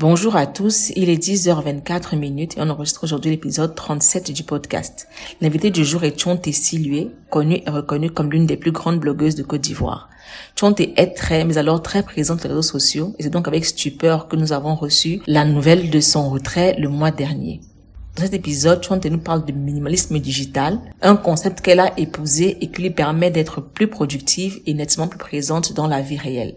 Bonjour à tous, il est 10h24 minutes et on enregistre aujourd'hui l'épisode 37 du podcast. L'invité du jour est Chonte Silué, connue et reconnue comme l'une des plus grandes blogueuses de Côte d'Ivoire. Chonte est très, mais alors très présente sur les réseaux sociaux et c'est donc avec stupeur que nous avons reçu la nouvelle de son retrait le mois dernier. Dans cet épisode, Chonte nous parle de minimalisme digital, un concept qu'elle a épousé et qui lui permet d'être plus productive et nettement plus présente dans la vie réelle.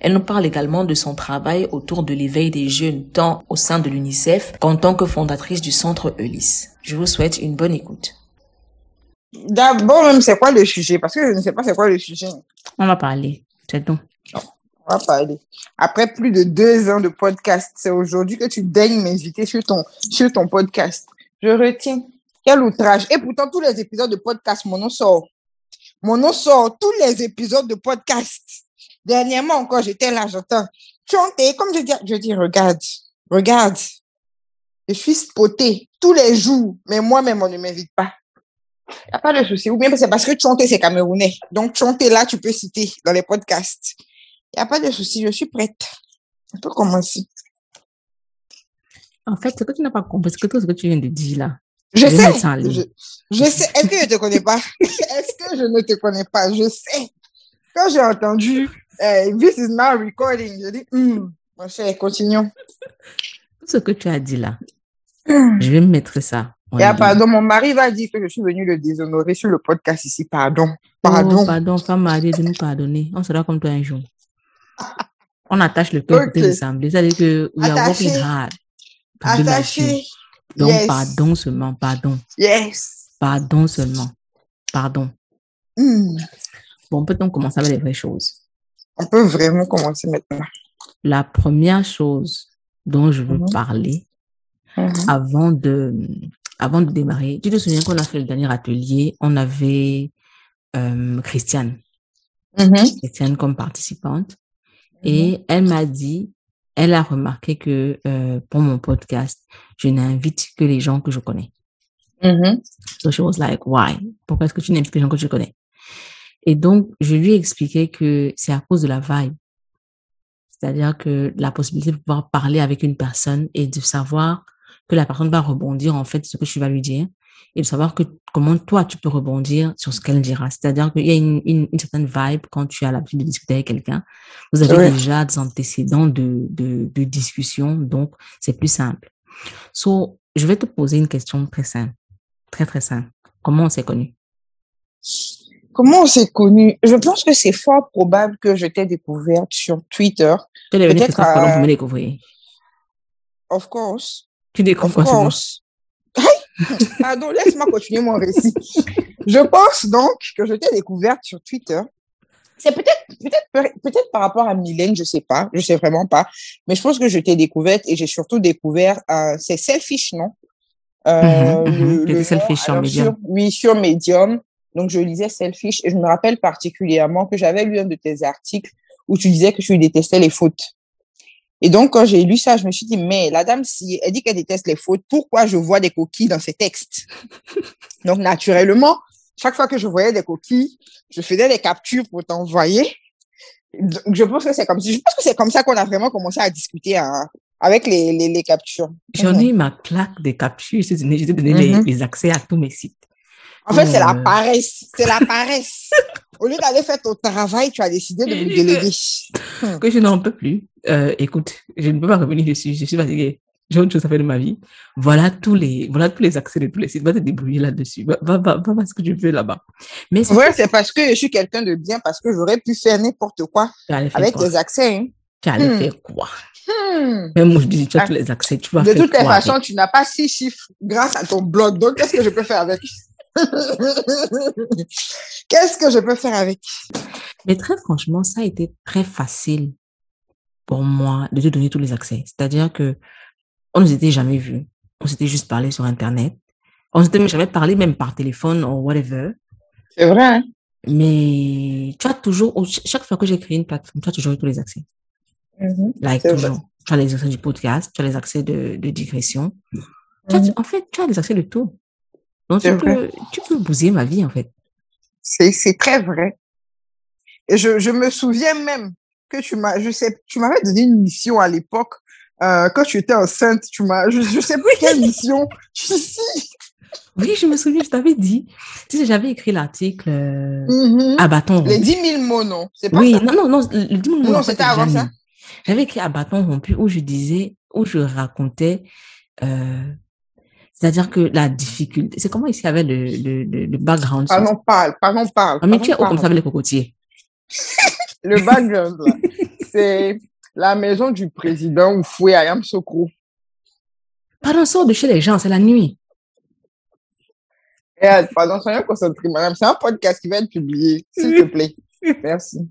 Elle nous parle également de son travail autour de l'éveil des jeunes, tant au sein de l'UNICEF qu'en tant que fondatrice du centre Eulys. Je vous souhaite une bonne écoute. D'abord, même, c'est quoi le sujet? Parce que je ne sais pas c'est quoi le sujet. On va parler, c'est tout. On va parler. Après plus de deux ans de podcast, c'est aujourd'hui que tu daignes m'inviter sur ton, sur ton podcast. Je retiens. Quel outrage. Et pourtant, tous les épisodes de podcast, mon nom sort. Mon nom sort tous les épisodes de podcast. Dernièrement encore, j'étais là, j'entends chanter, comme je dis, je dis, regarde, regarde. Je suis spotée tous les jours, mais moi-même, on ne m'invite pas. Il n'y a pas de souci. Ou bien c'est parce que chanter, c'est camerounais. Donc, chanter là, tu peux citer dans les podcasts. Il n'y a pas de souci, je suis prête. On peut commencer. En fait, ce que tu n'as pas compris, c'est que tout ce que tu viens de dire là. Je sais. Je, je, sais. Est-ce que je te connais pas? Est-ce que je ne te connais pas? Je sais. Quand j'ai entendu this is now recording. Je dis, hmm, mon cher, continuons. Tout ce que tu as dit là, hmm. je vais me mettre ça. Et ah, pardon, mon mari va dire que je suis venue le déshonorer sur le podcast ici. Pardon. Pardon. Oh, pardon, femme mariée de nous pardonner. On sera comme toi un jour. On attache le cœur okay. l'assemblée. C'est-à-dire que we are working hard. Attaché. Donc, pardon seulement, pardon. Yes. Pardon seulement. Pardon. Mm. Bon, peut-on commencer avec les vraies choses? On peut vraiment commencer maintenant. La première chose dont je veux Mhm. parler Mhm. avant de, avant de démarrer, tu te souviens qu'on a fait le dernier atelier, on avait euh, Christiane, Mhm. Christiane comme participante, et elle m'a dit, elle a remarqué que euh, pour mon podcast, je n'invite que les gens que je connais. So she was like, why? Pourquoi est-ce que tu n'invites les gens que tu connais? Et donc, je lui ai expliqué que c'est à cause de la vibe. C'est-à-dire que la possibilité de pouvoir parler avec une personne et de savoir que la personne va rebondir en fait ce que tu vas lui dire et de savoir que comment toi tu peux rebondir sur ce qu'elle dira. C'est-à-dire qu'il y a une, une, une, certaine vibe quand tu as l'habitude de discuter avec quelqu'un. Vous avez Ouais. déjà des antécédents de, de, de discussion, donc c'est plus simple. So, je vais te poser une question très simple, très très simple. Comment on s'est connus? Comment on s'est connus? Je pense que c'est fort probable que je t'ai découverte sur Twitter. Peut-être, euh, me découvrir. Of course. Tu découvres Of quoi. Pardon, laisse-moi continuer mon récit. Je pense donc que je t'ai découverte sur Twitter. C'est peut-être, peut-être, peut-être par rapport à Mylène, je sais pas, je sais vraiment pas. Mais je pense que je t'ai découverte et j'ai surtout découvert, euh, c'est Selfish, non? Euh, le- C'était le nom, Selfish sur Medium. oui, sur Medium. Donc, je lisais Selfish et je me rappelle particulièrement que j'avais lu un de tes articles où tu disais que tu détestais les fautes. Et donc, quand j'ai lu ça, je me suis dit, mais la dame, si elle dit qu'elle déteste les fautes, pourquoi je vois des coquilles dans ses textes? Donc, naturellement, chaque fois que je voyais des coquilles, je faisais des captures pour t'envoyer. Donc, je pense que c'est comme je pense que c'est comme ça qu'on a vraiment commencé à discuter hein, avec les, les, les captures. J'en Mhm. ai eu ma claque des captures. Je t'ai donné, les, Mhm. les accès à tous mes sites. En fait, c'est la paresse. C'est la paresse. Au lieu d'aller faire ton travail, tu as décidé de me déléguer. Que je n'en peux plus. Euh, écoute, je ne peux pas revenir dessus. Je suis fatiguée. J'ai autre chose à faire de ma vie. Voilà tous les, voilà tous les accès de tous les sites. Va te débrouiller là-dessus. Va, va, va, ce que tu veux là-bas. Mais c'est Ouais, parce que je suis quelqu'un de bien, parce que j'aurais pu faire n'importe quoi avec quoi? tes accès. hein. Tu allais Hmm. faire quoi? Hmm. Même moi, je dis, tu as Ah. tous les accès. Tu vas De faire toutes les façons, avec? tu n'as pas six chiffres grâce à ton blog. Donc, qu'est-ce que je peux faire avec? Qu'est-ce que je peux faire avec? Mais très franchement, ça a été très facile pour moi de te donner tous les accès. C'est-à-dire que on ne s'était jamais vus. On s'était juste parlé sur Internet. On ne s'était jamais parlé même par téléphone ou whatever. C'est vrai. Hein? Mais tu as toujours, chaque fois que j'ai créé une plateforme, tu as toujours eu tous les accès. Like C'est vrai. toujours. Tu as les accès du podcast, tu as les accès de, de digression. As- Mhm. en fait, tu as les accès de tout. Donc, tu peux, tu peux bousiller ma vie, en fait. C'est, très vrai. Et je, je me souviens même que tu m'as, je sais, tu m'avais donné une mission à l'époque euh, quand tu étais enceinte, tu m'as, je, je sais plus quelle mission. Si. Oui, je me souviens, je t'avais dit. Tu sais, j'avais écrit l'article euh, Mhm. à bâton rompu. Les 10 000 mots, non? Pas Oui, ça? non, non, non, le le dimanche, Non, en fait, c'était avant ça. J'avais écrit à bâton rompu où je disais, où je racontais, euh, c'est-à-dire que la difficulté, c'est comment il y avait le, le, le, background? sur- Pardon, parle, pardon, parle. Ah, mais tu es haut comme ça avec les cocotiers. Le background, c'est la maison du président ou Foué Ayam Sokro. Pardon, sors de chez les gens, c'est la nuit. Regarde, pardon, soyez concentrés, madame. C'est un podcast qui va être publié, s'il te plaît. Merci.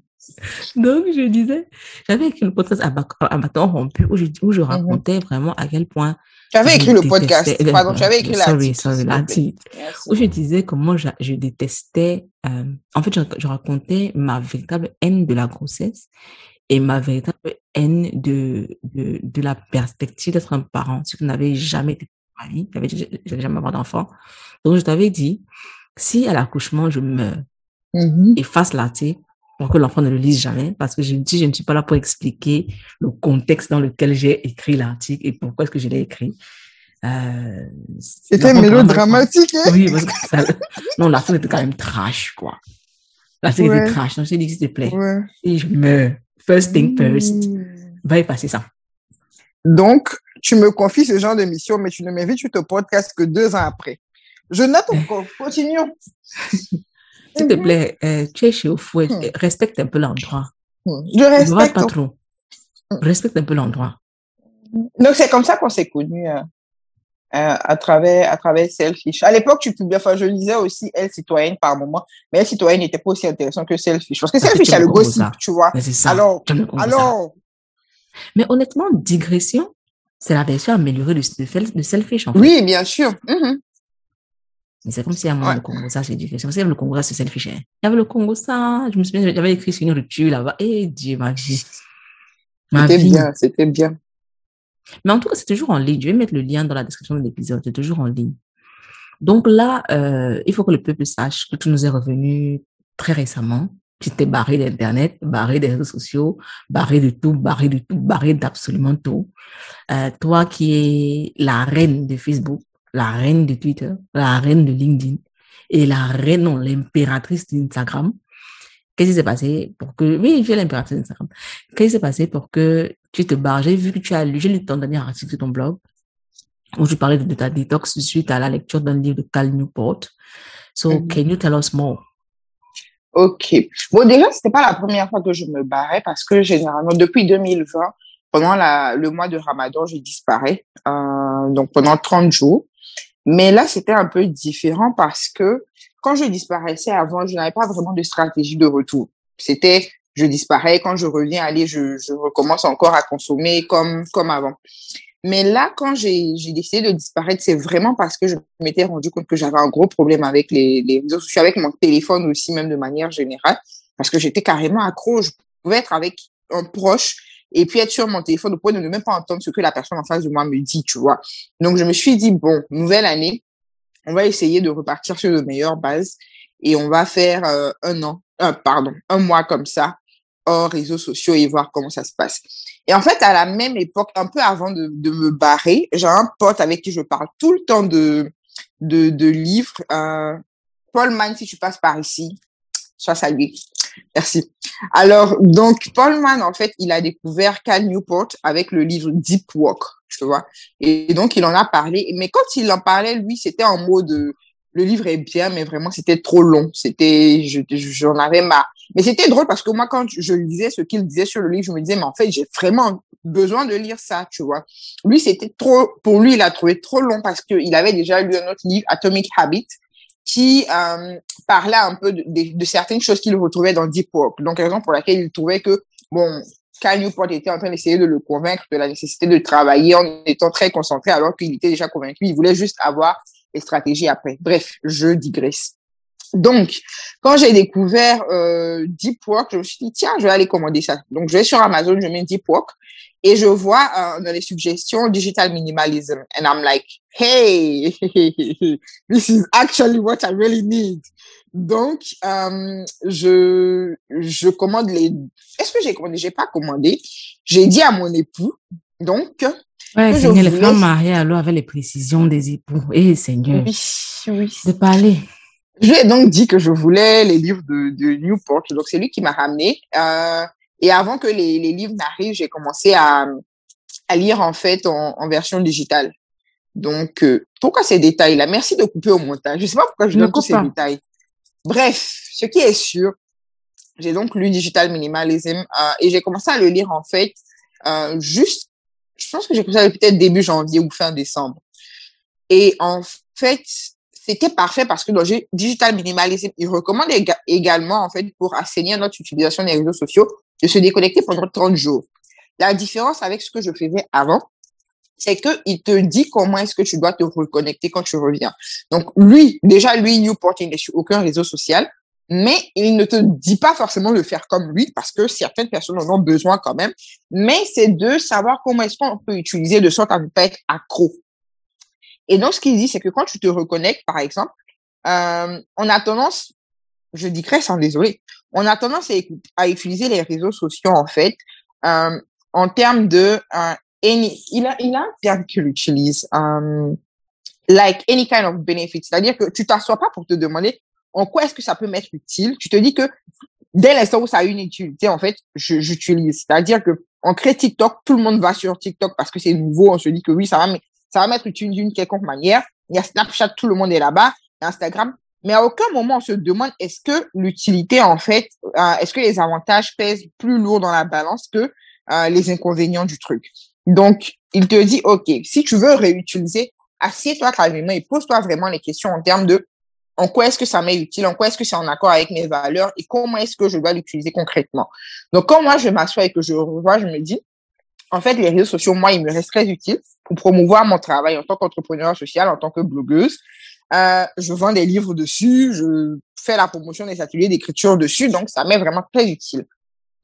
Donc, je disais, j'avais écrit le podcast à, à bâton rompu où je, où je racontais vraiment à quel point. Tu avais je écrit le podcast. Pardon, tu avais écrit Sorry, l'article. sorry. Merci. où je disais comment je, je détestais. euh, en fait, je, je racontais ma véritable haine de la grossesse et ma véritable haine de, de, de la perspective d'être un parent, ce qui n'avait jamais été ma vie. J'avais j'allais jamais avoir d'enfant. Donc, je t'avais dit, si à l'accouchement, je meurs, Mhm. efface l'article pour que l'enfant ne le lise jamais, parce que je dis, je ne suis pas là pour expliquer le contexte dans lequel j'ai écrit l'article et pourquoi est-ce que je l'ai écrit. Euh, C'était mélodramatique, hein? oui, parce que ça, non, la scène était quand même trash, quoi. La scène Ouais. était trash. Donc, j'ai dit, s'il te plaît, Ouais. si je meurs, first thing first, Mmh. va y passer ça. Donc, tu me confies ce genre de mission, mais tu ne m'invites sur ton podcast que deux ans après. Je note encore. Continuons. S'il te plaît, euh, tu es chez Ofouet, Hmm. respecte un peu l'endroit. Mhm. Je respecte. pas trop. Respecte un peu l'endroit. Donc, c'est comme ça qu'on s'est connus euh, euh, à travers, à travers Selfish. À l'époque, tu publiais, enfin, je lisais aussi Elle citoyenne par moment, mais Elle citoyenne n'était pas aussi intéressant que Selfish. Parce que que Selfish, tu a le gossip, ça. tu vois. Mais c'est ça. Alors, ça. Alors, Mais honnêtement, digression, c'est la version améliorée de, de, de Selfish, en fait. oui, bien sûr. Mhm. Mais c'est comme s'il y a moins Ouais. de Congo, ça, c'est digression. S'il y avait le Congo, ça, c'est Selfish. hein. Il y avait le Congo, ça. Je me souviens, j'avais écrit sur une rupture là-bas. Eh, Dieu, ma vie. C'était bien, c'était bien. Mais en tout cas, c'est toujours en ligne. Je vais mettre le lien dans la description de l'épisode. C'est toujours en ligne. Donc là, euh, il faut que le peuple sache que tu nous es revenu très récemment. Tu t'es barré d'Internet, barré des réseaux sociaux, barré de tout, barré de tout, barré d'absolument tout. Euh, toi qui es la reine de Facebook, la reine de Twitter, la reine de LinkedIn et la reine, non, l'impératrice d'Instagram. Qu'est-ce qui s'est passé pour que, oui, j'ai l'impératrice d'Instagram. Qu'est-ce qui s'est passé pour que tu te barres? J'ai vu que tu as lu, j'ai lu ton dernier article sur ton blog où tu parlais de, de ta détox suite à la lecture d'un livre de Cal Newport. So, Mhm. can you tell us more? Ok. Bon, déjà, c'était pas la première fois que je me barrais parce que généralement, depuis 2020, pendant la, le mois de Ramadan, je disparais, euh, donc pendant 30 jours. Mais là, c'était un peu différent parce que quand je disparaissais avant, je n'avais pas vraiment de stratégie de retour. C'était, je disparais, quand je reviens, allez, je, je recommence encore à consommer comme, comme avant. Mais là, quand j'ai décidé de disparaître, c'est vraiment parce que je m'étais rendu compte que j'avais un gros problème avec les, les réseaux sociaux, avec mon téléphone aussi, même de manière générale, parce que j'étais carrément accro. Je pouvais être avec un proche et puis être sur mon téléphone au point de ne même pas entendre ce que la personne en face de moi me dit, tu vois. Donc, je me suis dit, bon, nouvelle année, on va essayer de repartir sur de meilleures bases et on va faire euh, un an, euh, pardon, un mois comme ça, hors réseaux sociaux et voir comment ça se passe. Et en fait, à la même époque, un peu avant de, de me barrer, j'ai un pote avec qui je parle tout le temps de, de, de livres. Euh, Paul Mann, si tu passes par ici, sois salué. Merci. Alors, donc, Paul Mann, en fait, il a découvert Cal Newport avec le livre Deep Walk, tu vois. Et donc, il en a parlé. Mais quand il en parlait, lui, c'était en mode, le livre est bien, mais vraiment, c'était trop long. C'était, je- j'en avais marre. Mais c'était drôle parce que moi, quand je lisais ce qu'il disait sur le livre, je me disais, mais en fait, j'ai vraiment besoin de lire ça, tu vois. Lui, c'était trop, pour lui, il a trouvé trop long parce qu'il avait déjà lu un autre livre, Atomic Habit, qui euh, parlait un peu de, de, de certaines choses qu'il retrouvait dans Deep Work. Donc, raison pour laquelle il trouvait que, bon, Cal Newport était en train d'essayer de le convaincre de la nécessité de travailler en étant très concentré alors qu'il était déjà convaincu. Il voulait juste avoir les stratégies après. Bref, je digresse. Donc, quand j'ai découvert euh, Deep Work, je me suis dit, tiens, je vais aller commander ça. Donc, je vais sur Amazon, je mets Deep Work et je vois euh, dans les suggestions Digital Minimalism. And I'm like, hey, this is actually what I really need. Donc, euh, je, je commande les... Est-ce que j'ai commandé? J'ai pas commandé. J'ai dit à mon époux, Donc, ouais, Seigneur, les femmes mariées alors avec les précisions des époux. Eh, Seigneur. Oui, oui. De parler. J'ai donc dit que je voulais les livres de, de Newport. Donc, c'est lui qui m'a ramené. Euh, et avant que les, les livres n'arrivent, j'ai commencé à, à lire en fait en, en version digitale. Donc, euh, pourquoi ces détails-là Merci de couper au montage. Je sais pas pourquoi je donne tous ces détails. Bref, ce qui est sûr, j'ai donc lu Digital Minimalism euh, et j'ai commencé à le lire en fait euh, juste, je pense que j'ai commencé peut-être début janvier ou fin décembre. Et en fait, c'était parfait parce que dans Digital Minimalism, il recommande également en fait pour assainir notre utilisation des réseaux sociaux de se déconnecter pendant 30 jours. La différence avec ce que je faisais avant, c'est que il te dit comment est-ce que tu dois te reconnecter quand tu reviens. Donc lui, déjà lui, Newport, il n'est sur aucun réseau social, mais il ne te dit pas forcément de faire comme lui parce que certaines personnes en ont besoin quand même. Mais c'est de savoir comment est-ce qu'on peut utiliser de sorte à ne pas être accro. Et donc ce qu'il dit, c'est que quand tu te reconnectes, par exemple, euh, on a tendance, je dis sans désolé, on a tendance à, utiliser les réseaux sociaux en fait euh, en termes de euh, il a il a un terme qu'il utilise um, like any kind of benefit. C'est-à-dire que tu t'assois pas pour te demander en quoi est-ce que ça peut m'être utile. Tu te dis que dès l'instant où ça a une utilité en fait j'utilise. C'est-à-dire que on crée TikTok tout le monde va sur TikTok parce que c'est nouveau. On se dit que oui ça va ça va m'être utile d'une quelconque manière. Il y a Snapchat tout le monde est là-bas. Instagram mais à aucun moment on se demande est-ce que l'utilité en fait euh, est-ce que les avantages pèsent plus lourd dans la balance que euh, les inconvénients du truc? Donc, il te dit, OK, si tu veux réutiliser, assieds-toi calmement et pose-toi vraiment les questions en termes de en quoi est-ce que ça m'est utile, en quoi est-ce que c'est en accord avec mes valeurs et comment est-ce que je dois l'utiliser concrètement? Donc, quand moi, je m'assois et que je revois, je me dis, en fait, les réseaux sociaux, moi, ils me restent très utiles pour promouvoir mon travail en tant qu'entrepreneur social, en tant que blogueuse. Euh, je vends des livres dessus, je fais la promotion des ateliers d'écriture dessus, donc ça m'est vraiment très utile.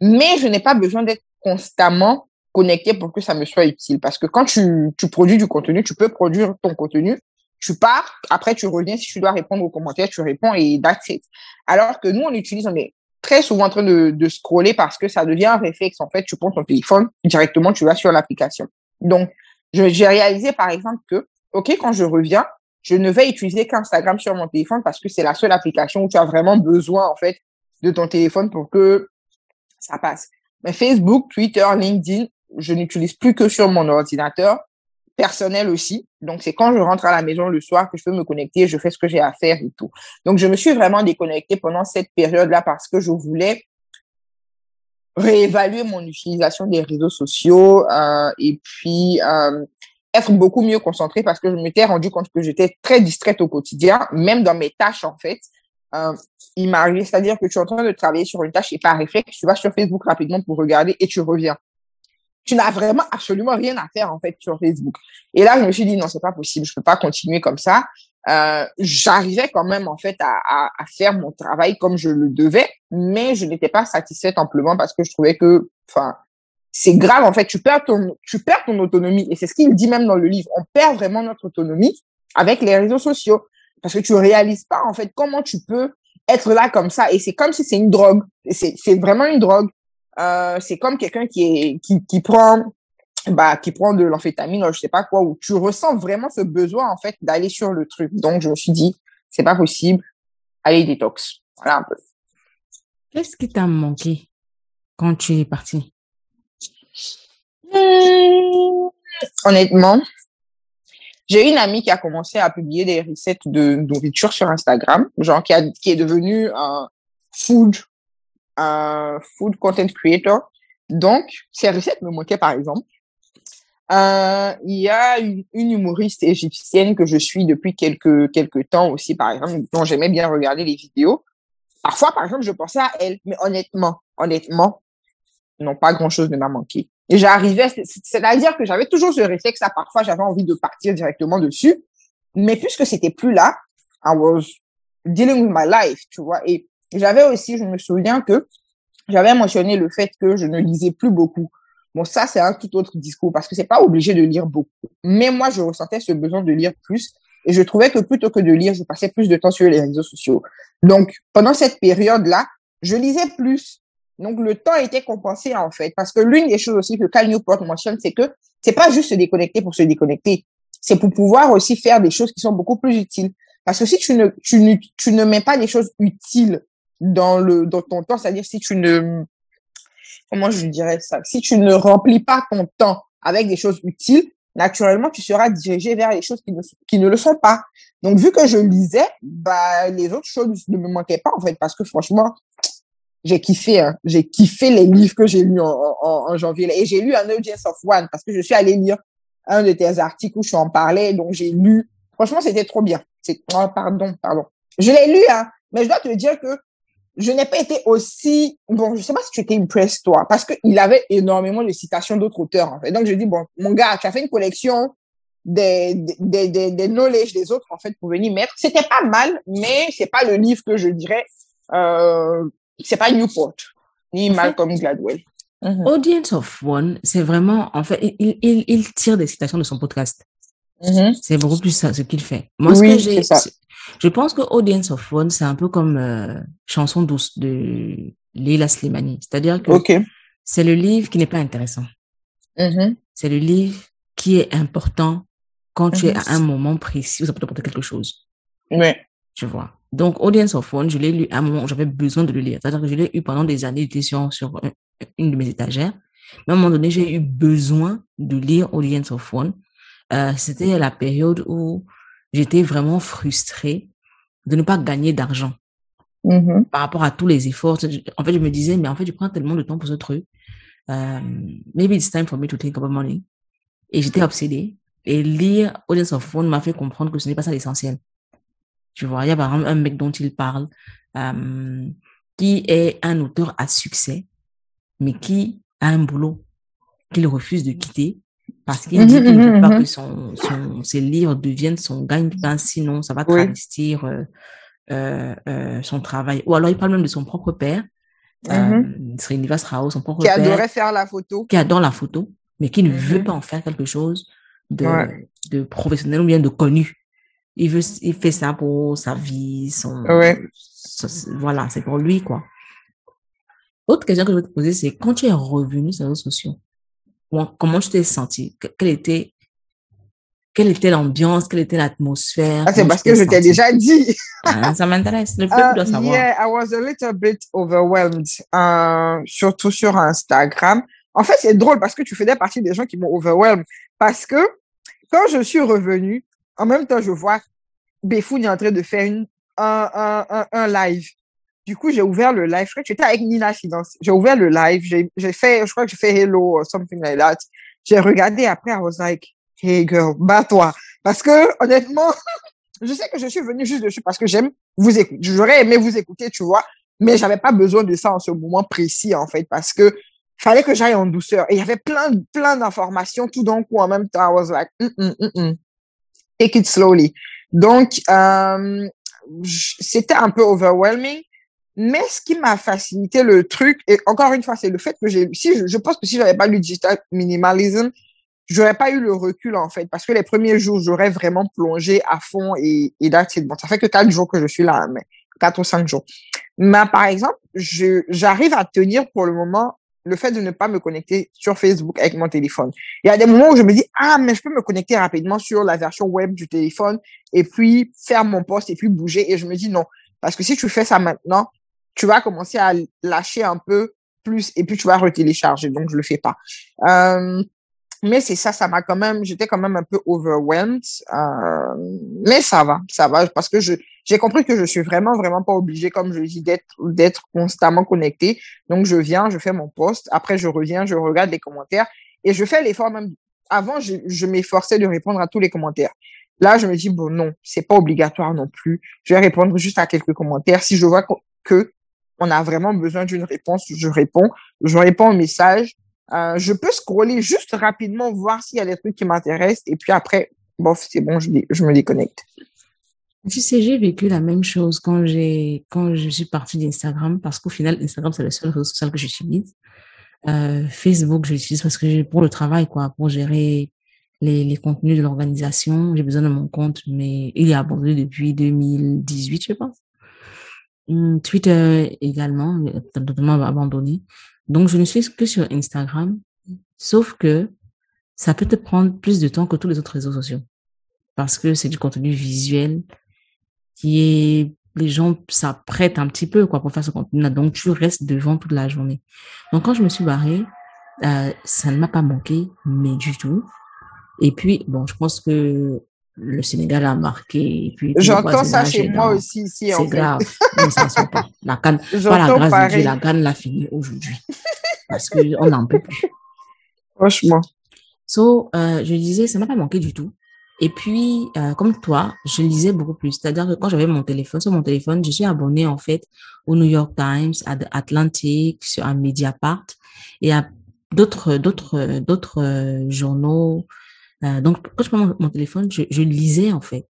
Mais je n'ai pas besoin d'être constamment connecté pour que ça me soit utile. Parce que quand tu, tu produis du contenu, tu peux produire ton contenu, tu pars, après tu reviens, si tu dois répondre aux commentaires, tu réponds et that's it. Alors que nous, on utilise, on est très souvent en train de, de scroller parce que ça devient un réflexe. En fait, tu prends ton téléphone, directement, tu vas sur l'application. Donc, j'ai réalisé, par exemple, que, OK, quand je reviens, je ne vais utiliser qu'Instagram sur mon téléphone parce que c'est la seule application où tu as vraiment besoin, en fait, de ton téléphone pour que ça passe. Mais Facebook, Twitter, LinkedIn, je n'utilise plus que sur mon ordinateur personnel aussi. Donc, c'est quand je rentre à la maison le soir que je peux me connecter, je fais ce que j'ai à faire et tout. Donc, je me suis vraiment déconnectée pendant cette période-là parce que je voulais réévaluer mon utilisation des réseaux sociaux euh, et puis euh, être beaucoup mieux concentrée parce que je m'étais rendu compte que j'étais très distraite au quotidien, même dans mes tâches en fait. Euh, il m'arrivait, c'est-à-dire que tu es en train de travailler sur une tâche et par réflexe, tu vas sur Facebook rapidement pour regarder et tu reviens tu n'as vraiment absolument rien à faire en fait sur Facebook. Et là, je me suis dit non, c'est pas possible, je peux pas continuer comme ça. Euh, j'arrivais quand même en fait à, à, faire mon travail comme je le devais, mais je n'étais pas satisfaite amplement parce que je trouvais que, enfin, c'est grave en fait. Tu perds ton, tu perds ton autonomie et c'est ce qu'il dit même dans le livre. On perd vraiment notre autonomie avec les réseaux sociaux parce que tu réalises pas en fait comment tu peux être là comme ça et c'est comme si c'est une drogue. C'est c'est vraiment une drogue. Euh, c'est comme quelqu'un qui est qui, qui prend bah qui prend de l'amphétamine je sais pas quoi où tu ressens vraiment ce besoin en fait d'aller sur le truc. Donc je me suis dit c'est pas possible, allez détox. Voilà un peu. Qu'est-ce qui t'a manqué quand tu es parti hmm, Honnêtement, j'ai une amie qui a commencé à publier des recettes de nourriture sur Instagram, genre qui, a, qui est devenue un food un food content creator. Donc, ces recettes me manquaient, par exemple. Euh, il y a une, humoriste égyptienne que je suis depuis quelques, quelques temps aussi, par exemple, dont j'aimais bien regarder les vidéos. Parfois, par exemple, je pensais à elle, mais honnêtement, honnêtement, non, pas grand chose ne m'a manqué. Et j'arrivais, c'est-à-dire que j'avais toujours ce réflexe là, parfois j'avais envie de partir directement dessus, mais puisque c'était plus là, I was dealing with my life, tu vois, et j'avais aussi, je me souviens que j'avais mentionné le fait que je ne lisais plus beaucoup. Bon, ça, c'est un tout autre discours parce que c'est pas obligé de lire beaucoup. Mais moi, je ressentais ce besoin de lire plus et je trouvais que plutôt que de lire, je passais plus de temps sur les réseaux sociaux. Donc, pendant cette période-là, je lisais plus. Donc, le temps était compensé, en fait, parce que l'une des choses aussi que Cal Newport mentionne, c'est que c'est pas juste se déconnecter pour se déconnecter. C'est pour pouvoir aussi faire des choses qui sont beaucoup plus utiles. Parce que si tu ne, tu ne, tu ne mets pas des choses utiles dans le, dans ton temps, c'est-à-dire si tu ne, comment je dirais ça, si tu ne remplis pas ton temps avec des choses utiles, naturellement, tu seras dirigé vers les choses qui ne, qui ne le sont pas. Donc, vu que je lisais, bah, les autres choses ne me manquaient pas, en fait, parce que franchement, j'ai kiffé, hein. j'ai kiffé les livres que j'ai lus en, en, janvier. Et j'ai lu un Audience of One parce que je suis allée lire un de tes articles où je en parlais. Donc, j'ai lu. Franchement, c'était trop bien. C'est, oh, pardon, pardon. Je l'ai lu, hein. Mais je dois te dire que je n'ai pas été aussi, bon, je sais pas si tu étais impressed, toi, parce qu'il avait énormément de citations d'autres auteurs, en fait. Donc, je dis, bon, mon gars, tu as fait une collection des, des, des, des knowledge des autres, en fait, pour venir mettre. C'était pas mal, mais c'est pas le livre que je dirais, euh, c'est pas Newport, ni Malcolm Gladwell. Mhm. Audience of One, c'est vraiment, en fait, il, il, il, tire des citations de son podcast. Mhm. C'est beaucoup plus ça, ce qu'il fait. Moi, ce que j'ai, je pense que Audience of One, c'est un peu comme euh, Chanson douce de Leila Slimani. C'est-à-dire que c'est le livre qui n'est pas intéressant. Mhm. C'est le livre qui est important quand tu es à un moment précis où ça peut t'apporter quelque chose. Oui. Tu vois. Donc, Audience of One, je l'ai lu à un moment où j'avais besoin de le lire. C'est-à-dire que je l'ai eu pendant des années, il sur, sur une de mes étagères. Mais à un moment donné, j'ai eu besoin de lire Audience of One. Euh, C'était la période où j'étais vraiment frustrée de ne pas gagner d'argent mm-hmm. par rapport à tous les efforts. En fait, je me disais, mais en fait, je prends tellement de temps pour ce truc. Euh, maybe it's time for me to think about money. Et j'étais obsédée. Et lire Audience of One m'a fait comprendre que ce n'est pas ça l'essentiel. Tu vois, il y a par exemple un mec dont il parle, euh, qui est un auteur à succès, mais qui a un boulot qu'il refuse de quitter parce qu'il dit qu'il ne veut pas que son, son, ses livres deviennent son gagne-pain, sinon ça va travestir euh, euh, euh, son travail. Ou alors il parle même de son propre père, euh, Srinivas Rao, son propre père. Qui adorait faire la photo. Qui adore la photo, mais qui ne veut pas en faire quelque chose de, de professionnel ou bien de connu il veut, il fait ça pour sa vie, son, voilà, c'est pour lui, quoi. Autre question que je veux te poser, c'est quand tu es revenu sur les réseaux sociaux, comment tu t'es senti? Quelle était, quelle était l'ambiance? Quelle était l'atmosphère? Ah, c'est parce que je t'ai déjà dit. Ah, ça m'intéresse. Le peuple doit savoir. Yeah, I was a little bit overwhelmed, euh, surtout sur Instagram. En fait, c'est drôle parce que tu faisais partie des gens qui m'ont overwhelmed. Parce que quand je suis revenue, en même temps, je vois Befoun est en train de faire une, un, un, un, live. Du coup, j'ai ouvert le live. Je crois que j'étais avec Nina Finance. J'ai ouvert le live. J'ai fait, je crois que j'ai fait Hello or something like that. J'ai regardé après, I was like, hey girl, bats-toi. Parce que, honnêtement, je sais que je suis venue juste dessus parce que j'aime vous écouter. J'aurais aimé vous écouter, tu vois. Mais j'avais pas besoin de ça en ce moment précis, en fait, parce que fallait que j'aille en douceur. Et il y avait plein, plein d'informations tout d'un coup en même temps. I was like, mm, mm, mm, mm. Take it slowly. Donc, euh, c'était un peu overwhelming. Mais ce qui m'a facilité le truc, et encore une fois, c'est le fait que j'ai, si je, pense que si j'avais pas lu digital minimalism, j'aurais pas eu le recul en fait, parce que les premiers jours, j'aurais vraiment plongé à fond et, et là, c'est bon. Ça fait que quatre jours que je suis là, mais quatre ou cinq jours. Mais par exemple, je, j'arrive à tenir pour le moment le fait de ne pas me connecter sur Facebook avec mon téléphone. Il y a des moments où je me dis, ah, mais je peux me connecter rapidement sur la version web du téléphone et puis faire mon poste et puis bouger. Et je me dis non. Parce que si tu fais ça maintenant, tu vas commencer à lâcher un peu plus et puis tu vas retélécharger. Donc, je le fais pas. Euh, mais c'est ça, ça m'a quand même, j'étais quand même un peu overwhelmed. Euh, mais ça va, ça va, parce que je j'ai compris que je suis vraiment, vraiment pas obligée, comme je dis, d'être d'être constamment connectée. Donc, je viens, je fais mon poste. Après, je reviens, je regarde les commentaires et je fais l'effort même. Avant, je, je m'efforçais de répondre à tous les commentaires. Là, je me dis, bon, non, c'est pas obligatoire non plus. Je vais répondre juste à quelques commentaires. Si je vois que on a vraiment besoin d'une réponse, je réponds. Je réponds au message euh, je peux scroller juste rapidement, voir s'il y a des trucs qui m'intéressent, et puis après, bof, c'est bon, je, me déconnecte. Tu sais, j'ai vécu la même chose quand j'ai quand je suis partie d'Instagram, parce qu'au final, Instagram, c'est le seul réseau social que j'utilise. Euh, Facebook, je l'utilise parce que pour le travail, quoi, pour gérer les, les contenus de l'organisation. J'ai besoin de mon compte, mais il est abandonné depuis 2018, je pense. Hum, Twitter également, totalement abandonné. Donc, je ne suis que sur Instagram, sauf que ça peut te prendre plus de temps que tous les autres réseaux sociaux. Parce que c'est du contenu visuel qui est, les gens s'apprêtent un petit peu, quoi, pour faire ce contenu-là. Donc, tu restes devant toute la journée. Donc, quand je me suis barrée, euh, ça ne m'a pas manqué, mais du tout. Et puis, bon, je pense que le Sénégal a marqué. J'entends ça chez moi aussi ici. C'est grave. non, ça ne pas. La canne, pas la grâce de Dieu, la canne l'a fini aujourd'hui. Parce qu'on n'en peut plus. Franchement. So, euh, je disais, ça m'a pas manqué du tout. Et puis, euh, comme toi, je lisais beaucoup plus. C'est-à-dire que quand j'avais mon téléphone, sur mon téléphone, je suis abonnée en fait au New York Times, à The Atlantic, sur un Mediapart et à d'autres d'autres d'autres euh, journaux. Euh, donc, quand je prends mon, téléphone, je, je, lisais en fait.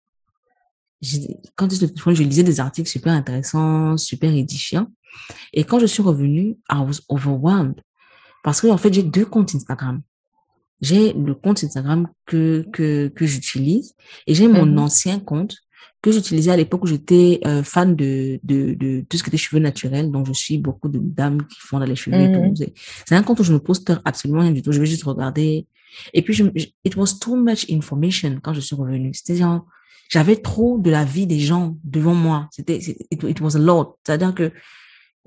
quand je téléphone, je lisais des articles super intéressants, super édifiants. Et quand je suis revenue, I was overwhelmed parce que en fait, j'ai deux comptes Instagram j'ai le compte Instagram que, que, que j'utilise et j'ai mon mhm. ancien compte que j'utilisais à l'époque où j'étais euh, fan de, de, de tout ce qui était cheveux naturels. Donc, je suis beaucoup de dames qui font dans les cheveux. Mhm. C'est un compte où je ne poste absolument rien du tout. Je vais juste regarder. Et puis, je, it was too much information quand je suis revenue. C'était genre, j'avais trop de la vie des gens devant moi. C'était, it, it was a lot. C'est-à-dire que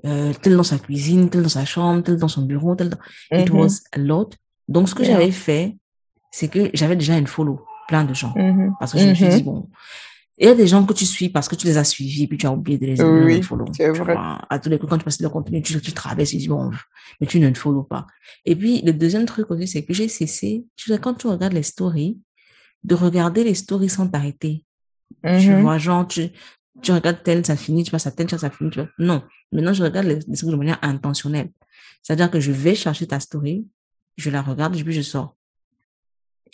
euh, tel dans sa cuisine, tel dans sa chambre, tel dans son bureau, tel dans... It mhm. was a lot. Donc, ce que j'avais fait, c'est que j'avais déjà une follow, plein de gens. Mm-hmm. Parce que je me suis dit, mm-hmm. bon, il y a des gens que tu suis parce que tu les as suivis, puis tu as oublié de les, oui, follow. C'est vrai. À tous les coups, quand tu passes leur contenu, tu, tu traverses, tu dis, bon, mais tu ne follow pas. Et puis, le deuxième truc aussi, c'est que j'ai cessé, tu sais, quand tu regardes les stories, de regarder les stories sans t'arrêter. Tu mm-hmm. vois, genre, tu, tu regardes tel, ça finit, tu passes à tel, ça finit, tu vois. Non. Maintenant, je regarde les, les stories de manière intentionnelle. C'est-à-dire que je vais chercher ta story, je la regarde et puis je sors.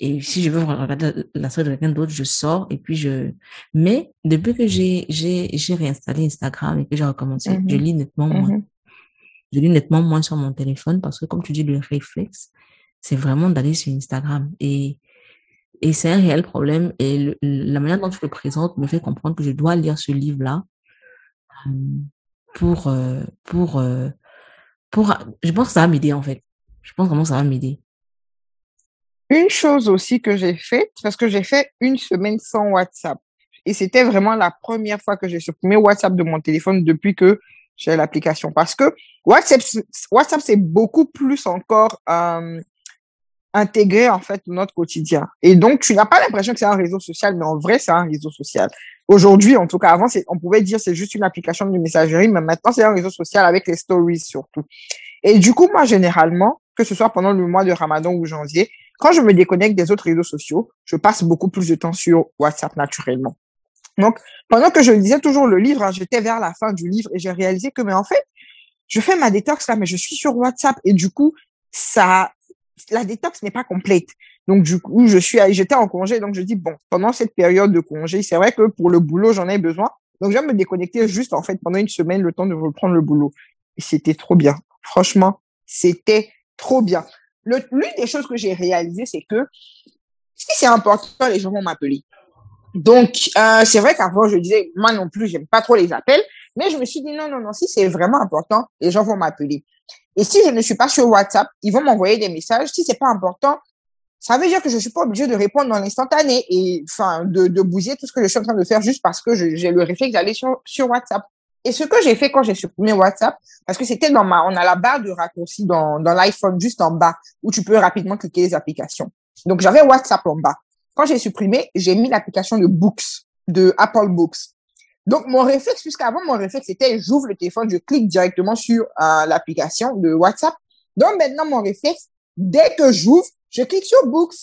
Et si je veux regarder la story de quelqu'un d'autre, je sors et puis je. Mais depuis que j'ai j'ai j'ai réinstallé Instagram et que j'ai recommencé, je mm-hmm. lis nettement moins. Mm-hmm. Je lis nettement moins sur mon téléphone parce que comme tu dis le réflexe, c'est vraiment d'aller sur Instagram et et c'est un réel problème et la manière dont tu le présentes me fait comprendre que je dois lire ce livre là euh, pour euh, pour euh, pour je pense que ça va m'aider en fait je pense vraiment que ça va m'aider. Une chose aussi que j'ai faite, parce que j'ai fait une semaine sans WhatsApp. Et c'était vraiment la première fois que j'ai supprimé WhatsApp de mon téléphone depuis que j'ai l'application. Parce que WhatsApp, WhatsApp c'est beaucoup plus encore euh, intégré en fait notre quotidien. Et donc, tu n'as pas l'impression que c'est un réseau social, mais en vrai, c'est un réseau social. Aujourd'hui, en tout cas, avant, on pouvait dire c'est juste une application de messagerie, mais maintenant, c'est un réseau social avec les stories surtout. Et du coup, moi, généralement, que ce soit pendant le mois de Ramadan ou janvier, quand je me déconnecte des autres réseaux sociaux, je passe beaucoup plus de temps sur WhatsApp naturellement. Donc, pendant que je lisais toujours le livre, hein, j'étais vers la fin du livre et j'ai réalisé que, mais en fait, je fais ma détox là, mais je suis sur WhatsApp et du coup, ça, la détox n'est pas complète. Donc, du coup, je suis, j'étais en congé, donc je dis, bon, pendant cette période de congé, c'est vrai que pour le boulot, j'en ai besoin. Donc, je vais me déconnecter juste, en fait, pendant une semaine, le temps de reprendre le boulot. Et c'était trop bien. Franchement, c'était trop bien. L'une des choses que j'ai réalisées, c'est que si c'est important, les gens vont m'appeler. Donc, euh, c'est vrai qu'avant, je disais, moi non plus, j'aime pas trop les appels, mais je me suis dit, non, non, non, si c'est vraiment important, les gens vont m'appeler. Et si je ne suis pas sur WhatsApp, ils vont m'envoyer des messages. Si c'est pas important, ça veut dire que je suis pas obligée de répondre dans l'instantané et, enfin, de, de bousiller tout ce que je suis en train de faire juste parce que j'ai le réflexe d'aller sur, sur WhatsApp. Et ce que j'ai fait quand j'ai supprimé WhatsApp, parce que c'était dans ma, on a la barre de raccourci dans, dans l'iPhone juste en bas, où tu peux rapidement cliquer les applications. Donc, j'avais WhatsApp en bas. Quand j'ai supprimé, j'ai mis l'application de Books, de Apple Books. Donc, mon réflexe, puisqu'avant, mon réflexe, c'était j'ouvre le téléphone, je clique directement sur euh, l'application de WhatsApp. Donc, maintenant, mon réflexe, dès que j'ouvre, je clique sur Books.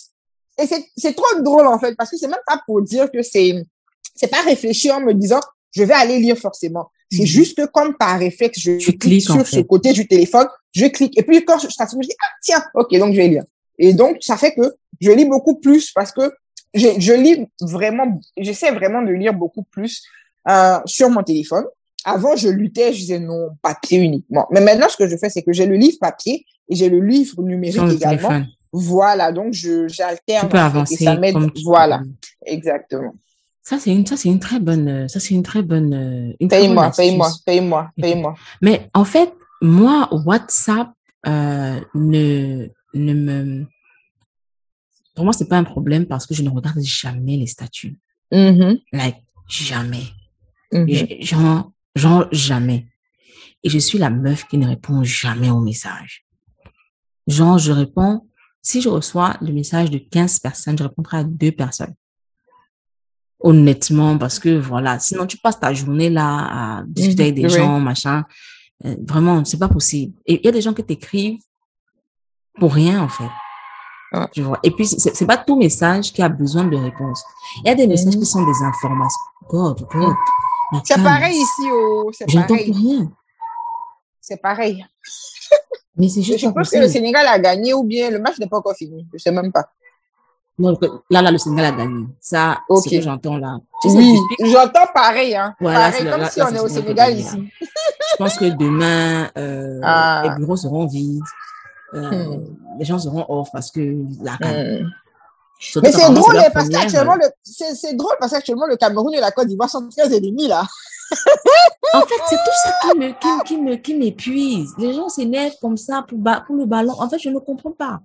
Et c'est trop drôle, en fait, parce que c'est même pas pour dire que c'est, c'est pas réfléchir en me disant, je vais aller lire forcément. C'est mhm. juste que comme par réflexe, je clique sur ce côté du téléphone, je clique. Et puis quand je t'assume, je dis, ah tiens, ok, donc je vais lire. Et donc, ça fait que je lis beaucoup plus parce que je, je lis vraiment, j'essaie vraiment de lire beaucoup plus euh, sur mon téléphone. Avant, je luttais, je disais non, papier uniquement. Mais maintenant, ce que je fais, c'est que j'ai le livre papier et j'ai le livre numérique également. Voilà, donc je j'alterne. Tu peux avancer. Et ça m'aide. Voilà, exactement. Ça, c'est une, ça, c'est une très bonne, ça, c'est une très bonne, Paye-moi, paye-moi, paye-moi, paye-moi. Mais en fait, moi, WhatsApp, euh, ne, ne me, pour moi, c'est pas un problème parce que je ne regarde jamais les statuts. Mhm. Like, jamais. Mhm. J- Genre, genre, jamais. Et je suis la meuf qui ne répond jamais aux messages. Genre, je réponds, si je reçois le message de 15 personnes, je répondrai à deux personnes. Honnêtement, parce que voilà, sinon tu passes ta journée là à discuter avec des oui. gens, machin. Euh, vraiment, c'est pas possible. Et il y a des gens qui t'écrivent pour rien, en fait. Ouais. Tu vois. Et puis, c'est pas tout message qui a besoin de réponse. Il y a des messages qui sont des informations. God, God. Mais C'est pareil ici, oh, c'est J'entends plus pareil. rien. C'est pareil. Mais c'est Je juste pas suppose que le. Sénégal a gagné ou bien le match n'est pas encore fini. Je sais même pas. Non, là, là, le Sénégal a gagné. Ça, c'est ce que j'entends là. Tu sais, Oui, j'entends pareil, hein. Voilà, pareil, comme là- si là, on est au Sénégal gagné, ici. Je pense que demain, euh, Ah. les bureaux seront vides. Euh, Hmm. Les gens seront off parce que la Hmm. Mais c'est drôle, parce qu'actuellement, le... c'est c'est drôle parce qu'actuellement, le Cameroun et la Côte d'Ivoire sont très ennemis, là. En fait, c'est tout ça qui me, qui, qui me, qui m'épuise. Les gens s'énervent comme ça pour, ba- pour le ballon. En fait, je ne comprends pas.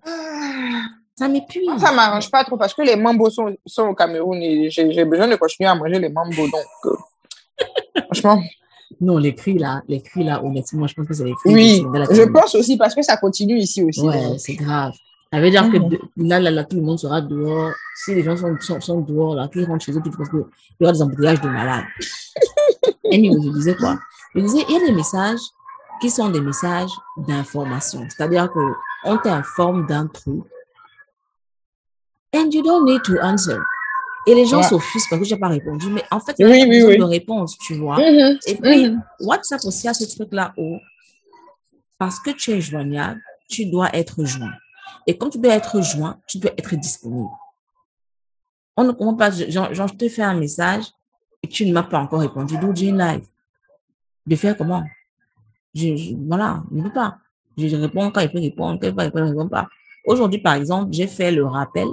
Ça m'épuise. Ça m'arrange pas trop parce que les mambos sont, sont au Cameroun et j'ai besoin de continuer à manger les mambos. Donc, euh, franchement, Non, les cris là, les cris là, honnêtement, je pense que c'est les cris oui, je pense aussi parce que ça continue ici aussi. Ouais, c'est grave. Ça veut dire que Mhm. de- là, là, là, tout le monde sera dehors. Si les gens sont, sont, sont dehors, là, qu'ils rentrent chez eux, parce qu'il y aura des embouteillages de malades. Anyway, je disais quoi? Je disais, il y a des messages qui sont des messages d'information. C'est-à-dire que on t'informe d'un truc. And you don't need to answer. Et les gens Ouais. s'offusquent parce que j'ai pas répondu. Mais en fait, il y a Oui, oui. de réponse, tu vois. Mhm, Et puis, mhm. WhatsApp aussi a ce truc-là où, parce que tu es joignable, tu dois être joint. Et comme tu dois être joint, tu dois être disponible. On ne comprend pas, genre, genre, je te fais un message et tu ne m'as pas encore répondu. D'où j'ai une live? De faire comment? Je, je- voilà, je ne peux pas. Je, réponds quand il peut répondre, quand il peut répondre, ne réponds pas. Aujourd'hui, par exemple, j'ai fait le rappel.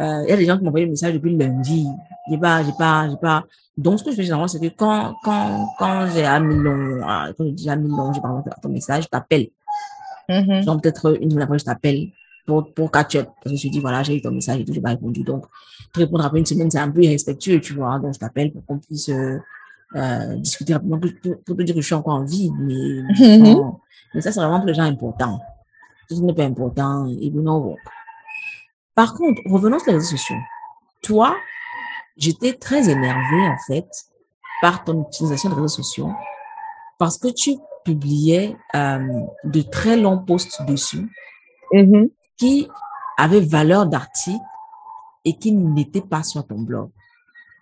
Euh, Il y a des gens qui m'ont envoyé le message depuis lundi. J'ai pas, j'ai pas, j'ai pas. Donc, ce que je fais généralement, c'est que quand, quand, quand j'ai un million, euh, quand j'ai déjà un million, j'ai par exemple ton message, je t'appelle. Mhm. Genre, peut-être une semaine après, je t'appelle pour, pour catch up. Parce que je me suis dit, voilà, j'ai eu ton message et tout, j'ai pas répondu. Donc, te répondre après une semaine, c'est un peu irrespectueux, tu vois. Donc, je t'appelle pour qu'on puisse, euh, euh, discuter rapidement, pour, pour- te dire que je suis encore en vie. Mais, mais ça, c'est vraiment pour les gens importants. Si ce n'est pas important, work. Par contre, revenons sur les réseaux sociaux. Toi, j'étais très énervée, en fait, par ton utilisation des réseaux sociaux parce que tu publiais euh, de très longs posts dessus Mhm. qui avaient valeur d'article et qui n'étaient pas sur ton blog.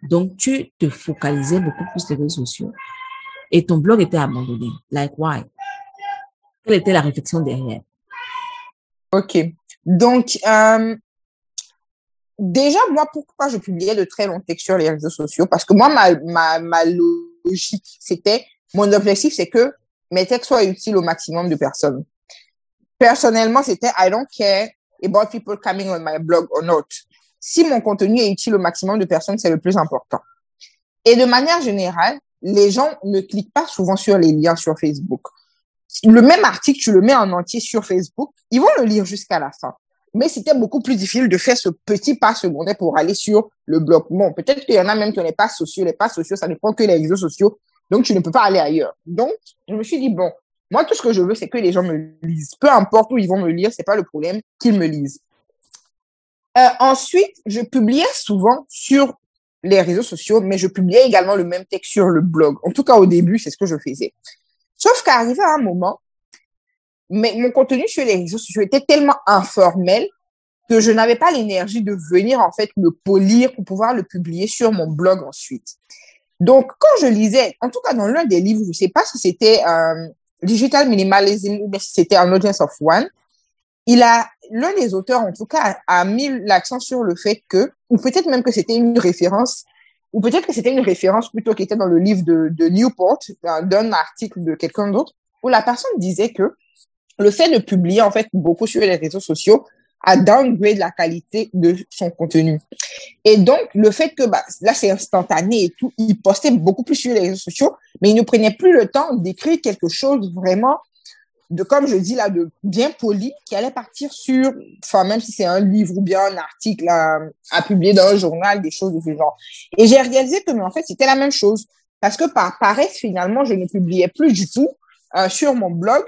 Donc, tu te focalisais beaucoup plus sur les réseaux sociaux et ton blog était abandonné. Like, why? Quelle était la réflexion derrière? Ok. Donc, euh, déjà, moi, pourquoi je publiais de très longs textes sur les réseaux sociaux? Parce que moi, ma, logique, c'était, mon objectif, c'est que mes textes soient utiles au maximum de personnes. Personnellement, c'était I don't care about people coming on my blog or not. Si mon contenu est utile au maximum de personnes, c'est le plus important. Et de manière générale, les gens ne cliquent pas souvent sur les liens sur Facebook. Le même article, tu le mets en entier sur Facebook, ils vont le lire jusqu'à la fin. Mais c'était beaucoup plus difficile de faire ce petit pas secondaire pour aller sur le blog. Bon, peut-être qu'il y en a même qui ont les passes sociaux. Les passes sociaux, ça ne prend que les réseaux sociaux. Donc, tu ne peux pas aller ailleurs. Donc, je me suis dit, bon, moi, tout ce que je veux, c'est que les gens me lisent. Peu importe où ils vont me lire, c'est pas le problème, qu'ils me lisent. Euh, ensuite, je publiais souvent sur les réseaux sociaux, mais je publiais également le même texte sur le blog. En tout cas, au début, c'est ce que je faisais. Sauf qu'arrivé à un moment, mais mon contenu sur les réseaux sociaux était tellement informel que je n'avais pas l'énergie de venir en fait le polir pour pouvoir le publier sur mon blog ensuite. Donc, quand je lisais, en tout cas dans l'un des livres, je ne sais pas si c'était euh, Digital Minimalism ou si c'était un Audience of One, il a, l'un des auteurs en tout cas a, mis l'accent sur le fait que, ou peut-être même que c'était une référence, ou peut-être que c'était une référence plutôt qui était dans le livre de, de Newport, d'un d'un article de quelqu'un d'autre, où la personne disait que le fait de publier en fait beaucoup sur les réseaux sociaux a downgrade la qualité de son contenu. Et donc, le fait que bah, là, c'est instantané et tout, il postait beaucoup plus sur les réseaux sociaux, mais il ne prenait plus le temps d'écrire quelque chose vraiment de, comme je dis là, de bien poli, qui allait partir sur, enfin, même si c'est un livre ou bien un article à, publier dans un journal, des choses de ce genre. Et j'ai réalisé que, mais en fait, c'était la même chose. Parce que par paresse, finalement, je ne publiais plus du tout euh, sur mon blog,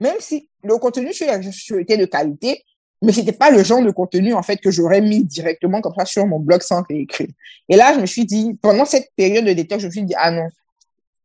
même si le contenu sur réseaux était de qualité, mais c'était pas le genre de contenu, en fait, que j'aurais mis directement comme ça sur mon blog sans réécrire. Et là, je me suis dit, pendant cette période de détox, je me suis dit, ah non,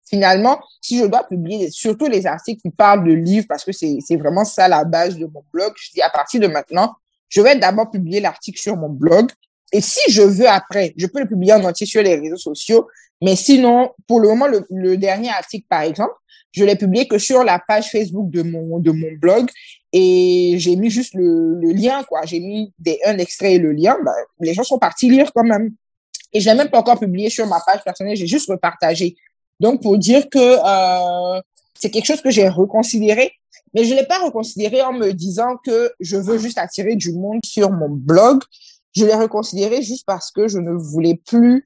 finalement, si je dois publier surtout les articles qui parlent de livres, parce que c'est vraiment ça la base de mon blog, je dis à partir de maintenant, je vais d'abord publier l'article sur mon blog. Et si je veux après, je peux le publier en entier sur les réseaux sociaux. Mais sinon, pour le moment, le dernier article, par exemple, je l'ai publié que sur la page Facebook de mon, de mon blog et j'ai mis juste le, le lien, quoi. J'ai mis des, un extrait et le lien. Ben, les gens sont partis lire quand même. Et je l'ai même pas encore publié sur ma page personnelle, j'ai juste repartagé. Donc, pour dire que euh, c'est quelque chose que j'ai reconsidéré, mais je l'ai pas reconsidéré en me disant que je veux juste attirer du monde sur mon blog. Je l'ai reconsidéré juste parce que je ne voulais plus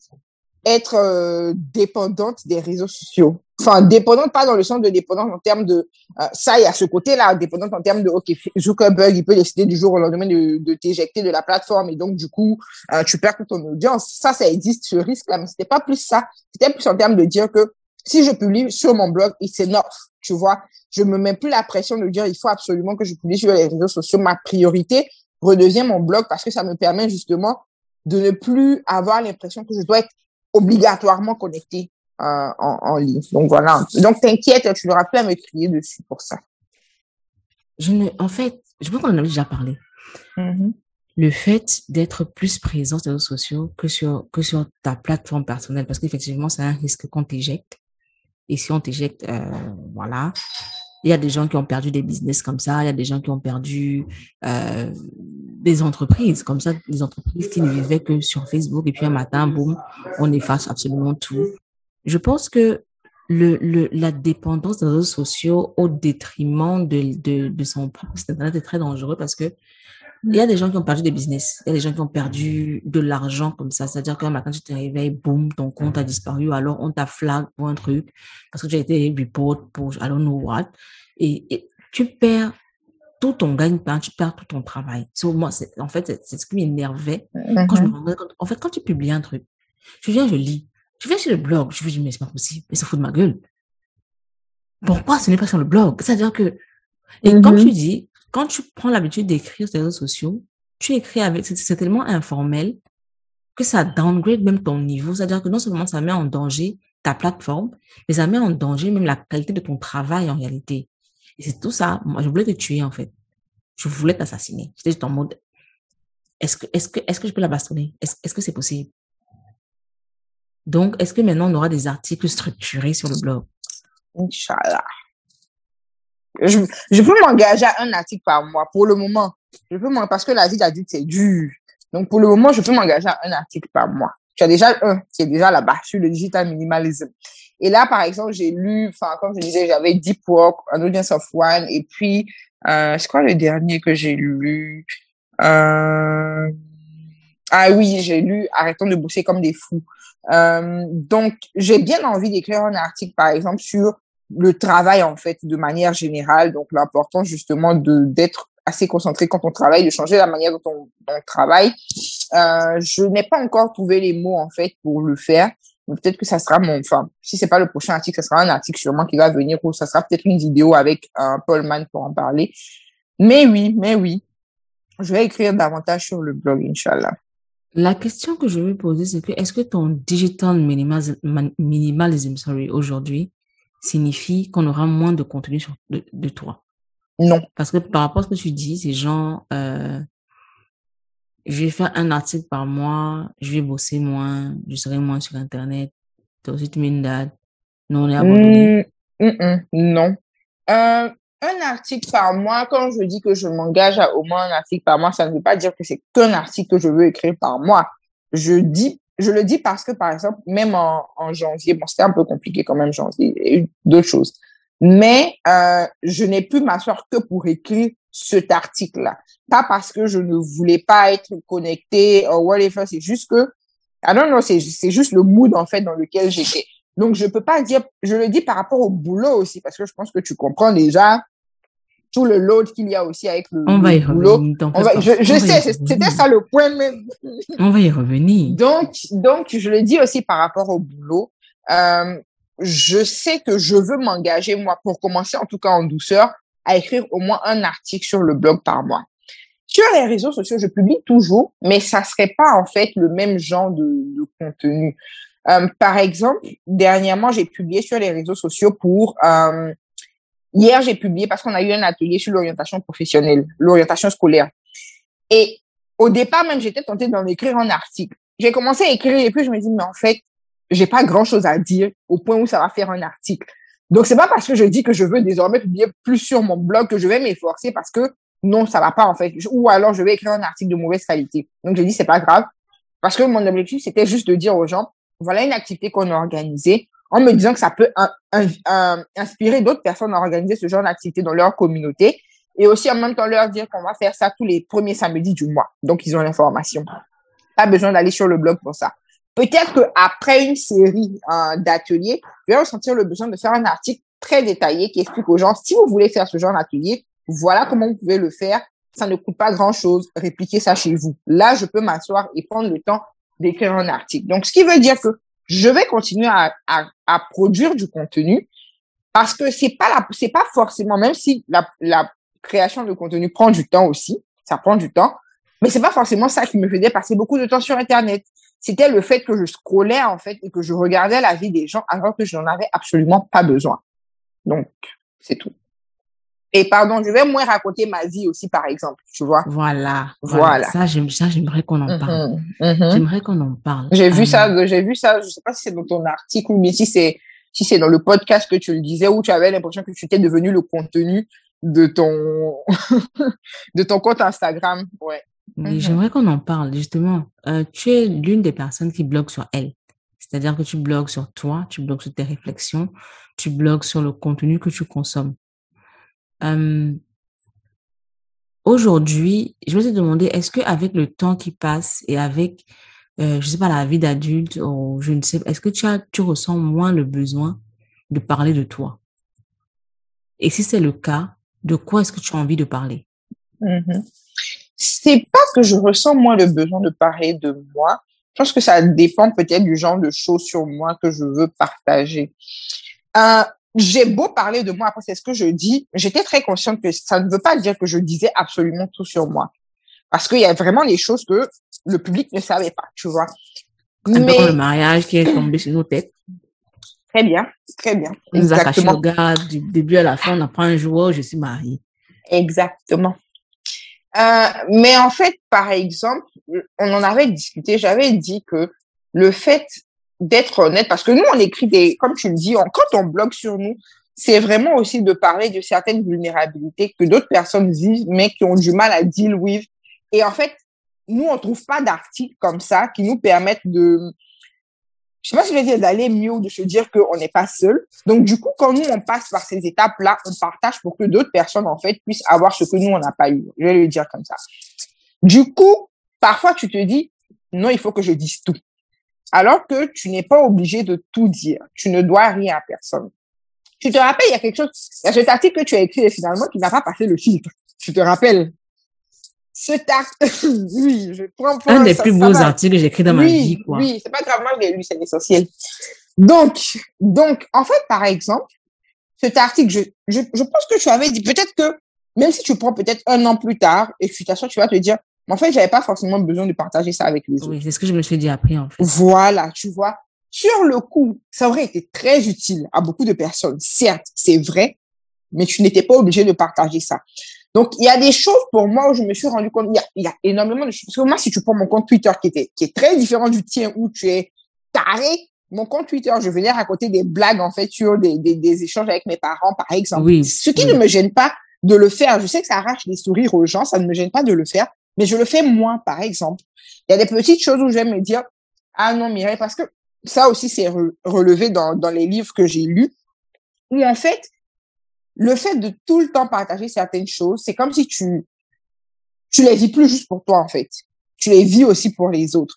être euh, dépendante des réseaux sociaux. Enfin, dépendante pas dans le sens de dépendante en termes de euh, ça, il y a ce côté-là, dépendante en termes de OK, Zuckerberg, il peut décider du jour au lendemain de, de t'éjecter de la plateforme et donc du coup, euh, tu perds toute ton audience. Ça, ça existe ce risque-là, mais c'était pas plus ça. C'était plus en termes de dire que si je publie sur mon blog, it's enough, tu vois. Je me mets plus la pression de dire il faut absolument que je publie sur les réseaux sociaux. Ma priorité redevient mon blog parce que ça me permet justement de ne plus avoir l'impression que je dois être obligatoirement connecté euh, en, en, ligne. Donc voilà. Donc t'inquiète, tu n'auras plus à me crier dessus pour ça. Je ne, en fait, je pense qu'on en a déjà parlé. Mm-hmm. Le fait d'être plus présent sur les réseaux sociaux que sur, que sur ta plateforme personnelle, parce qu'effectivement, c'est un risque qu'on t'éjecte. Et si on t'éjecte, euh, voilà. Il y a des gens qui ont perdu des business comme ça, il y a des gens qui ont perdu euh, des entreprises comme ça, des entreprises qui ne vivaient que sur Facebook et puis un matin, boum, on efface absolument tout. Je pense que le, le, la dépendance des réseaux sociaux au détriment de, de, de son propre site internet est très dangereux parce que il y a des gens qui ont perdu des business, il y a des gens qui ont perdu de l'argent comme ça. C'est-à-dire qu'un matin, tu te réveilles, boum, ton compte a disparu, alors on t'a flag pour un truc, parce que tu as été report pour I don't know what. Et, et tu perds tout ton gagne-pain, tu perds tout ton travail. So, moi, en fait, c'est ce qui m'énervait. Quand je me rendais compte, en fait, quand tu publies un truc, je viens, je lis. Je viens sur le blog, je me dis, mais c'est pas possible, mais ça fout de ma gueule. Pourquoi ce n'est pas sur le blog? C'est-à-dire que, et comme tu dis, quand tu prends l'habitude d'écrire sur les réseaux sociaux, tu écris avec, c'est tellement informel que ça downgrade même ton niveau. C'est-à-dire que non seulement ça met en danger ta plateforme, mais ça met en danger même la qualité de ton travail en réalité. Et c'est tout ça. Moi, je voulais te tuer, en fait. Je voulais t'assassiner. J'étais juste en mode, est-ce que, est-ce que, est-ce que je peux la bastonner? Est-ce, est-ce que c'est possible? Donc, est-ce que maintenant on aura des articles structurés sur le blog? Inch'Allah je, peux m'engager à un article par mois pour le moment. Je peux parce que la vie d'adulte, c'est dur. Donc, pour le moment, je peux m'engager à un article par mois. Tu as déjà un qui est déjà là-bas sur le digital minimalism. Et là, par exemple, j'ai lu, enfin, comme je disais, j'avais Deep Work, An Audience of One, et puis, euh, c'est quoi le dernier que j'ai lu? Euh, ah oui, j'ai lu Arrêtons de bosser comme des fous. Euh, donc, j'ai bien envie d'écrire un article, par exemple, sur le travail en fait de manière générale. Donc l'importance justement de d'être assez concentré quand on travaille, de changer la manière dont on, on travaille. Euh, je n'ai pas encore trouvé les mots en fait pour le faire. Peut-être que ça sera mon, enfin, si c'est pas le prochain article, ça sera un article sûrement qui va venir ou ça sera peut-être une vidéo avec un Paul Mann pour en parler. Mais oui, mais oui, je vais écrire davantage sur le blog, Inch'Allah. La question que je vais poser, c'est que est-ce que ton digital minimalism, minimalism sorry, aujourd'hui signifie qu'on aura moins de contenu sur, de, de, toi? Non. Parce que par rapport à ce que tu dis, c'est genre, euh, je vais faire un article par mois, je vais bosser moins, je serai moins sur Internet. Toi aussi, tu mets une date. Non, on est abandonné. Mmh, mmh, mmh, non. Euh, un article par mois, quand je dis que je m'engage à au moins un article par mois, ça ne veut pas dire que c'est qu'un article que je veux écrire par mois. Je dis je le dis parce que, par exemple, même en, janvier, bon, c'était un peu compliqué quand même, janvier, il y a eu d'autres choses. Mais euh, je n'ai pu m'asseoir que pour écrire cet article-là. Pas parce que je ne voulais pas être connectée ou whatever, c'est juste que, ah non, non, c'est juste le mood, en fait, dans lequel j'étais. Donc, je peux pas dire, je le dis par rapport au boulot aussi, parce que je pense que tu comprends déjà tout le load qu'il y a aussi avec le, On va y boulot. revenir. On va- je On sais, c'était ça le point même. On va y revenir. Donc, donc, je le dis aussi par rapport au boulot. Euh, je sais que je veux m'engager, moi, pour commencer, en tout cas en douceur, à écrire au moins un article sur le blog par mois. Sur les réseaux sociaux, je publie toujours, mais ça serait pas, en fait, le même genre de, de contenu. Euh, par exemple, dernièrement, j'ai publié sur les réseaux sociaux pour... euh, hier, j'ai publié parce qu'on a eu un atelier sur l'orientation professionnelle, l'orientation scolaire. Et au départ, même, j'étais tentée d'en écrire un article. J'ai commencé à écrire et puis je me dis, mais en fait, j'ai pas grand chose à dire au point où ça va faire un article. Donc, c'est pas parce que je dis que je veux désormais publier plus sur mon blog que je vais m'efforcer parce que non, ça va pas, en fait. Ou alors, je vais écrire un article de mauvaise qualité. Donc, j'ai dit, c'est pas grave. Parce que mon objectif, c'était juste de dire aux gens, voilà une activité qu'on a organisée en me disant que ça peut inspirer d'autres personnes à organiser ce genre d'activité dans leur communauté et aussi en même temps leur dire qu'on va faire ça tous les premiers samedis du mois. Donc, ils ont l'information. Pas besoin d'aller sur le blog pour ça. Peut-être qu'après une série euh, d'ateliers, je vais ressentir le besoin de faire un article très détaillé qui explique aux gens, si vous voulez faire ce genre d'atelier, voilà comment vous pouvez le faire. Ça ne coûte pas grand-chose. Répliquez ça chez vous. Là, je peux m'asseoir et prendre le temps d'écrire un article. Donc, ce qui veut dire que je vais continuer à, à, produire du contenu parce que c'est pas la, c'est pas forcément, même si la, la création de contenu prend du temps aussi, ça prend du temps, mais c'est pas forcément ça qui me faisait passer beaucoup de temps sur Internet. C'était le fait que je scrollais, en fait, et que je regardais la vie des gens alors que je n'en avais absolument pas besoin. Donc, c'est tout. Et pardon, je vais moins raconter ma vie aussi, par exemple, tu vois. Voilà. Voilà. Ça, j'aime, ça, j'aimerais qu'on en parle. Mhm, mhm. J'aimerais qu'on en parle. J'ai vu Euh, ça, j'ai vu ça, je sais pas si c'est dans ton article ou bien si c'est si c'est dans le podcast que tu le disais où tu avais l'impression que tu étais devenu le contenu de ton de ton compte Instagram. Ouais. Oui, Mhm. j'aimerais qu'on en parle, justement. Euh, tu es l'une des personnes qui blogue sur elle. C'est-à-dire que tu blogues sur toi, tu blogues sur tes réflexions, tu blogues sur le contenu que tu consommes. Euh, aujourd'hui, je vais te demander, est-ce que avec le temps qui passe et avec, euh, je sais pas, la vie d'adulte ou je ne sais est-ce que tu ressens moins le besoin de parler de toi? Et si c'est le cas, de quoi est-ce que tu as envie de parler? Mhm. C'est pas que je ressens moins le besoin de parler de moi. Je pense que ça dépend peut-être du genre de choses sur moi que je veux partager. Euh, j'ai beau parler de moi, après c'est ce que je dis, j'étais très consciente que ça ne veut pas dire que je disais absolument tout sur moi. Parce qu'il y a vraiment des choses que le public ne savait pas, tu vois. Un peu Mais comme le mariage qui est tombé sur nos têtes. très bien, très bien. On nous a caché le gars du début à la fin, on apprend un jour, je suis mariée. Exactement. Euh, mais en fait, par exemple, on en avait discuté, j'avais dit que le fait d'être honnête, parce que nous, on écrit des, comme tu le dis, quand on blogue sur nous, c'est vraiment aussi de parler de certaines vulnérabilités que d'autres personnes vivent, mais qui ont du mal à deal with. Et en fait, nous, on trouve pas d'articles comme ça qui nous permettent de, je sais pas si je vais dire d'aller mieux ou de se dire qu'on n'est pas seul. Donc, du coup, quand nous, on passe par ces étapes-là, on partage pour que d'autres personnes, en fait, puissent avoir ce que nous, on n'a pas eu. Je vais le dire comme ça. Du coup, parfois, tu te dis, non, il faut que je dise tout. Alors que tu n'es pas obligé de tout dire. Tu ne dois rien à personne. Tu te rappelles, il y a quelque chose, il y a cet article que tu as écrit et finalement qui n'a pas passé le filtre. Tu te rappelles? Cet article, oui, je prends pour Un des ça- plus ça beaux va. articles que j'ai écrit dans ma vie, quoi. Oui, c'est pas grave, moi je l'ai lu, c'est l'essentiel. Donc, donc, en fait, par exemple, cet article, je, je, je pense que tu avais dit, peut-être que, même si tu prends peut-être un an plus tard et tu t'assois, tu vas te dire, mais en fait, j'avais pas forcément besoin de partager ça avec les autres. Oui, c'est ce que je me suis dit après, en fait. Voilà, tu vois. Sur le coup, ça aurait été très utile à beaucoup de personnes. Certes, c'est vrai, mais tu n'étais pas obligé de partager ça. Donc, il y a des choses pour moi où je me suis rendu compte, il y a, il y a énormément de choses. Parce que moi, si tu prends mon compte Twitter qui était, qui est très différent du tien où tu es taré, mon compte Twitter, je venais raconter des blagues, en fait, sur des, des, des échanges avec mes parents, par exemple. Oui, Ce qui oui. ne me gêne pas de le faire. Je sais que ça arrache des sourires aux gens, ça ne me gêne pas de le faire, mais je le fais moins, par exemple. Il y a des petites choses où je me dire, ah non, Mireille, parce que ça aussi, c'est re- relevé dans, dans les livres que j'ai lus, où en fait, le fait de tout le temps partager certaines choses, c'est comme si tu, tu les vis plus juste pour toi, en fait. Tu les vis aussi pour les autres.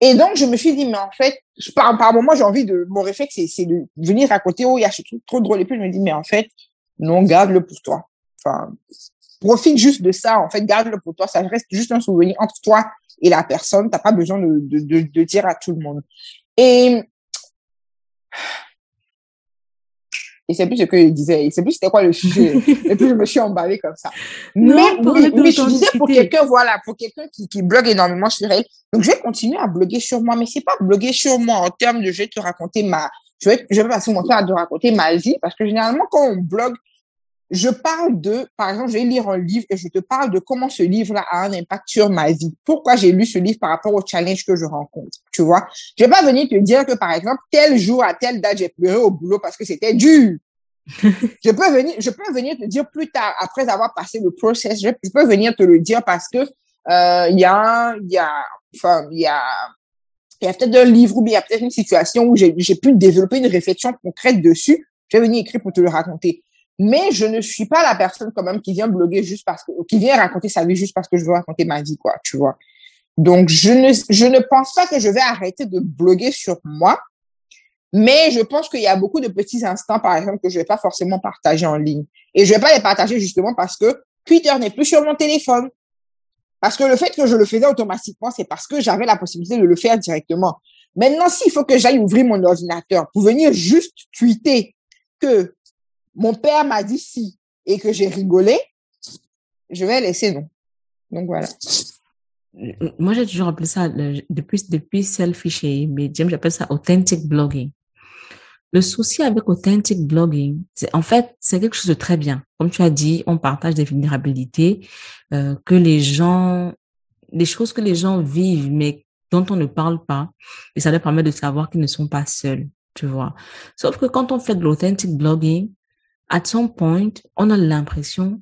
Et donc, je me suis dit, mais en fait, par, par moment, j'ai envie de, mon réflexe, c'est de venir raconter, oh, il y a ce truc trop drôle. Et puis, je me dis, mais en fait, non, garde-le pour toi. enfin, profite juste de ça. En fait, garde-le pour toi. Ça reste juste un souvenir entre toi et la personne. T'as pas besoin de, de, de, de dire à tout le monde. Et et c'est plus ce que je disais, et c'est plus c'était quoi le sujet, et puis je me suis emballée comme ça. Non, mais oui, mais je disais pour quelqu'un, voilà, pour quelqu'un qui, qui blogue énormément sur elle, donc je vais continuer à bloguer sur moi, mais c'est pas bloguer sur moi en termes de je vais te raconter ma, je vais, je vais passer mon temps à te raconter ma vie, parce que généralement quand on blogue, je parle de, par exemple, je vais lire un livre et je te parle de comment ce livre-là a un impact sur ma vie. Pourquoi j'ai lu ce livre par rapport au challenge que je rencontre, tu vois? Je vais pas venir te dire que, par exemple, tel jour à telle date, j'ai pleuré au boulot parce que c'était dur. je peux venir, je peux venir te dire plus tard, après avoir passé le process, je, je peux venir te le dire parce que, euh, il y a, il y a, enfin, il y a, il y a peut-être un livre ou bien il y a peut-être une situation où j'ai pu développer une réflexion concrète dessus. Je vais venir écrire pour te le raconter. Mais je ne suis pas la personne quand même qui vient bloguer juste parce que, qui vient raconter sa vie juste parce que je veux raconter ma vie, quoi, tu vois. Donc, je ne, je ne pense pas que je vais arrêter de bloguer sur moi. Mais je pense qu'il y a beaucoup de petits instants, par exemple, que je vais pas forcément partager en ligne. Et je vais pas les partager justement parce que Twitter n'est plus sur mon téléphone. Parce que le fait que je le faisais automatiquement, c'est parce que j'avais la possibilité de le faire directement. Maintenant, s'il faut que j'aille ouvrir mon ordinateur pour venir juste tweeter que mon père m'a dit si et que j'ai rigolé, je vais laisser non. Donc voilà. Moi, j'ai toujours appelé ça, le- depuis, depuis Selfish et Medium, j'appelle ça authentic blogging. Le souci avec authentic blogging, c'est en fait, c'est quelque chose de très bien. Comme tu as dit, on partage des vulnérabilités, euh, que les gens, des choses que les gens vivent, mais dont on ne parle pas. Et ça leur permet de savoir qu'ils ne sont pas seuls, tu vois. Sauf que quand on fait de l'authentic blogging, at some point, on a l'impression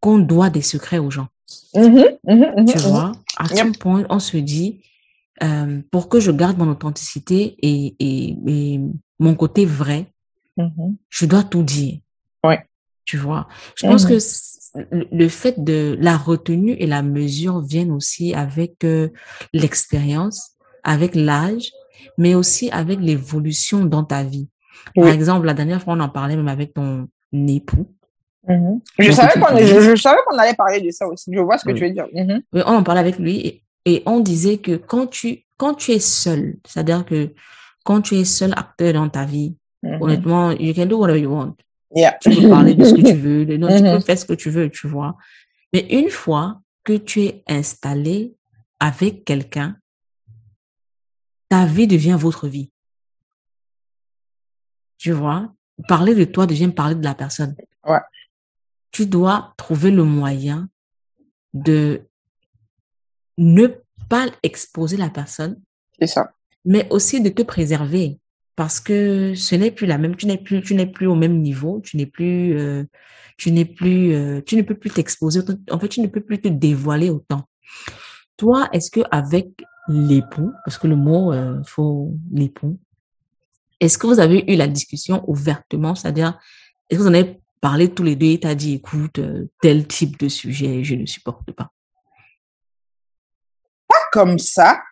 qu'on doit des secrets aux gens. Mhm, mhm, mhm, Tu vois, à Yep. some point, on se dit, euh, pour que je garde mon authenticité et, et, et mon côté vrai, je dois tout dire. Ouais. Tu vois, je pense que le fait de la retenue et la mesure viennent aussi avec euh, l'expérience, avec l'âge, mais aussi avec l'évolution dans ta vie. Par exemple, la dernière fois, on en parlait même avec ton époux. Mhm. Je savais qu'on je, je savais qu'on allait parler de ça aussi. Je vois ce que Oui. tu veux dire. Mhm. Oui, on en parlait avec lui et, et on disait que quand tu, quand tu es seul, c'est-à-dire que quand tu es seul acteur dans ta vie, Mhm. honnêtement, you can do whatever you want. Yeah. Tu peux parler de ce que tu veux, de- non, tu peux faire ce que tu veux, tu vois. Mais une fois que tu es installé avec quelqu'un, ta vie devient votre vie. Tu vois, parler de toi devient parler de la personne. Ouais. Tu dois trouver le moyen de ne pas exposer la personne, C'est ça. mais aussi de te préserver parce que ce n'est plus la même, tu n'es plus, tu n'es plus au même niveau, tu n'es plus, euh, tu n'es plus, euh, tu ne peux plus t'exposer, autant- en fait, tu ne peux plus te dévoiler autant. Toi, est-ce que avec l'époux, parce que le mot, euh, faut l'époux, est-ce que vous avez eu la discussion ouvertement, c'est-à-dire, est-ce que vous en avez parlé tous les deux et t'as dit, écoute, euh, tel type de sujet, je ne supporte pas? Pas comme ça.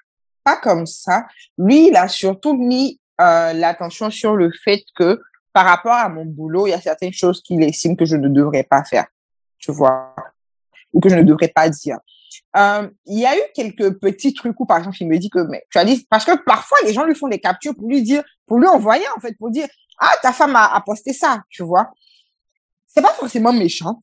Pas comme ça. Lui, il a surtout mis euh, l'attention sur le fait que par rapport à mon boulot, il y a certaines choses qu'il estime que je ne devrais pas faire. Tu vois? Ou que je ne devrais pas dire. Euh, il y a eu quelques petits trucs où, par exemple, il me dit que, mais, tu as dit, parce que parfois, les gens lui font des captures pour lui dire, pour lui envoyer, en fait, pour dire, ah, ta femme a, a posté ça, tu vois. C'est pas forcément méchant.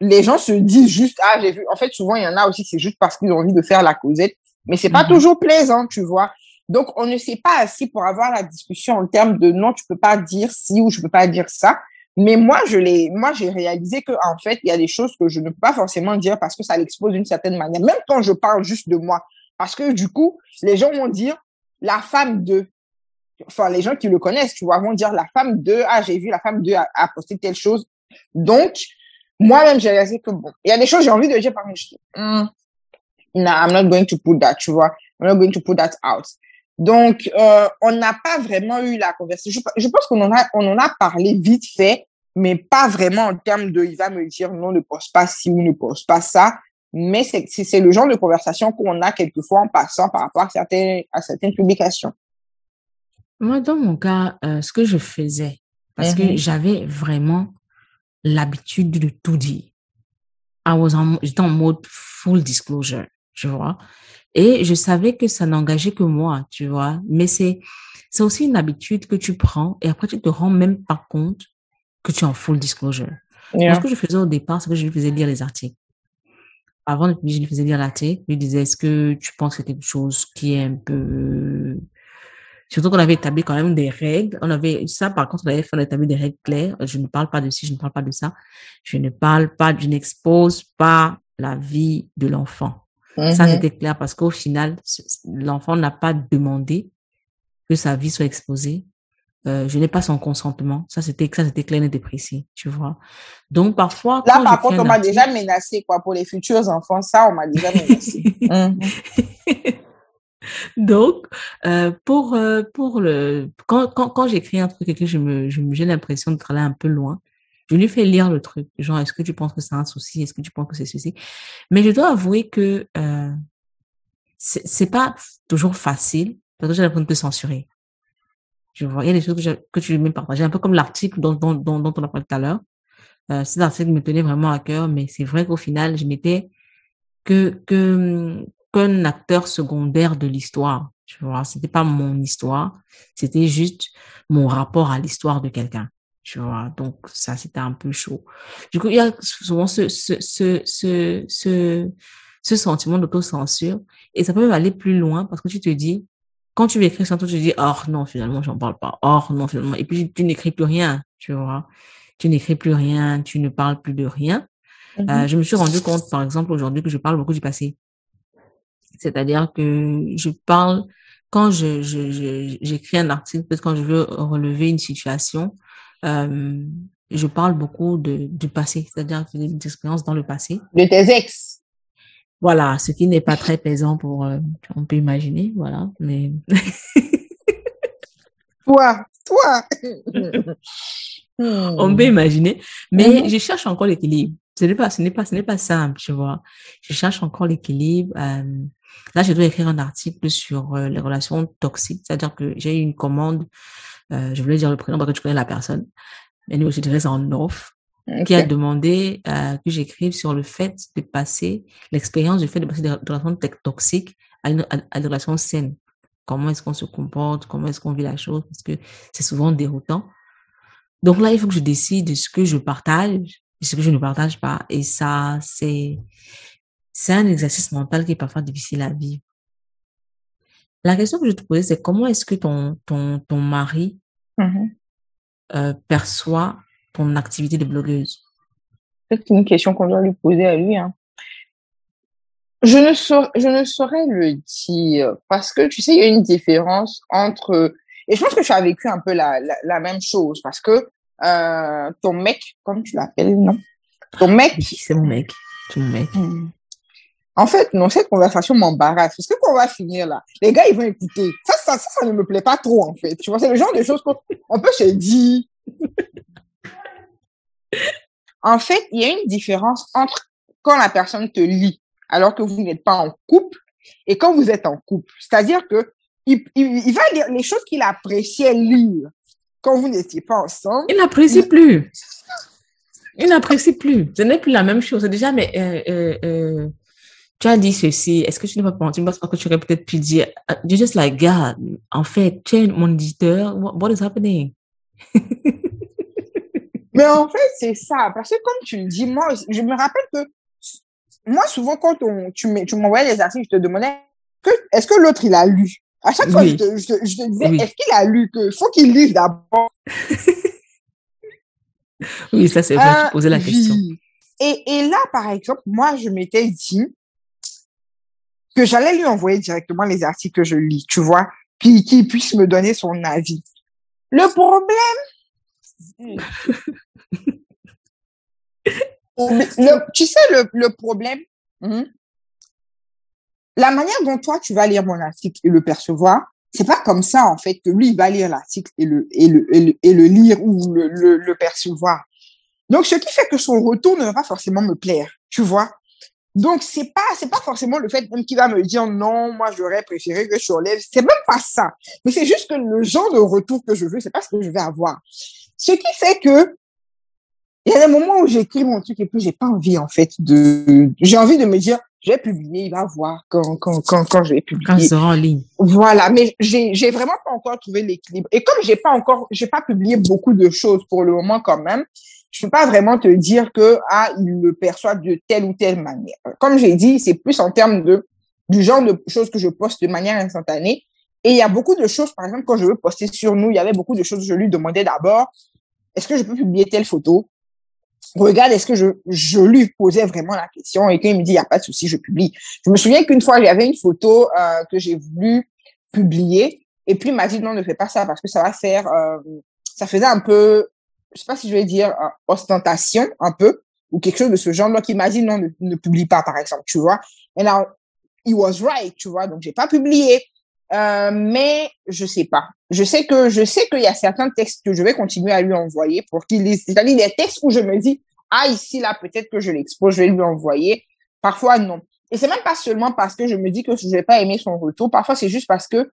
Les gens se disent juste, ah, j'ai vu. En fait, souvent, il y en a aussi, c'est juste parce qu'ils ont envie de faire la causette. Mais c'est pas Mhm. toujours plaisant, tu vois. Donc, on ne s'est pas assis pour avoir la discussion en termes de non, tu peux pas dire ci ou je peux pas dire ça. Mais moi, je l'ai, moi, j'ai réalisé que, en fait, il y a des choses que je ne peux pas forcément dire parce que ça l'expose d'une certaine manière. Même quand je parle juste de moi. Parce que, du coup, les gens vont dire la femme de, enfin, les gens qui le connaissent, tu vois, vont dire la femme de, ah, j'ai vu la femme de a, a posté telle chose. Donc, moi-même, j'ai réalisé que bon, il y a des choses, j'ai envie de dire, par exemple, je dis, Hmm, nah, I'm not going to put that, tu vois. I'm not going to put that out. Donc, euh, on n'a pas vraiment eu la conversation. Je, je pense qu'on en a, on en a parlé vite fait, mais pas vraiment en termes de, il va me dire non, ne poste pas ci ou ne poste pas ça. Mais c'est, c'est, le genre de conversation qu'on a quelquefois en passant par rapport à certaines, à certaines publications. Moi, dans mon cas, euh, ce que je faisais, parce que Mhm. j'avais vraiment l'habitude de tout dire. J'étais en mode full disclosure, tu vois. Et je savais que ça n'engageait que moi, tu vois. Mais c'est, c'est aussi une habitude que tu prends et après tu te rends même pas compte que tu es en full disclosure. Ce que je faisais au départ, c'est que je lui faisais lire les articles. Avant de je lui faisais lire l'article, je lui disais, est-ce que tu penses que c'est quelque chose qui est un peu Surtout qu'on avait établi quand même des règles. On avait, ça, par contre, on avait fait, établi des règles claires. Je ne parle pas de ci, je ne parle pas de ça. Je ne parle pas, je n'expose pas la vie de l'enfant. Ça, mhm. c'était clair parce qu'au final, l'enfant n'a pas demandé que sa vie soit exposée. Euh, je n'ai pas son consentement. Ça, c'était, ça, c'était clair et précis, tu vois. Donc, parfois. Là, par contre, on m'a déjà menacé, quoi, pour les futurs enfants. Ça, on m'a déjà menacé. Mhm. Donc, euh, pour, euh, pour le, quand, quand, quand j'écris un truc et que je me, j'ai l'impression de aller un peu loin, je lui fais lire le truc. Genre, est-ce que tu penses que c'est un souci? Est-ce que tu penses que c'est ceci? Mais je dois avouer que euh, c'est pas toujours facile parce que j'ai l'impression de censurer. Je vois, il y a des choses que, tu lui partager, un peu comme l'article dont, dont, dont, dont on a parlé tout à l'heure. Euh, cet article me tenait vraiment à cœur, mais c'est vrai qu'au final, je m'étais que, qu'un acteur secondaire de l'histoire. Tu vois, c'était pas mon histoire, c'était juste mon rapport à l'histoire de quelqu'un. Tu vois, donc ça, c'était un peu chaud. Du coup, il y a souvent ce, ce, ce, ce, ce, ce sentiment d'autocensure et ça peut même aller plus loin parce que tu te dis, quand tu écris ça, tu te dis, oh non, finalement, j'en parle pas. Oh non, finalement. Et puis, tu n'écris plus rien, tu vois. Tu n'écris plus rien, tu ne parles plus de rien. Euh, mm-hmm. je me suis rendu compte, par exemple, aujourd'hui, que je parle beaucoup du passé. C'est-à-dire que je parle, quand je, je, j'écris un article, peut-être quand je veux relever une situation, euh, je parle beaucoup de, du passé, c'est-à-dire des expériences dans le passé. De tes ex. Voilà, ce qui n'est pas très plaisant pour, euh, on peut imaginer, voilà, mais. toi, toi. on peut imaginer, mais mm-hmm. je cherche encore l'équilibre. Ce n'est pas, ce n'est pas, ce n'est pas simple, tu vois. Je cherche encore l'équilibre. Euh, Là, je dois écrire un article sur euh, les relations toxiques, c'est-à-dire que j'ai eu une commande, je voulais dire le prénom parce que tu connais la personne, mais nous, je dirais ça en off, qui a demandé euh, que j'écrive sur le fait de passer, l'expérience du fait de passer de, relations toxiques à une, à, une relation saine. Comment est-ce qu'on se comporte, comment est-ce qu'on vit la chose, parce que c'est souvent déroutant. Donc là, il faut que je décide de ce que je partage et ce que je ne partage pas. Et ça, c'est, c'est un exercice mental qui est parfois difficile à vivre. La question que je te posais, c'est comment est-ce que ton, ton, ton mari mm-hmm. euh, perçoit ton activité de blogueuse? C'est une question qu'on doit lui poser à lui. Hein. Je, ne saurais, je ne saurais le dire parce que tu sais, il y a une différence entre... Et je pense que tu as vécu un peu la, la, même chose parce que euh, ton mec, comme tu l'appelles, non? Ton mec... c'est mon mec. Mon mec. Mm. En fait, non, cette conversation m'embarrasse. Parce que quand on va finir là, les gars, ils vont écouter. Ça, ça, ça, ne me plaît pas trop, en fait. Tu vois, c'est le genre de choses qu'on peut se dire. en fait, il y a une différence entre quand la personne te lit alors que vous n'êtes pas en couple et quand vous êtes en couple. C'est-à-dire que il, il, va lire les choses qu'il appréciait lire quand vous n'étiez pas ensemble. Il n'apprécie plus. Il n'apprécie plus. Ce n'est plus la même chose. Déjà, mais euh, euh, euh tu as dit ceci, est-ce que tu ne vas pas, tu ne penses pas que tu aurais peut-être pu dire, uh, you're just like, God, en fait, tu es mon éditeur, what, is happening? Mais en fait, c'est ça, parce que comme tu le dis, moi, je me rappelle que, moi, souvent, quand on, tu m'envoyais les articles, je te demandais, est-ce que l'autre, il a lu? À chaque fois, je, te, je, te, disais, est-ce qu'il a lu? Que faut qu'il lise d'abord. oui, ça, c'est vrai, tu posais la question. Et, et là, par exemple, moi, je m'étais dit, que j'allais lui envoyer directement les articles que je lis, tu vois, qui, qui puisse me donner son avis. Le problème, tu sais, le, le problème, hmm, la manière dont toi, tu vas lire mon article et le percevoir, c'est pas comme ça, en fait, que lui, il va lire l'article et le, et, le, et, le, et le lire ou le, le, le percevoir. Donc, ce qui fait que son retour ne va pas forcément me plaire, tu vois. Donc, c'est pas, c'est pas forcément le fait même qu'il va me dire non, moi, j'aurais préféré que je enlève. C'est même pas ça. Mais c'est juste que le genre de retour que je veux, c'est pas ce que je vais avoir. Ce qui fait que, il y a des moments où j'écris mon truc et puis j'ai pas envie, en fait, de, j'ai envie de me dire, je vais publier, il va voir quand, quand, quand, quand je vais publier. Quand sera en ligne. Voilà, mais j'ai, j'ai vraiment pas encore trouvé l'équilibre. Et comme j'ai pas encore, j'ai pas publié beaucoup de choses pour le moment quand même, je peux pas vraiment te dire que, ah, il le perçoit de telle ou telle manière. Comme j'ai dit, c'est plus en termes de, du genre de choses que je poste de manière instantanée. Et il y a beaucoup de choses, par exemple, quand je veux poster sur nous, il y avait beaucoup de choses, je lui demandais d'abord, est-ce que je peux publier telle photo? regarde, est-ce que je, je lui posais vraiment la question et qu'il me dit, il n'y a pas de souci, je publie. Je me souviens qu'une fois, j'avais une photo euh, que j'ai voulu publier et puis il m'a dit, non, ne fais pas ça parce que ça va faire, euh, ça faisait un peu, je sais pas si je vais dire euh, ostentation, un peu, ou quelque chose de ce genre. Donc, il m'a dit, non, ne, ne publie pas, par exemple, tu vois. Et là, he was right, tu vois. Donc, j'ai pas publié. Euh, mais je sais pas. Je sais que je sais qu'il y a certains textes que je vais continuer à lui envoyer pour qu'il lise. C'est-à-dire des textes où je me dis ah ici là peut-être que je l'expose, je vais lui envoyer. Parfois non. Et c'est même pas seulement parce que je me dis que je vais pas aimer son retour. Parfois c'est juste parce que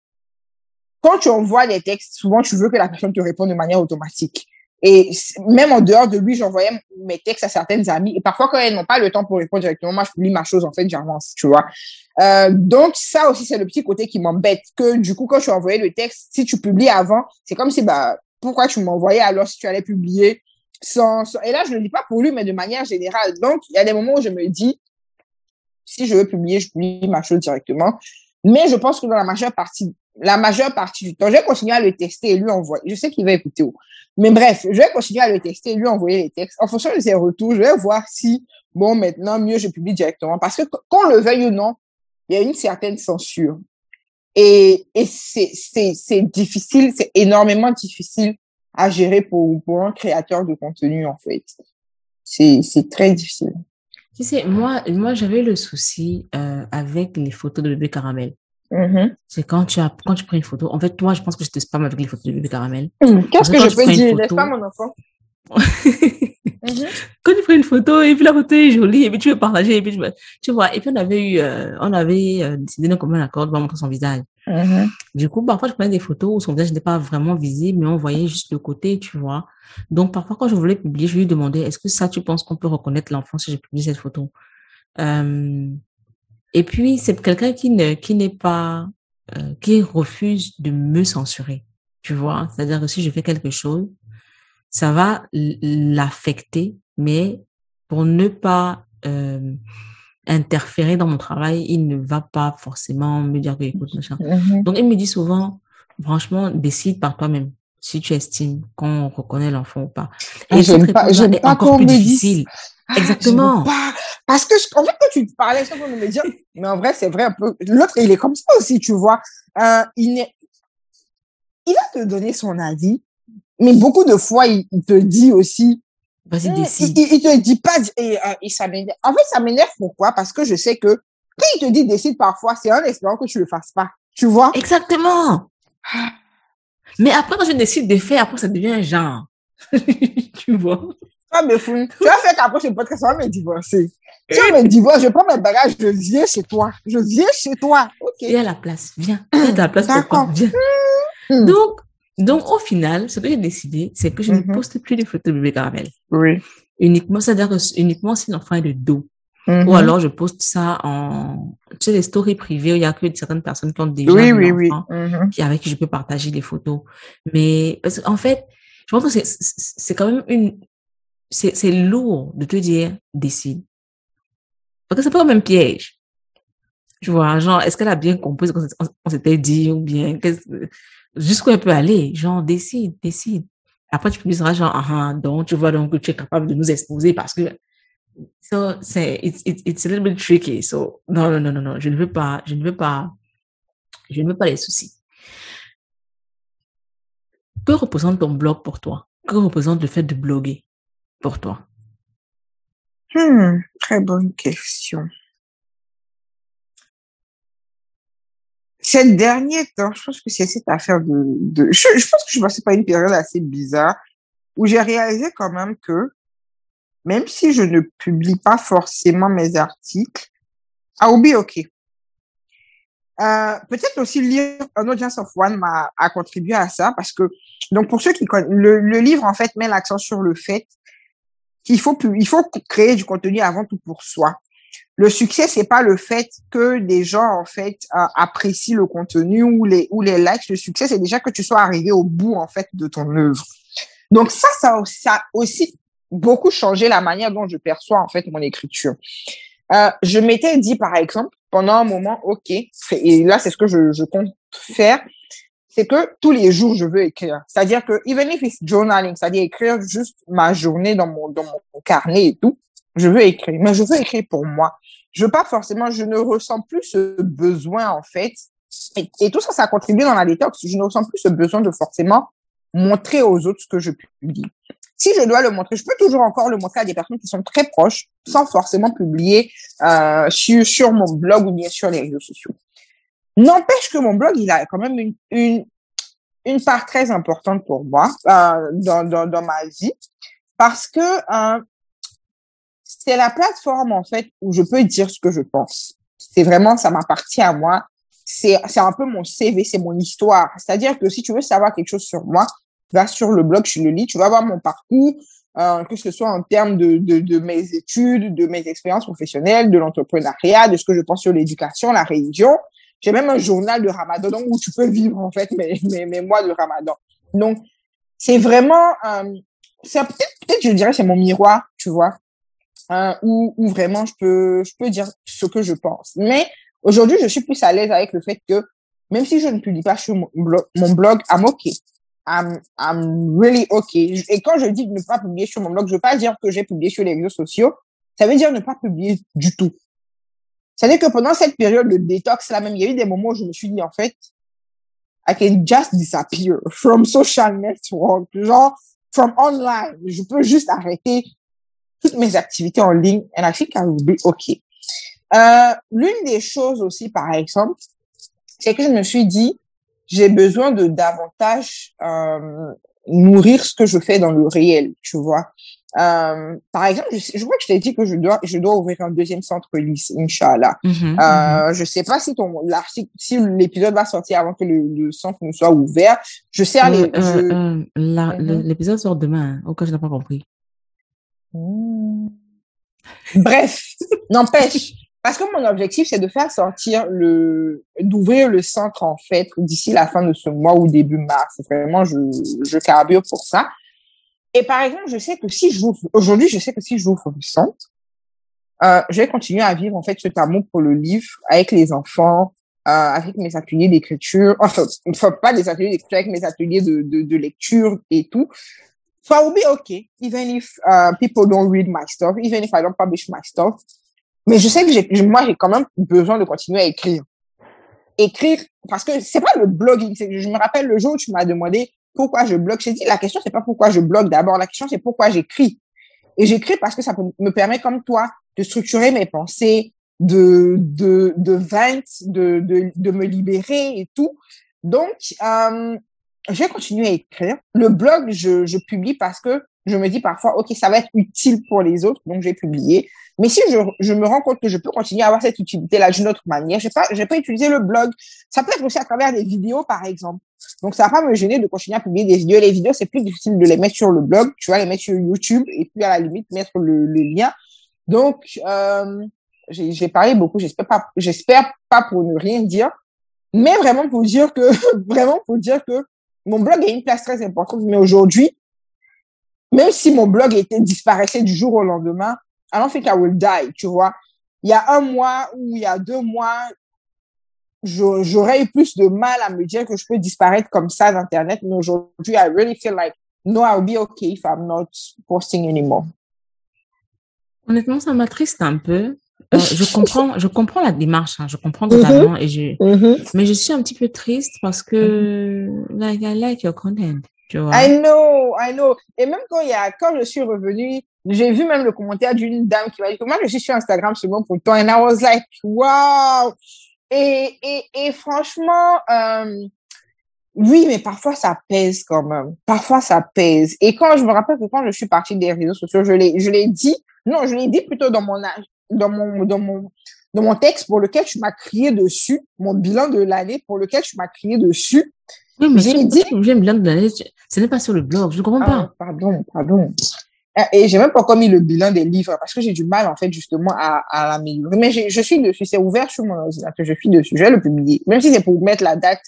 quand tu envoies des textes, souvent tu veux que la personne te réponde de manière automatique. Et même en dehors de lui, j'envoyais mes textes à certaines amies. Et parfois, quand elles n'ont pas le temps pour répondre directement, moi, je publie ma chose, en fait, j'avance, tu vois. Euh, donc, ça aussi, c'est le petit côté qui m'embête. Que du coup, quand tu envoyais le texte, si tu publies avant, c'est comme si, bah, pourquoi tu m'envoyais alors si tu allais publier sans, sans... Et là, je ne le dis pas pour lui, mais de manière générale. Donc, il y a des moments où je me dis, si je veux publier, je publie ma chose directement. Mais je pense que dans la majeure partie, la majeure partie du temps, je vais continuer à le tester et lui envoyer. Je sais qu'il va écouter. Mais bref, je vais continuer à le tester et lui envoyer les textes. En fonction de ses retours, je vais voir si, bon, maintenant, mieux je publie directement. Parce que qu'on le veuille ou non, il y a une certaine censure. Et, et c'est, difficile, c'est énormément difficile à gérer pour, pour un créateur de contenu, en fait. C'est, c'est très difficile. Tu sais, moi, moi j'avais le souci euh, avec les photos de bébé caramel. Mm-hmm. C'est quand tu as quand tu prends une photo. En fait, toi, je pense que je te spam avec les photos de bébé caramel. Mmh. Qu'est-ce que je peux dire, photo- n'est-ce pas, mon enfant? Mhm. quand tu prends une photo et puis la photo est jolie et puis tu veux partager et puis tu, vois et puis on avait eu euh, on avait euh, décidé d'un commun accord de montrer son visage. Mhm. Du coup, parfois je prenais des photos où son visage n'était pas vraiment visible mais on voyait juste le côté, tu vois. Donc parfois quand je voulais publier, je lui demandais est-ce que ça tu penses qu'on peut reconnaître l'enfant si je publie cette photo? Euh, Et puis c'est quelqu'un qui ne qui n'est pas euh, qui refuse de me censurer, tu vois? C'est-à-dire que si je fais quelque chose ça va l'affecter, mais pour ne pas euh, interférer dans mon travail, il ne va pas forcément me dire que écoute machin. Mhm. Donc il me dit souvent, franchement, décide par toi-même si tu estimes qu'on reconnaît l'enfant ou pas. Ah, j'aime pas- réponse-là j'aime pas encore qu'on me dise- difficile. Ah, Exactement. pas. Parce que, je- en fait, quand tu parlais, je me dire, mais en vrai, c'est vrai un peu. L'autre, il est comme ça aussi, tu vois. Euh, il, il va te donner son avis, mais beaucoup de fois, il, il te dit aussi, Vas-y, Hmm, il, décide. il, il te dit pas, et, euh, et ça m'énerve. En fait, ça m'énerve pourquoi? Parce que je sais que quand il te dit décide parfois, c'est en espérant que tu le fasses pas. Tu vois? Exactement. Mais après, quand je décide de faire, après, ça devient un genre. tu vois? Vas me fou. Tu vas faire qu'après ce podcast, on va me divorcer. Tu vas me divorcer, je prends mes bagages, je viens chez toi. Je viens chez toi. OK. Il y a la place. Viens. Il y a de la place pour toi. D'accord. Viens? Hmm. Donc, donc, au final, ce que j'ai décidé, c'est que je Mhm. ne poste plus de photos de bébé caramel. Oui. Uniquement, c'est-à-dire que uniquement si l'enfant est de dos. Mhm. Ou alors, je poste ça en, tu sais, les stories privées où il y a que certaines personnes qui ont déjà Oui, oui, oui. Mhm. qui, avec qui je peux partager les photos. Mais, parce qu'en fait, je pense que c'est, quand même une, c'est, c'est lourd de te dire, décide. Parce que c'est pas comme un piège. Tu vois, genre, est-ce qu'elle a bien compris ce qu'on s'était dit ou bien, jusqu'où elle peut aller? Genre, décide, décide. Après, tu publieras genre, ah, ah, donc, tu vois donc que tu es capable de nous exposer parce que, so, c'est, it's, it's, it's a little bit tricky. So, non, non, non, non, non, je ne veux pas, je ne veux pas, je ne veux pas les soucis. Que représente ton blog pour toi? Que représente le fait de bloguer pour toi? Hmm, très bonne question. Ces derniers temps, je pense que c'est cette affaire de, je, pense que je passée par une période assez bizarre où j'ai réalisé quand même que même si je ne publie pas forcément mes articles, ah oui, ok. Euh, peut-être aussi lire un audience of one m'a a contribué à ça parce que donc pour ceux qui connaissent le, le livre en fait met l'accent sur le fait qu'il faut, il faut créer du contenu avant tout pour soi. Le succès, c'est pas le fait que des gens, en fait, euh, apprécient le contenu ou les, ou les likes. Le succès, c'est déjà que tu sois arrivé au bout, en fait, de ton œuvre. Donc ça, ça, ça aussi beaucoup changé la manière dont je perçois, en fait, mon écriture. Euh, je m'étais dit, par exemple, pendant un moment, OK, et là, c'est ce que je, je compte faire, c'est que tous les jours, je veux écrire. C'est-à-dire que, even if it's journaling, c'est-à-dire écrire juste ma journée dans mon, dans mon carnet et tout, je veux écrire. Mais je veux écrire pour moi. Je veux pas forcément, je ne ressens plus ce besoin, en fait. Et, tout ça, ça a contribué dans la détox. Je ne ressens plus ce besoin de forcément montrer aux autres ce que je publie. Si je dois le montrer, je peux toujours encore le montrer à des personnes qui sont très proches, sans forcément publier euh, sur, sur mon blog ou bien sur les réseaux sociaux. N'empêche que mon blog, il a quand même une, une, une part très importante pour moi euh, dans, dans, dans ma vie, parce que euh, c'est la plateforme, en fait, où je peux dire ce que je pense. C'est vraiment, ça m'appartient à moi. C'est, un peu mon CV, c'est mon histoire. C'est-à-dire que si tu veux savoir quelque chose sur moi, vas sur le blog, tu le lis, tu vas voir mon parcours, euh, que ce soit en termes de, de, mes études, de mes expériences professionnelles, de l'entrepreneuriat, de ce que je pense sur l'éducation, la religion. J'ai même un journal de Ramadan où tu peux vivre en fait mes, mois de Ramadan. Donc, c'est vraiment, euh, peut-être, peut-être je dirais, c'est mon miroir, tu vois, euh, où, où vraiment je peux, je peux dire ce que je pense. Mais aujourd'hui, je suis plus à l'aise avec le fait que même si je ne publie pas sur mon blog, mon blog I'm okay. I'm, I'm really okay. Et quand je dis ne pas publier sur mon blog, je veux pas dire que j'ai publié sur les réseaux sociaux. Ça veut dire ne pas publier du tout. C'est-à-dire que pendant cette période de détox, là même, il y a eu des moments où je me suis dit, en fait, I can just disappear from social network, genre, from online. Je peux juste arrêter toutes mes activités en ligne and I think I will be okay. Euh, L'une des choses aussi, par exemple, c'est que je me suis dit, j'ai besoin de davantage euh, nourrir ce que je fais dans le réel, tu vois. Euh, par exemple, je, je, crois que je t'ai dit que je dois, je dois ouvrir un deuxième centre Lys, Inch'Allah. Mm -hmm, euh, mm Je sais pas si ton, si, si l'épisode va sortir avant que le, le, centre ne soit ouvert. Je sais, euh, euh, mm-hmm. l'épisode sort demain, au cas je n'ai pas compris. Mmh. Bref, n'empêche, parce que mon objectif, c'est de faire sortir le, d'ouvrir le centre, en fait, d'ici la fin de ce mois ou début mars. Vraiment, je, je carbure pour ça. Et par exemple, je sais que si je aujourd'hui, je sais que si j'ouvre le centre, euh, je vais continuer à vivre, en fait, cet amour pour le livre avec les enfants, euh, avec mes ateliers d'écriture, enfin, pas des ateliers d'écriture, avec mes ateliers de, de, de lecture et tout. So I will be okay, even if uh, people don't read my stuff, even if I don't publish my stuff. Mais je sais que moi, j'ai quand même besoin de continuer à écrire. Écrire, parce que c'est pas le blogging. Je me rappelle le jour où tu m'as demandé pourquoi je blogue. J'ai dit, la question, c'est pas pourquoi je blogue d'abord. La question, c'est pourquoi j'écris. Et j'écris parce que ça me permet, comme toi, de structurer mes pensées, de, de, de vent, de, de, de me libérer et tout. Donc, euh, je vais continuer à écrire. Le blog, je, je publie parce que je me dis parfois, OK, ça va être utile pour les autres, donc j'ai publié. Mais si je, je me rends compte que je peux continuer à avoir cette utilité-là d'une autre manière, je pas, je peux utiliser le blog. Ça peut être aussi à travers des vidéos, par exemple. Donc, ça va pas me gêner de continuer à publier des vidéos. Les vidéos, c'est plus difficile de les mettre sur le blog. Tu vas les mettre sur YouTube et puis à la limite mettre le, le lien. Donc, euh, j'ai parlé beaucoup. J'espère pas, j'espère pas pour ne rien dire, mais vraiment pour dire que, vraiment pour dire que mon blog a une place très importante. Mais aujourd'hui, même si mon blog était disparaissait du jour au lendemain, I don't think I will die, tu vois. Il y a un mois ou il y a deux mois, j'aurais eu plus de mal à me dire que je peux disparaître comme ça d'Internet. Mais aujourd'hui, I really feel like, no, I'll be okay if I'm not posting anymore. Honnêtement, ça m'attriste un peu. Euh, je comprends, je comprends la démarche, hein, je comprends totalement, et je, mm -hmm. mais je suis un petit peu triste parce que, mm -hmm. like, I like your content, I know, I know. Et même quand y a, quand je suis revenue, j'ai vu même le commentaire d'une dame qui m'a dit que moi, je suis sur Instagram seulement pour le temps, and I was like, wow! Et, et, et franchement, euh, oui, mais parfois ça pèse quand même. Parfois ça pèse. Et quand je me rappelle que quand je suis partie des réseaux sociaux, je l'ai, je l'ai dit, non, je l'ai dit plutôt dans mon dans mon, dans mon, dans mon texte pour lequel tu m'as crié dessus, mon bilan de l'année pour lequel tu m'as crié dessus. Oui, mais j'ai dit. J'ai bilan de l'année, ce n'est pas sur le blog, je ne comprends ah, pas. Pardon, pardon. Ah, et j'ai même pas encore mis le bilan des livres parce que j'ai du mal, en fait, justement, à, à l'améliorer. Mais je suis dessus, c'est ouvert sur mon ordinateur, je suis dessus, je vais le publier. Même si c'est pour mettre la date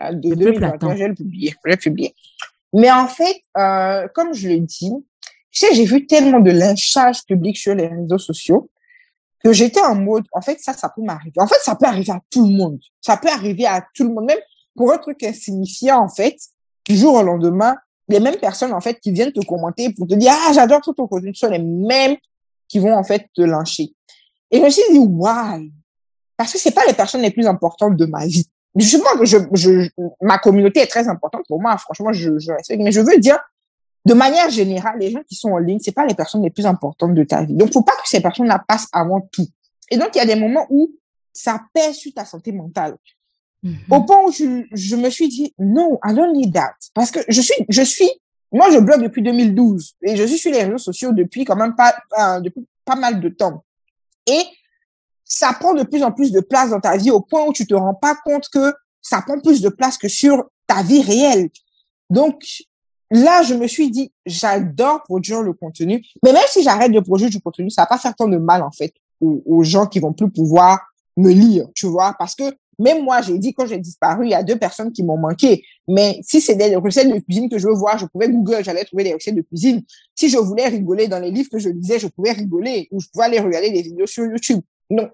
euh, de 2021, je vais le publier, je vais le publier. Mais en fait, euh, comme je l'ai dit, tu sais, j'ai vu tellement de lynchage public sur les réseaux sociaux que j'étais en mode, en fait, ça, ça peut m'arriver. En fait, ça peut arriver à tout le monde. Ça peut arriver à tout le monde. Même pour un truc insignifiant, en fait, du jour au lendemain, les mêmes personnes, en fait, qui viennent te commenter pour te dire, ah, j'adore tout ton contenu, sont les mêmes qui vont, en fait, te lyncher. Et je me suis dit, why? Parce que c'est pas les personnes les plus importantes de ma vie. Je, je, ma communauté est très importante pour moi. Franchement, je, je respecte. Mais je veux dire, de manière générale, les gens qui sont en ligne, c'est pas les personnes les plus importantes de ta vie. Donc, faut pas que ces personnes-là passent avant tout. Et donc, il y a des moments où ça pèse sur ta santé mentale. Au point où je, je, me suis dit, non, I don't need that. Parce que je suis, je suis, moi, je blogue depuis 2012 et je suis sur les réseaux sociaux depuis quand même pas, euh, depuis pas mal de temps. Et ça prend de plus en plus de place dans ta vie au point où tu te rends pas compte que ça prend plus de place que sur ta vie réelle. Donc, là, je me suis dit, j'adore produire le contenu, mais même si j'arrête de produire du contenu, ça va pas faire tant de mal, en fait, aux, aux gens qui vont plus pouvoir me lire, tu vois, parce que même moi, j'ai dit quand j'ai disparu, il y a deux personnes qui m'ont manqué. Mais si c'est des recettes de cuisine que je veux voir, je pouvais Google, j'allais trouver des recettes de cuisine. Si je voulais rigoler dans les livres que je lisais, je pouvais rigoler ou je pouvais aller regarder des vidéos sur YouTube. Non.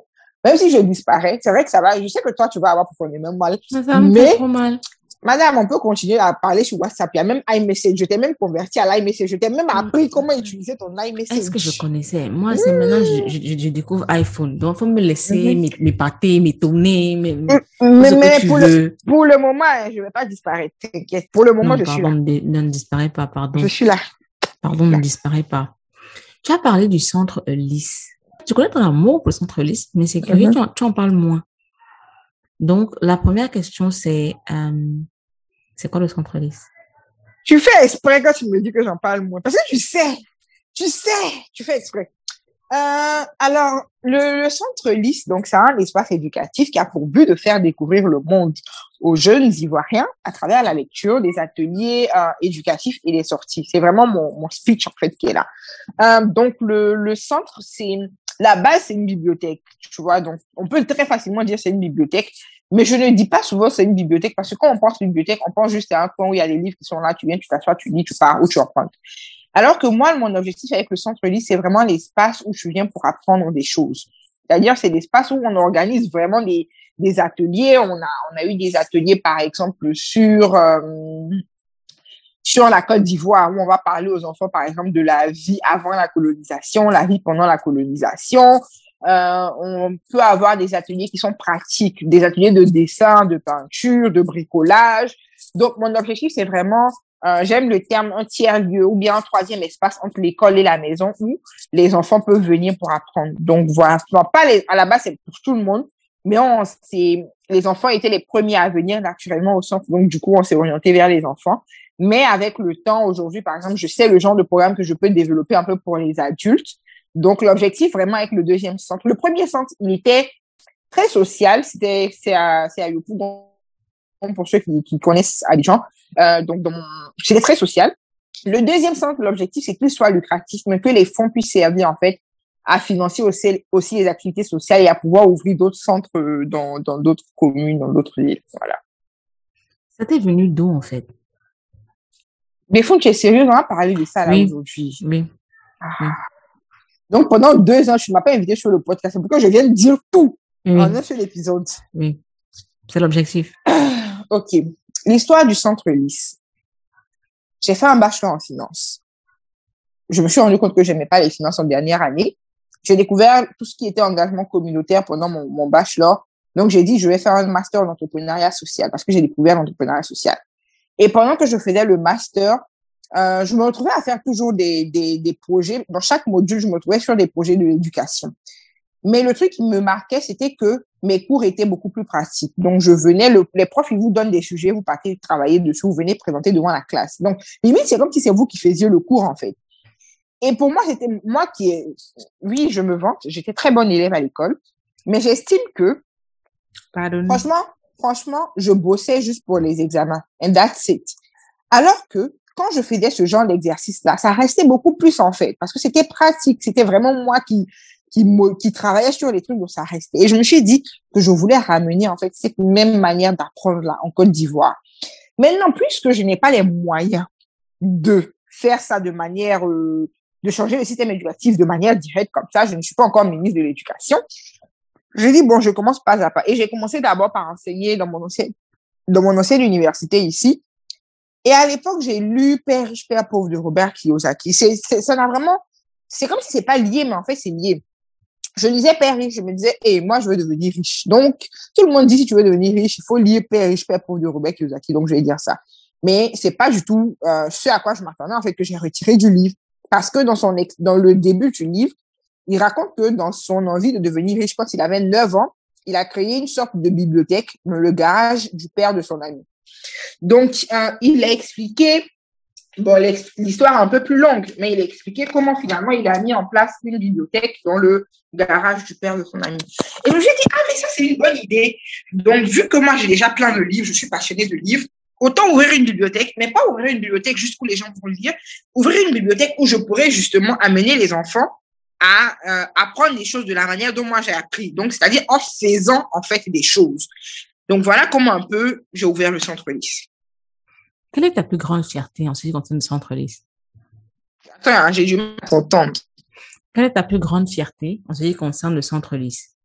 Même si je disparais, c'est vrai que ça va. Je sais que toi, tu vas avoir même mal. Ça me fait trop mal. Madame, on peut continuer à parler sur WhatsApp. Il y a même iMessage. Je t'ai même converti à l'iMessage. Je t'ai même appris comment utiliser ton iMessage. Est-ce que je connaissais? Moi, c'est maintenant, je, je, je, découvre iPhone. Donc, il faut me laisser mm -hmm. m'épater, m'étonner. Mais, mais, mais pour, le, pour le moment, hein, je ne vais pas disparaître. T'inquiète. Pour le moment, non, je pardon, suis là. Ne, ne disparaît pas, pardon. Je suis là. Pardon, ne disparaît pas. Tu as parlé du centre LIS. Tu connais ton amour pour le centre LIS, mais c'est curieux, mm tu, tu, en parles moins. Donc, la première question, c'est... Euh, c'est quoi le centre lisse Tu fais exprès quand tu me dis que j'en parle moins. Parce que tu sais, tu sais, tu fais exprès. Euh, alors, le, centre lisse, donc, c'est un espace éducatif qui a pour but de faire découvrir le monde aux jeunes ivoiriens à travers la lecture, des ateliers euh, éducatifs et des sorties. C'est vraiment mon, mon speech, en fait, qui est là. Euh, donc, le, le centre, c'est la base, c'est une bibliothèque, tu vois. Donc, on peut très facilement dire c'est une bibliothèque, mais je ne dis pas souvent c'est une bibliothèque parce que quand on pense bibliothèque, on pense juste à un coin où il y a des livres qui sont là, tu viens, tu t'assois, tu lis, tu pars ou tu reprends. Alors que moi, mon objectif avec le centre lit, c'est vraiment l'espace où je viens pour apprendre des choses. C'est-à-dire, c'est l'espace où on organise vraiment des, ateliers. On a, on a eu des ateliers, par exemple, sur, euh, sur la Côte d'Ivoire, où on va parler aux enfants, par exemple, de la vie avant la colonisation, la vie pendant la colonisation. Euh, on peut avoir des ateliers qui sont pratiques, des ateliers de dessin, de peinture, de bricolage. Donc, mon objectif, c'est vraiment, euh, j'aime le terme un tiers lieu ou bien un troisième espace entre l'école et la maison où les enfants peuvent venir pour apprendre. Donc, voilà. pas à la base, c'est pour tout le monde, mais on, les enfants étaient les premiers à venir naturellement au centre. Donc, du coup, on s'est orienté vers les enfants. Mais avec le temps, aujourd'hui, par exemple, je sais le genre de programme que je peux développer un peu pour les adultes. Donc, l'objectif vraiment avec le deuxième centre. Le premier centre, il était très social. C'était, c'est à, c'est à Yopou, pour ceux qui, qui connaissent Abidjan. Euh, donc, c'était très social. Le deuxième centre, l'objectif, c'est qu'il soit lucratif, mais que les fonds puissent servir, en fait, à financer aussi, aussi les activités sociales et à pouvoir ouvrir d'autres centres dans, dans d'autres communes, dans d'autres villes. Voilà. Ça t'est venu d'où, en fait? Mais faut que tu es sérieux, on va parler de ça là Oui. aujourd'hui. Oui. Ah. Donc pendant deux ans, je ne m'as pas invité sur le podcast. C'est pourquoi je viens de dire tout Oui. en un seul épisode. Oui. C'est l'objectif. Ok. L'histoire du centre LIS. J'ai fait un bachelor en finance. Je me suis rendu compte que j'aimais pas les finances en dernière année. J'ai découvert tout ce qui était engagement communautaire pendant mon, mon bachelor. Donc, j'ai dit, je vais faire un master en entrepreneuriat social parce que j'ai découvert l'entrepreneuriat social. Et pendant que je faisais le master, euh, je me retrouvais à faire toujours des, des, des projets. Dans chaque module, je me retrouvais sur des projets de l'éducation. Mais le truc qui me marquait, c'était que mes cours étaient beaucoup plus pratiques. Donc, je venais, le, les profs, ils vous donnent des sujets, vous partez travailler dessus, vous venez présenter devant la classe. Donc, limite, c'est comme si c'est vous qui faisiez le cours, en fait. Et pour moi, c'était moi qui, oui, je me vante, j'étais très bonne élève à l'école, mais j'estime que, Pardon. franchement, franchement, je bossais juste pour les examens. And that's it. Alors que, quand je faisais ce genre d'exercice-là, ça restait beaucoup plus en fait, parce que c'était pratique, c'était vraiment moi qui, qui, sur les trucs, donc ça restait. Et je me suis dit que je voulais ramener en fait cette même manière d'apprendre là en Côte d'Ivoire. Maintenant, puisque je n'ai pas les moyens de faire ça de manière, euh, de changer le système éducatif de manière directe comme ça, je ne suis pas encore ministre de l'Éducation. Je dis, bon, je commence pas à pas. Et j'ai commencé d'abord par enseigner dans mon ancienne, dans mon ancienne université ici. Et à l'époque, j'ai lu Père riche, Père pauvre de Robert Kiyosaki. C'est, ça n'a vraiment, c'est comme si c'est pas lié, mais en fait, c'est lié. Je lisais Père riche, je me disais, et moi, je veux devenir riche. Donc, tout le monde dit, si tu veux devenir riche, il faut lire Père riche, Père pauvre de Robert Kiyosaki. Donc, je vais dire ça. Mais c'est pas du tout euh, ce à quoi je m'attendais, en fait, que j'ai retiré du livre. Parce que dans son, dans le début du livre, il raconte que dans son envie de devenir riche, quand il avait 9 ans, il a créé une sorte de bibliothèque dans le garage du père de son ami. Donc, euh, il a expliqué, bon, l'histoire est un peu plus longue, mais il a expliqué comment finalement il a mis en place une bibliothèque dans le garage du père de son ami. Et je me suis dit, ah, mais ça, c'est une bonne idée. Donc, vu que moi, j'ai déjà plein de livres, je suis passionnée de livres, autant ouvrir une bibliothèque, mais pas ouvrir une bibliothèque juste où les gens vont lire, ouvrir une bibliothèque où je pourrais justement amener les enfants à euh, apprendre les choses de la manière dont moi j'ai appris. Donc, c'est-à-dire en faisant en fait des choses. Donc voilà comment un peu j'ai ouvert le centre Lys. Quelle est ta plus grande fierté en ce qui concerne le centre Lys? Attends, hein, j'ai du mal à t'entendre. Quelle est ta plus grande fierté en ce qui concerne le centre Lys?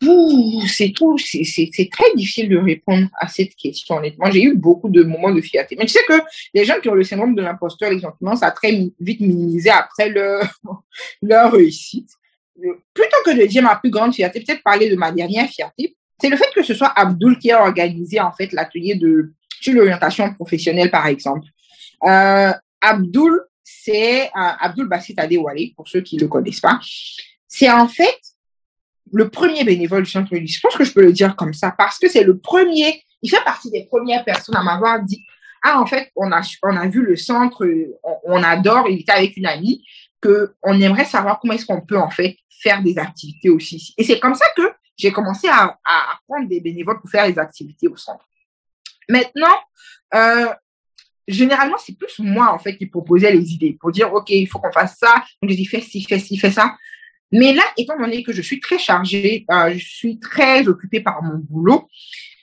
C'est tout, c'est très difficile de répondre à cette question, honnêtement. J'ai eu beaucoup de moments de fierté. Mais tu sais que les gens qui ont le syndrome de l'imposteur, ils ont tendance à très vite minimiser après leur, leur réussite. Plutôt que de dire ma plus grande fierté, peut-être parler de ma dernière fierté, c'est le fait que ce soit Abdul qui a organisé en fait l'atelier de sur l'orientation professionnelle, par exemple. Euh, Abdul, c'est euh, Abdul Bassit Adewale, pour ceux qui ne le connaissent pas. C'est en fait le premier bénévole du centre Je pense que je peux le dire comme ça parce que c'est le premier, il fait partie des premières personnes à m'avoir dit Ah, en fait, on a, on vu le centre, on, adore, il était avec une amie, qu'on aimerait savoir comment est-ce qu'on peut en fait faire des activités aussi. Et c'est comme ça que j'ai commencé à, prendre des bénévoles pour faire des activités au centre. Maintenant, euh, généralement, c'est plus moi, en fait, qui proposais les idées pour dire, OK, il faut qu'on fasse ça. Donc, je dis, fais ci, fais ci, fais ça. Mais là, étant donné que je suis très chargée, euh, je suis très occupée par mon boulot,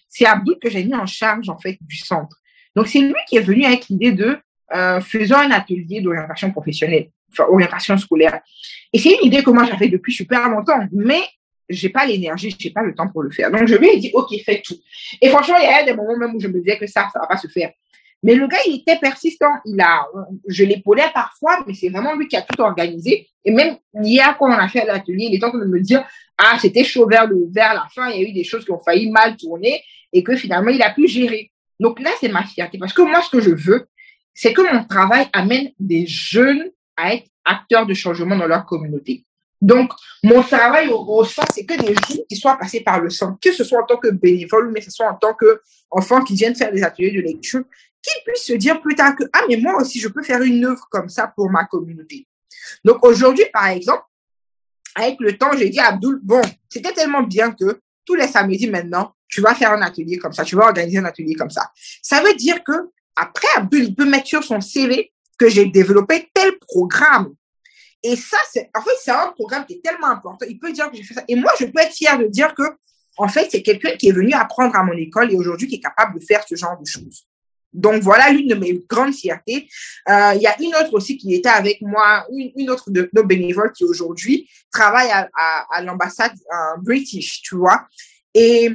c'est Abdul que j'ai mis en charge, en fait, du centre. Donc, c'est lui qui est venu avec l'idée de euh, faisant un atelier d'orientation professionnelle, enfin, orientation scolaire. Et c'est une idée que moi, j'avais depuis super longtemps, mais j'ai pas l'énergie, j'ai pas le temps pour le faire. Donc, je lui ai dit, OK, fais tout. Et franchement, il y a des moments même où je me disais que ça, ça va pas se faire. Mais le gars, il était persistant. Il a, je l'épaulais parfois, mais c'est vraiment lui qui a tout organisé. Et même hier, quand on a fait l'atelier, il est en train de me dire, ah, c'était chaud vers, le, vers la fin, il y a eu des choses qui ont failli mal tourner et que finalement, il a pu gérer. Donc là, c'est ma fierté. Parce que moi, ce que je veux, c'est que mon travail amène des jeunes à être acteurs de changement dans leur communauté. Donc, mon travail au, sein, c'est que des jeunes qui soient passés par le centre, que ce soit en tant que bénévole, mais que ce soit en tant qu'enfants qui viennent faire des ateliers de lecture, qu'ils puissent se dire plus tard que, ah, mais moi aussi, je peux faire une œuvre comme ça pour ma communauté. Donc aujourd'hui, par exemple, avec le temps, j'ai dit à Abdul, bon, c'était tellement bien que tous les samedis maintenant, tu vas faire un atelier comme ça, tu vas organiser un atelier comme ça. Ça veut dire que après, Abdul, il peut mettre sur son CV que j'ai développé tel programme. Et ça, c'est, en fait, c'est un programme qui est tellement important. Il peut dire que j'ai fait ça. Et moi, je peux être fier de dire que, en fait, c'est quelqu'un qui est venu apprendre à mon école et aujourd'hui qui est capable de faire ce genre de choses. Donc voilà l'une de mes grandes fiertés. Euh, il y a une autre aussi qui était avec moi, une, autre de nos bénévoles qui aujourd'hui travaille à, l'ambassade euh, british, tu vois. Et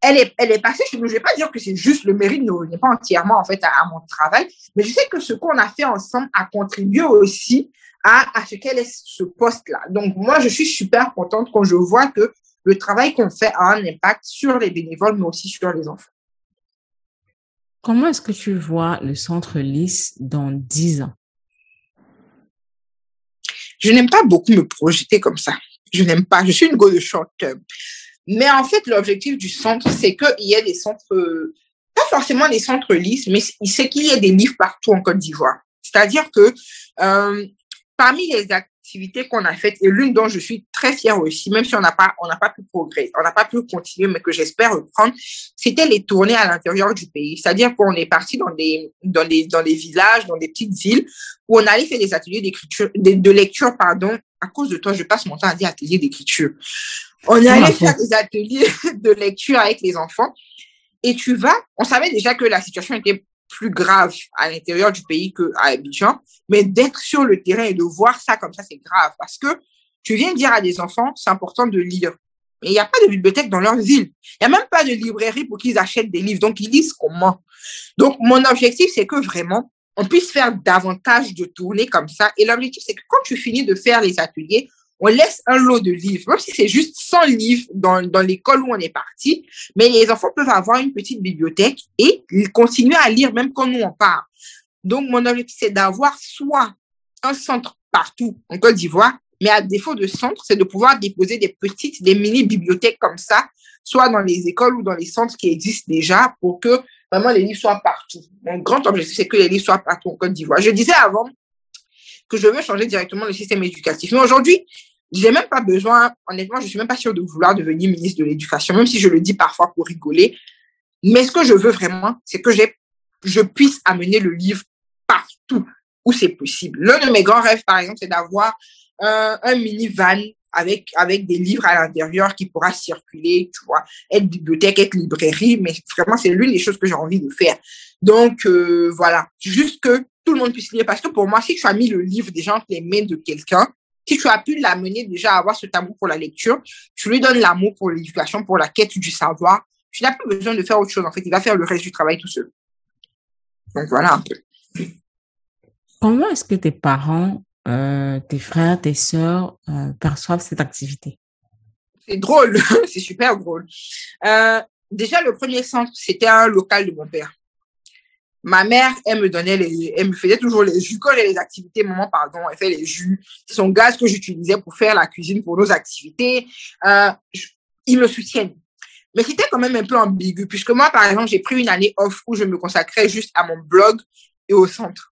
elle est, elle est passée Je ne vais pas dire que c'est juste le mérite ne revient pas entièrement en fait à, mon travail, mais je sais que ce qu'on a fait ensemble a contribué aussi à, à ce qu'elle ait ce poste-là. Donc moi, je suis super contente quand je vois que le travail qu'on fait a un impact sur les bénévoles, mais aussi sur les enfants. Comment est-ce que tu vois le centre LIS dans 10 ans? Je n'aime pas beaucoup me projeter comme ça. Je n'aime pas. Je suis une go de short term. Mais en fait, l'objectif du centre, c'est qu'il y ait des centres, pas forcément des centres LIS, mais c'est qu'il y ait des livres partout en Côte d'Ivoire. C'est-à-dire que euh, parmi les activités qu'on a faites et l'une dont je suis très fière aussi, même si on n'a pas, on n'a pas pu progresser, on n'a pas pu continuer, mais que j'espère reprendre, c'était les tournées à l'intérieur du pays. C'est-à-dire qu'on est parti dans des, dans les, dans les villages, dans des petites villes où on allait faire des ateliers d'écriture, de, de, lecture, pardon. À cause de toi, je passe mon temps à dire ateliers d'écriture. On allait faire des ateliers de lecture avec les enfants. Et tu vas, on savait déjà que la situation était plus grave à l'intérieur du pays qu'à Abidjan, mais d'être sur le terrain et de voir ça comme ça, c'est grave parce que tu viens dire à des enfants, c'est important de lire. Mais il n'y a pas de bibliothèque dans leur ville. Il n'y a même pas de librairie pour qu'ils achètent des livres. Donc, ils lisent comment? Donc, mon objectif, c'est que vraiment, on puisse faire davantage de tournées comme ça. Et l'objectif, c'est que quand tu finis de faire les ateliers, on laisse un lot de livres, même si c'est juste 100 livres dans, dans l'école où on est parti, mais les enfants peuvent avoir une petite bibliothèque et ils continuent à lire même quand nous on part. Donc, mon objectif, c'est d'avoir soit un centre partout en Côte d'Ivoire, mais à défaut de centre, c'est de pouvoir déposer des petites, des mini-bibliothèques comme ça, soit dans les écoles ou dans les centres qui existent déjà pour que vraiment les livres soient partout. Mon grand objectif, c'est que les livres soient partout en Côte d'Ivoire. Je disais avant que je veux changer directement le système éducatif. Mais aujourd'hui, j'ai même pas besoin, honnêtement, je suis même pas sûre de vouloir devenir ministre de l'Éducation, même si je le dis parfois pour rigoler. Mais ce que je veux vraiment, c'est que je puisse amener le livre partout où c'est possible. L'un de mes grands rêves, par exemple, c'est d'avoir un, un mini-van avec, avec des livres à l'intérieur qui pourra circuler, tu vois, être bibliothèque, être librairie, mais vraiment, c'est l'une des choses que j'ai envie de faire. Donc, euh, voilà, juste que tout le monde puisse lire, parce que pour moi, si tu as mis le livre déjà entre les mains de quelqu'un, si tu as pu l'amener déjà à avoir ce amour pour la lecture, tu lui donnes l'amour pour l'éducation, pour la quête du savoir, tu n'as plus besoin de faire autre chose, en fait, il va faire le reste du travail tout seul. Donc, voilà un peu. Comment est-ce que tes parents euh, tes frères, tes sœurs euh, perçoivent cette activité? C'est drôle, c'est super drôle. Euh, déjà, le premier centre, c'était un local de mon père. Ma mère, elle me donnait les, elle me faisait toujours les jus quand les activités. Maman, pardon, elle fait les jus. C'est son gaz que j'utilisais pour faire la cuisine pour nos activités. Euh, ils me soutiennent. Mais c'était quand même un peu ambigu, puisque moi, par exemple, j'ai pris une année off où je me consacrais juste à mon blog et au centre.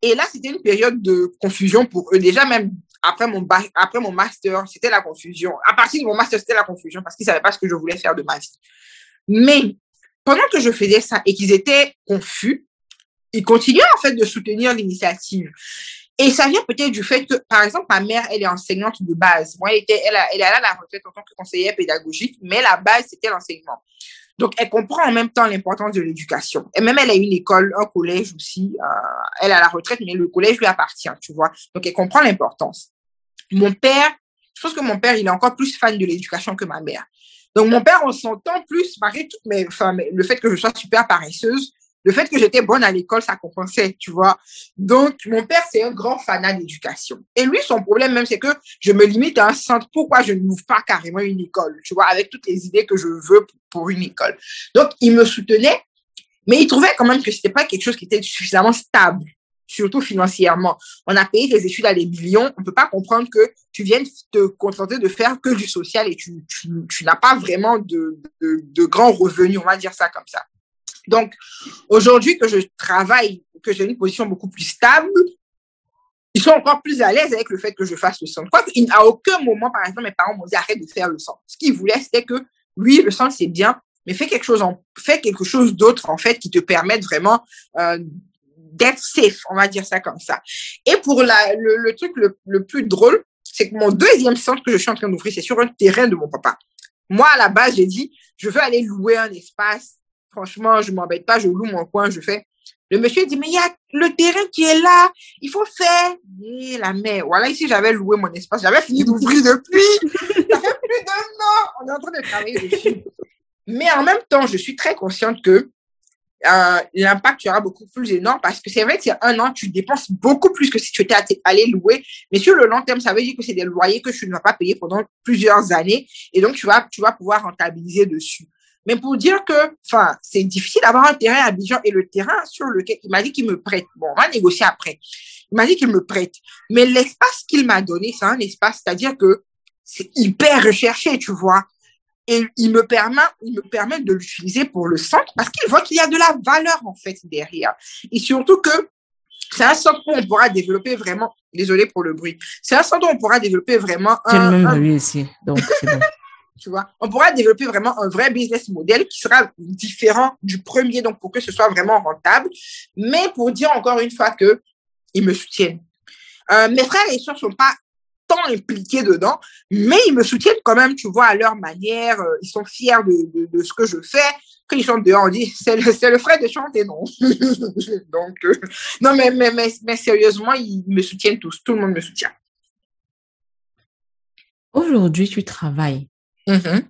Et là, c'était une période de confusion pour eux. Déjà, même après mon, après mon master, c'était la confusion. À partir de mon master, c'était la confusion parce qu'ils ne savaient pas ce que je voulais faire de ma vie. Mais pendant que je faisais ça et qu'ils étaient confus, ils continuaient en fait de soutenir l'initiative. Et ça vient peut-être du fait que, par exemple, ma mère, elle est enseignante de base. Moi, elle, était, elle, est à la retraite en tant que conseillère pédagogique, mais la base, c'était l'enseignement. Donc, elle comprend en même temps l'importance de l'éducation. Et même, elle a une école, un collège aussi. Euh, elle a la retraite, mais le collège lui appartient, tu vois. Donc, elle comprend l'importance. Mon père, je pense que mon père, il est encore plus fan de l'éducation que ma mère. Donc, mon père, on s'entend plus, malgré tout, mais, enfin, le fait que je sois super paresseuse, le fait que j'étais bonne à l'école, ça compensait, tu vois. Donc, mon père, c'est un grand fanat d'éducation. Et lui, son problème même, c'est que je me limite à un centre. Pourquoi je n'ouvre pas carrément une école, tu vois, avec toutes les idées que je veux pour une école? Donc, il me soutenait, mais il trouvait quand même que c'était pas quelque chose qui était suffisamment stable, surtout financièrement. On a payé tes études à des millions. On peut pas comprendre que tu viennes te contenter de faire que du social et tu, tu, tu n'as pas vraiment de, de, grands revenus, on va dire ça comme ça. Donc, aujourd'hui que je travaille, que j'ai une position beaucoup plus stable, ils sont encore plus à l'aise avec le fait que je fasse le centre. Quoi à aucun moment, par exemple, mes parents m'ont dit arrête de faire le centre. Ce qu'ils voulaient, c'était que oui, le centre, c'est bien, mais fais quelque chose chose d'autre, en fait, qui te permette vraiment, euh, d'être safe, on va dire ça comme ça. Et pour la, le, truc le, plus drôle, c'est que mon deuxième centre que je suis en train d'ouvrir, c'est sur un terrain de mon papa. Moi, à la base, j'ai dit, je veux aller louer un espace franchement, je m'embête pas, je loue mon coin, je fais. Le monsieur dit, mais il y a le terrain qui est là, il faut faire. Et la mère, voilà, ici, j'avais loué mon espace, j'avais fini d'ouvrir depuis. Ça fait plus d'un an, on est en train de travailler dessus. Mais en même temps, je suis très consciente que euh, l'impact sera beaucoup plus énorme parce que c'est vrai que c'est un an, tu dépenses beaucoup plus que si tu étais allé louer. Mais sur le long terme, ça veut dire que c'est des loyers que tu ne vas pas payer pendant plusieurs années et donc tu vas, tu vas pouvoir rentabiliser dessus. Mais pour dire que, enfin, c'est difficile d'avoir un terrain à Abidjan et le terrain sur lequel il m'a dit qu'il me prête. Bon, on va négocier après. Il m'a dit qu'il me prête. Mais l'espace qu'il m'a donné, c'est un espace, c'est-à-dire que c'est hyper recherché, tu vois. Et il me permet, il me permet de l'utiliser pour le centre parce qu'il voit qu'il y a de la valeur, en fait, derrière. Et surtout que c'est un centre où on pourra développer vraiment, désolé pour le bruit, c'est un centre où on pourra développer vraiment J'ai le un, même un- bruit ici, donc c'est bon. tu vois, on pourra développer vraiment un vrai business model qui sera différent du premier, donc pour que ce soit vraiment rentable. Mais pour dire encore une fois que ils me soutiennent. Euh, mes frères et sœurs sont pas tant impliqués dedans, mais ils me soutiennent quand même, tu vois, à leur manière. euh, Ils sont fiers de, de, de ce que je fais. Quand ils sont dehors, on dit, c'est le, c'est le frère de chanter, non? donc, euh, non, mais, mais, mais, mais sérieusement, ils me soutiennent tous. Tout le monde me soutient. Aujourd'hui, tu travailles. Mhm.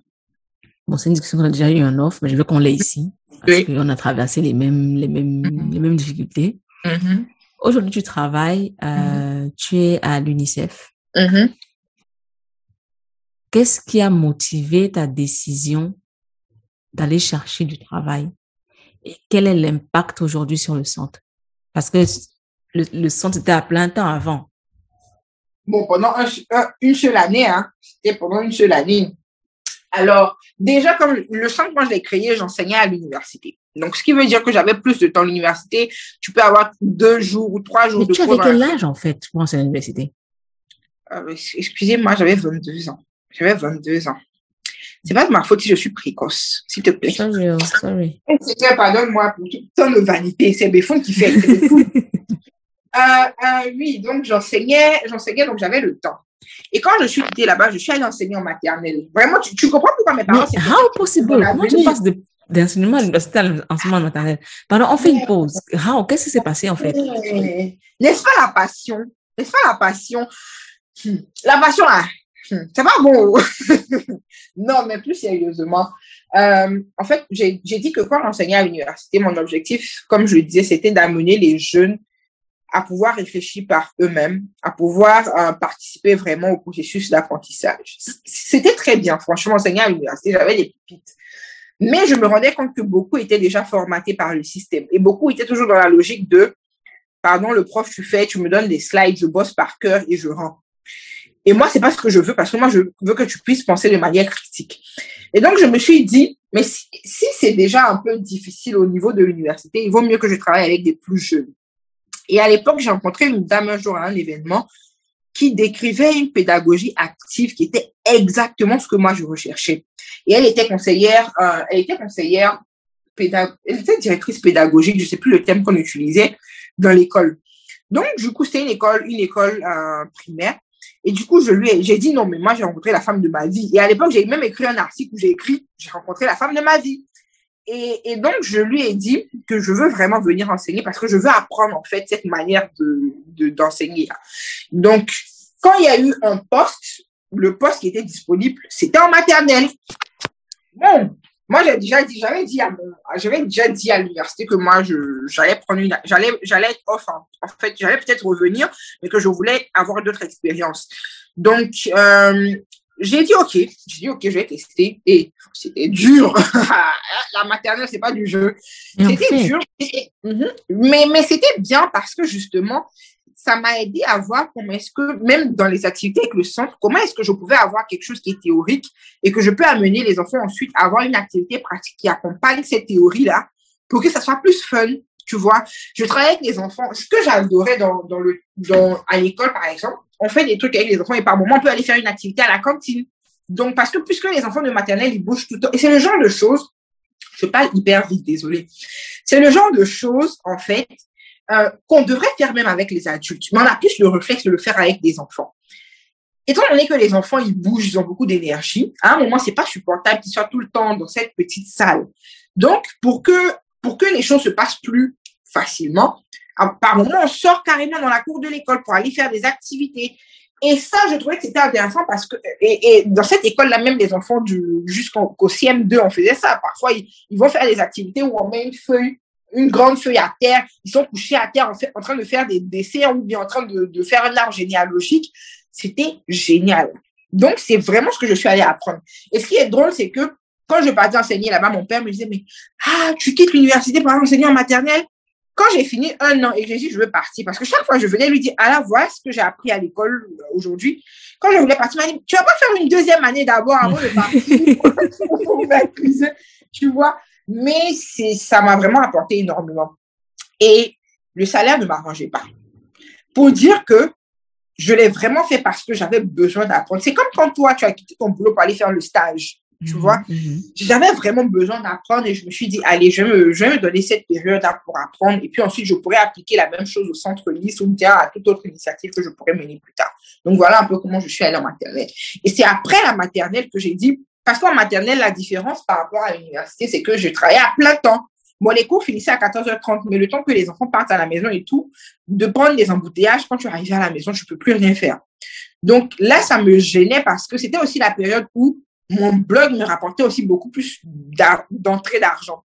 Bon, c'est une discussion qu'on a déjà eu en off, mais je veux qu'on l'ait ici. Parce Oui. qu'on a traversé les mêmes, les mêmes, les mêmes difficultés. Mhm. Aujourd'hui, tu travailles, euh, tu es à l'UNICEF. Mhm. Qu'est-ce qui a motivé ta décision d'aller chercher du travail? Et quel est l'impact aujourd'hui sur le centre? Parce que le, le centre était à plein temps avant. Bon, pendant un- un- une seule année, hein, c'était pendant une seule année. Alors, déjà, comme le centre, moi, je l'ai créé, j'enseignais à l'université. Donc, ce qui veut dire que j'avais plus de temps à l'université. Tu peux avoir deux jours ou trois jours Mais de tu cours. avais quel âge, en fait, pour enseigner à l'université? Euh, Excusez-moi, j'avais 22 ans. J'avais 22 ans. C'est pas de ma faute si je suis précoce, s'il te plaît. Sorry, oh, sorry. Seigneur, pardonne-moi pour tout tant de vanité. C'est Béfon qui fait. Euh, euh, oui, donc j'enseignais, j'enseignais, donc j'avais le temps. Et quand je suis quittée là-bas, je suis allée enseigner en maternelle. Vraiment, tu, tu comprends pourquoi mes parents... how possible? Comment tu passes de, d'enseignement à l'université à l'enseignement maternel? Pardon, on fait une pause. How? Qu'est-ce qui s'est passé, en fait? N'est-ce pas la passion? N'est-ce pas la passion? Hmm. La passion, là, hmm, c'est pas bon. non, mais plus sérieusement. Euh, en fait, j'ai dit que quand j'enseignais à l'université, mon objectif, comme je le disais, c'était d'amener les jeunes à pouvoir réfléchir par eux-mêmes, à pouvoir euh, participer vraiment au processus d'apprentissage. C'était très bien, franchement, enseigner à l'université, j'avais des pépites. Mais je me rendais compte que beaucoup étaient déjà formatés par le système et beaucoup étaient toujours dans la logique de pardon, le prof, tu fais, tu me donnes des slides, je bosse par cœur et je rends. Et moi, c'est pas ce que je veux parce que moi, je veux que tu puisses penser de manière critique. Et donc, je me suis dit, mais si, si c'est déjà un peu difficile au niveau de l'université, il vaut mieux que je travaille avec des plus jeunes. Et à l'époque, j'ai rencontré une dame un jour à un événement qui décrivait une pédagogie active qui était exactement ce que moi je recherchais. Et elle était conseillère, euh, elle était conseillère, pédag elle était directrice pédagogique, je sais plus le terme qu'on utilisait dans l'école. Donc du coup c'était une école, une école euh, primaire. Et du coup je lui ai, j'ai dit non mais moi j'ai rencontré la femme de ma vie. Et à l'époque j'ai même écrit un article où j'ai écrit j'ai rencontré la femme de ma vie. Et, donc, je lui ai dit que je veux vraiment venir enseigner parce que je veux apprendre, en fait, cette manière de, de, d'enseigner. Donc, quand il y a eu un poste, le poste qui était disponible, c'était en maternelle. Bon, moi, j'ai déjà dit, j'avais dit à mon, j'avais déjà dit à l'université que moi, je, j'allais prendre une, j'allais, j'allais être off, en, en fait, j'allais peut-être revenir, mais que je voulais avoir d'autres expériences. Donc, euh, j'ai dit OK, j'ai dit OK, je vais tester et c'était dur. la maternelle, c'est pas du jeu. C'était dur, et, mais mais c'était bien parce que justement, ça m'a aidé à voir comment est-ce que même dans les activités avec le centre, comment est-ce que je pouvais avoir quelque chose qui est théorique et que je peux amener les enfants ensuite à avoir une activité pratique qui accompagne cette théorie là pour que ça soit plus fun. Tu vois, je travaille avec les enfants. Ce que j'adorais dans, dans le, dans, à l'école, par exemple, on fait des trucs avec les enfants et par moment, on peut aller faire une activité à la cantine. Donc, parce que puisque les enfants de maternelle, ils bougent tout le temps, et c'est le genre de choses, je parle hyper vite, désolé. C'est le genre de choses, en fait, euh, qu'on devrait faire même avec les adultes. Mais on a plus le réflexe de le faire avec des enfants. Étant donné que les enfants, ils bougent, ils ont beaucoup d'énergie, à un moment, c'est pas supportable qu'ils soient tout le temps dans cette petite salle. Donc, pour que, pour que les choses se passent plus facilement, par moment, on sort carrément dans la cour de l'école pour aller faire des activités. Et ça, je trouvais que c'était intéressant parce que, et, dans cette école-là, même les enfants jusqu'au CM2, on faisait ça. Parfois, ils, vont faire des activités où on met une feuille, une grande feuille à terre. Ils sont couchés à terre en, fait, en train de faire des dessins ou bien en train de, de faire un arbre généalogique. C'était génial. Donc, c'est vraiment ce que je suis allée apprendre. Et ce qui est drôle, c'est que quand je partais enseigner là-bas, mon père me disait, mais, ah, tu quittes l'université pour enseigner en maternelle? quand j'ai fini un an et que j'ai dit je veux partir, parce que chaque fois je venais lui dire, alors voilà ce que j'ai appris à l'école aujourd'hui. Quand je voulais partir, il m'a dit, tu vas pas faire une deuxième année d'abord avant de partir tu vois. Mais c'est, ça m'a vraiment apporté énormément. Et le salaire ne m'arrangeait pas. Pour dire que je l'ai vraiment fait parce que j'avais besoin d'apprendre. C'est comme quand toi, tu as quitté ton boulot pour aller faire le stage. Tu Mhm, vois, mhm. j'avais vraiment besoin d'apprendre et je me suis dit, allez, je vais me, je vais me donner cette période-là pour apprendre. Et puis ensuite, je pourrais appliquer la même chose au centre Nice ou bien à toute autre initiative que je pourrais mener plus tard. Donc voilà un peu comment je suis allée en maternelle. Et c'est après la maternelle que j'ai dit, parce qu'en maternelle, la différence par rapport à l'université, c'est que je travaillais à plein temps. Bon, les cours finissaient à 14h30, mais le temps que les enfants partent à la maison et tout, de prendre les embouteillages, quand tu arrives à la maison, tu peux plus rien faire. Donc là, ça me gênait parce que c'était aussi la période où mon blog me rapportait aussi beaucoup plus d'entrée d'argent.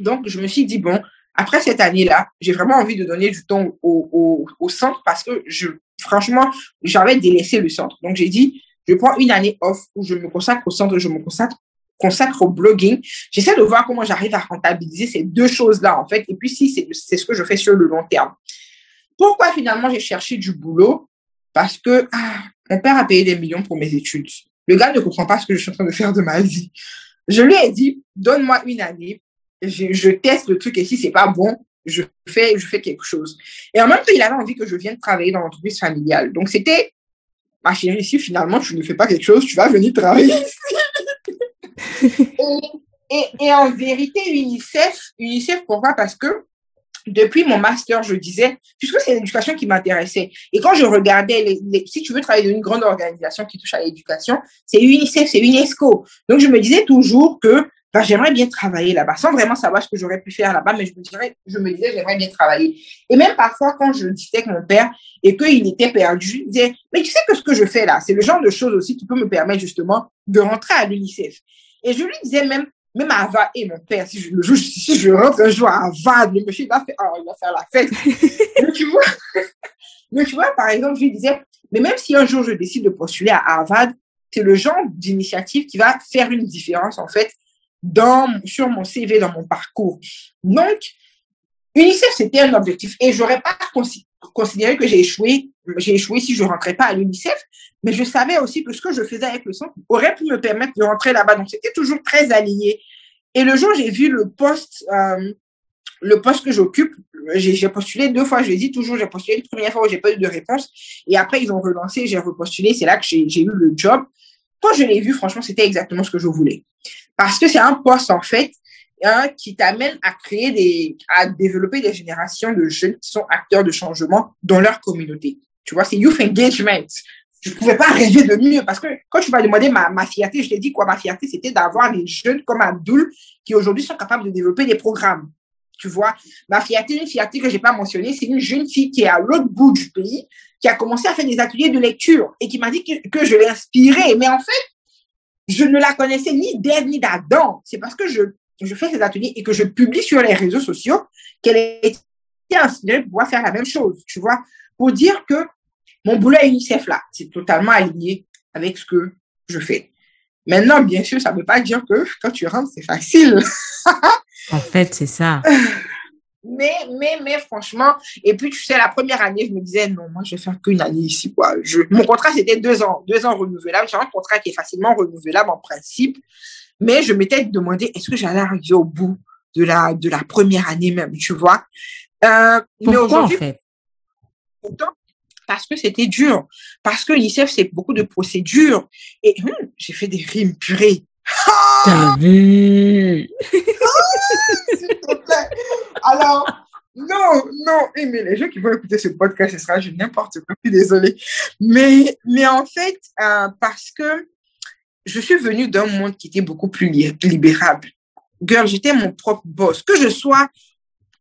Donc, je me suis dit, bon, après cette année-là, j'ai vraiment envie de donner du temps au, au, au centre parce que je, franchement, j'avais délaissé le centre. Donc, j'ai dit, je prends une année off où je me consacre au centre, je me consacre, au blogging. J'essaie de voir comment j'arrive à rentabiliser ces deux choses-là, en fait. Et puis, si c'est ce que je fais sur le long terme. Pourquoi finalement j'ai cherché du boulot? Parce que ah, mon père a payé des millions pour mes études. Le gars ne comprend pas ce que je suis en train de faire de ma vie. Je lui ai dit, donne-moi une année, je, je teste le truc et si c'est pas bon, je fais, je fais quelque chose. Et en même temps, il avait envie que je vienne travailler dans l'entreprise familiale. Donc c'était, ma chérie, si finalement tu ne fais pas quelque chose, tu vas venir travailler ici. et, et, et en vérité, UNICEF, UNICEF, pourquoi? Parce que depuis mon master, je disais, puisque c'est l'éducation qui m'intéressait. Et quand je regardais, les, les- si tu veux travailler dans une grande organisation qui touche à l'éducation, c'est UNICEF, c'est UNESCO. Donc, je me disais toujours que ben, j'aimerais bien travailler là-bas, sans vraiment savoir ce que j'aurais pu faire là-bas, mais je me, dirais, je me disais, j'aimerais bien travailler. Et même parfois, quand je discutais avec mon père et qu'il était perdu, je lui disais, mais tu sais que ce que je fais là, c'est le genre de choses aussi qui peut me permettre justement de rentrer à l'UNICEF. Et je lui disais même, même à Ava et mon père, si je, le jour, si je rentre un jour à Ava, le monsieur il va faire, oh, il va faire la fête. mais tu vois, mais tu vois, par exemple, je lui disais, mais même si un jour je décide de postuler à Harvard, c'est le genre d'initiative qui va faire une différence, en fait, dans, sur mon CV, dans mon parcours. Donc, UNICEF, c'était un objectif. Et j'aurais pas consi- considéré que j'ai échoué, j'ai échoué si je rentrais pas à l'UNICEF, mais je savais aussi que ce que je faisais avec le centre aurait pu me permettre de rentrer là-bas. Donc, c'était toujours très aligné. Et le jour j'ai vu le poste, euh, le poste que j'occupe, j'ai postulé deux fois, je dit toujours, j'ai postulé une première fois où j'ai pas eu de réponse. Et après, ils ont relancé, j'ai repostulé, c'est là que j'ai eu le job. Quand je l'ai vu, franchement, c'était exactement ce que je voulais. Parce que c'est un poste, en fait, hein, qui t'amène à créer des, à développer des générations de jeunes qui sont acteurs de changement dans leur communauté. Tu vois, c'est youth engagement. Je pouvais pas rêver de mieux parce que quand tu m'as demandé ma, ma fierté, je t'ai dit quoi, ma fierté, c'était d'avoir des jeunes comme Abdul qui aujourd'hui sont capables de développer des programmes. Tu vois, ma fierté, une fierté que j'ai pas mentionnée, c'est une jeune fille qui est à l'autre bout du pays, qui a commencé à faire des ateliers de lecture et qui m'a dit que, que je l'ai inspirée. Mais en fait, je ne la connaissais ni d'Ève ni d'Adam. C'est parce que je, je fais ces ateliers et que je publie sur les réseaux sociaux qu'elle été inspirée pour pouvoir faire la même chose, tu vois, pour dire que mon boulot à UNICEF, là, c'est totalement aligné avec ce que je fais. Maintenant, bien sûr, ça ne veut pas dire que quand tu rentres, c'est facile. En fait, c'est ça. Mais, mais, mais franchement, et puis tu sais, la première année, je me disais, non, moi, je vais faire qu'une année ici, quoi. Je, mon contrat, c'était deux ans, deux ans renouvelables. J'ai un contrat qui est facilement renouvelable en principe, mais je m'étais demandé, est-ce que j'allais arriver au bout de la, de la première année même, tu vois? Euh, mais en aujourd'hui, fait? pourtant, parce que c'était dur. Parce que l'ICEF, c'est beaucoup de procédures. Et hum, j'ai fait des rimes purées. T'as vu? s'il te plaît. Alors, non, non, Eh, mais les gens qui vont écouter ce podcast, ce sera n'importe quoi, je suis désolée. Mais, mais en fait, euh, parce que je suis venue d'un monde qui était beaucoup plus li- libérable. Girl, j'étais mon propre boss. Que je sois,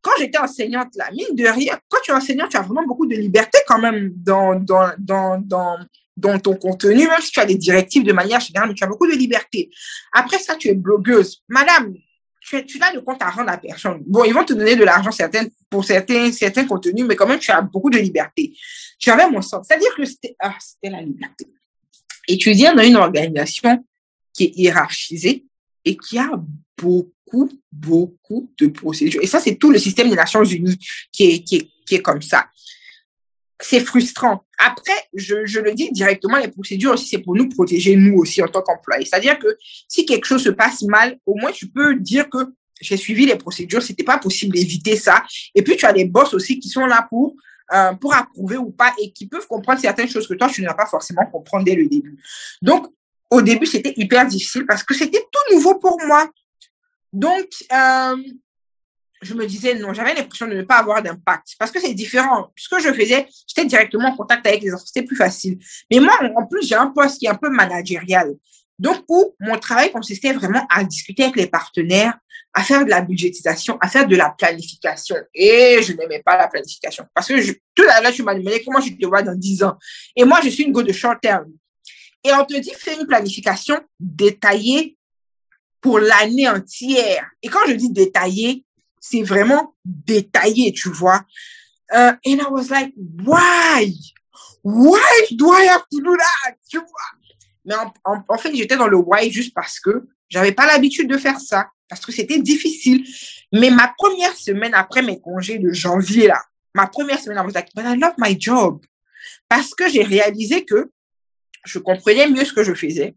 quand j'étais enseignante, là, mine de rien, quand tu es enseignante, tu as vraiment beaucoup de liberté quand même dans, dans, dans, dans, dans ton contenu, même si tu as des directives de manière générale, mais tu as beaucoup de liberté. Après ça, tu es blogueuse. Madame, tu, tu n'as de compte à rendre à personne. Bon, ils vont te donner de l'argent certaines, pour certains, certains contenus, mais quand même, tu as beaucoup de liberté. J'avais mon sens. C'est-à-dire que c'était ah, la liberté. Étudier dans une organisation qui est hiérarchisée et qui a beaucoup, beaucoup de procédures. Et ça, c'est tout le système des Nations Unies qui est, qui est, qui est comme ça. C'est frustrant. Après, je, je le dis directement, les procédures aussi, c'est pour nous protéger, nous aussi, en tant qu'employés. C'est-à-dire que si quelque chose se passe mal, au moins, tu peux dire que j'ai suivi les procédures, c'était pas possible d'éviter ça. Et puis, tu as des boss aussi qui sont là pour, euh, pour approuver ou pas et qui peuvent comprendre certaines choses que toi, tu ne vas pas forcément comprendre dès le début. Donc, au début, c'était hyper difficile parce que c'était tout nouveau pour moi. Donc, euh, je me disais non, j'avais l'impression de ne pas avoir d'impact parce que c'est différent. Ce que je faisais, j'étais directement en contact avec les enfants, c'était plus facile. Mais moi, en plus, j'ai un poste qui est un peu managérial. Donc, où mon travail consistait vraiment à discuter avec les partenaires, à faire de la budgétisation, à faire de la planification. Et je n'aimais pas la planification. Parce que je, tout à l'heure, tu m'as demandé comment je te vois dans 10 ans. Et moi, je suis une go de short term. Et on te dit, fais une planification détaillée pour l'année entière. Et quand je dis détaillée, c'est vraiment détaillé, tu vois. Uh, and I was like, why? Why do I have to do that? Tu vois? Mais en, fait, j'étais dans le why juste parce que j'avais pas l'habitude de faire ça, parce que c'était difficile. Mais ma première semaine après mes congés de janvier, là, ma première semaine, I was like, but I love my job. Parce que j'ai réalisé que je comprenais mieux ce que je faisais.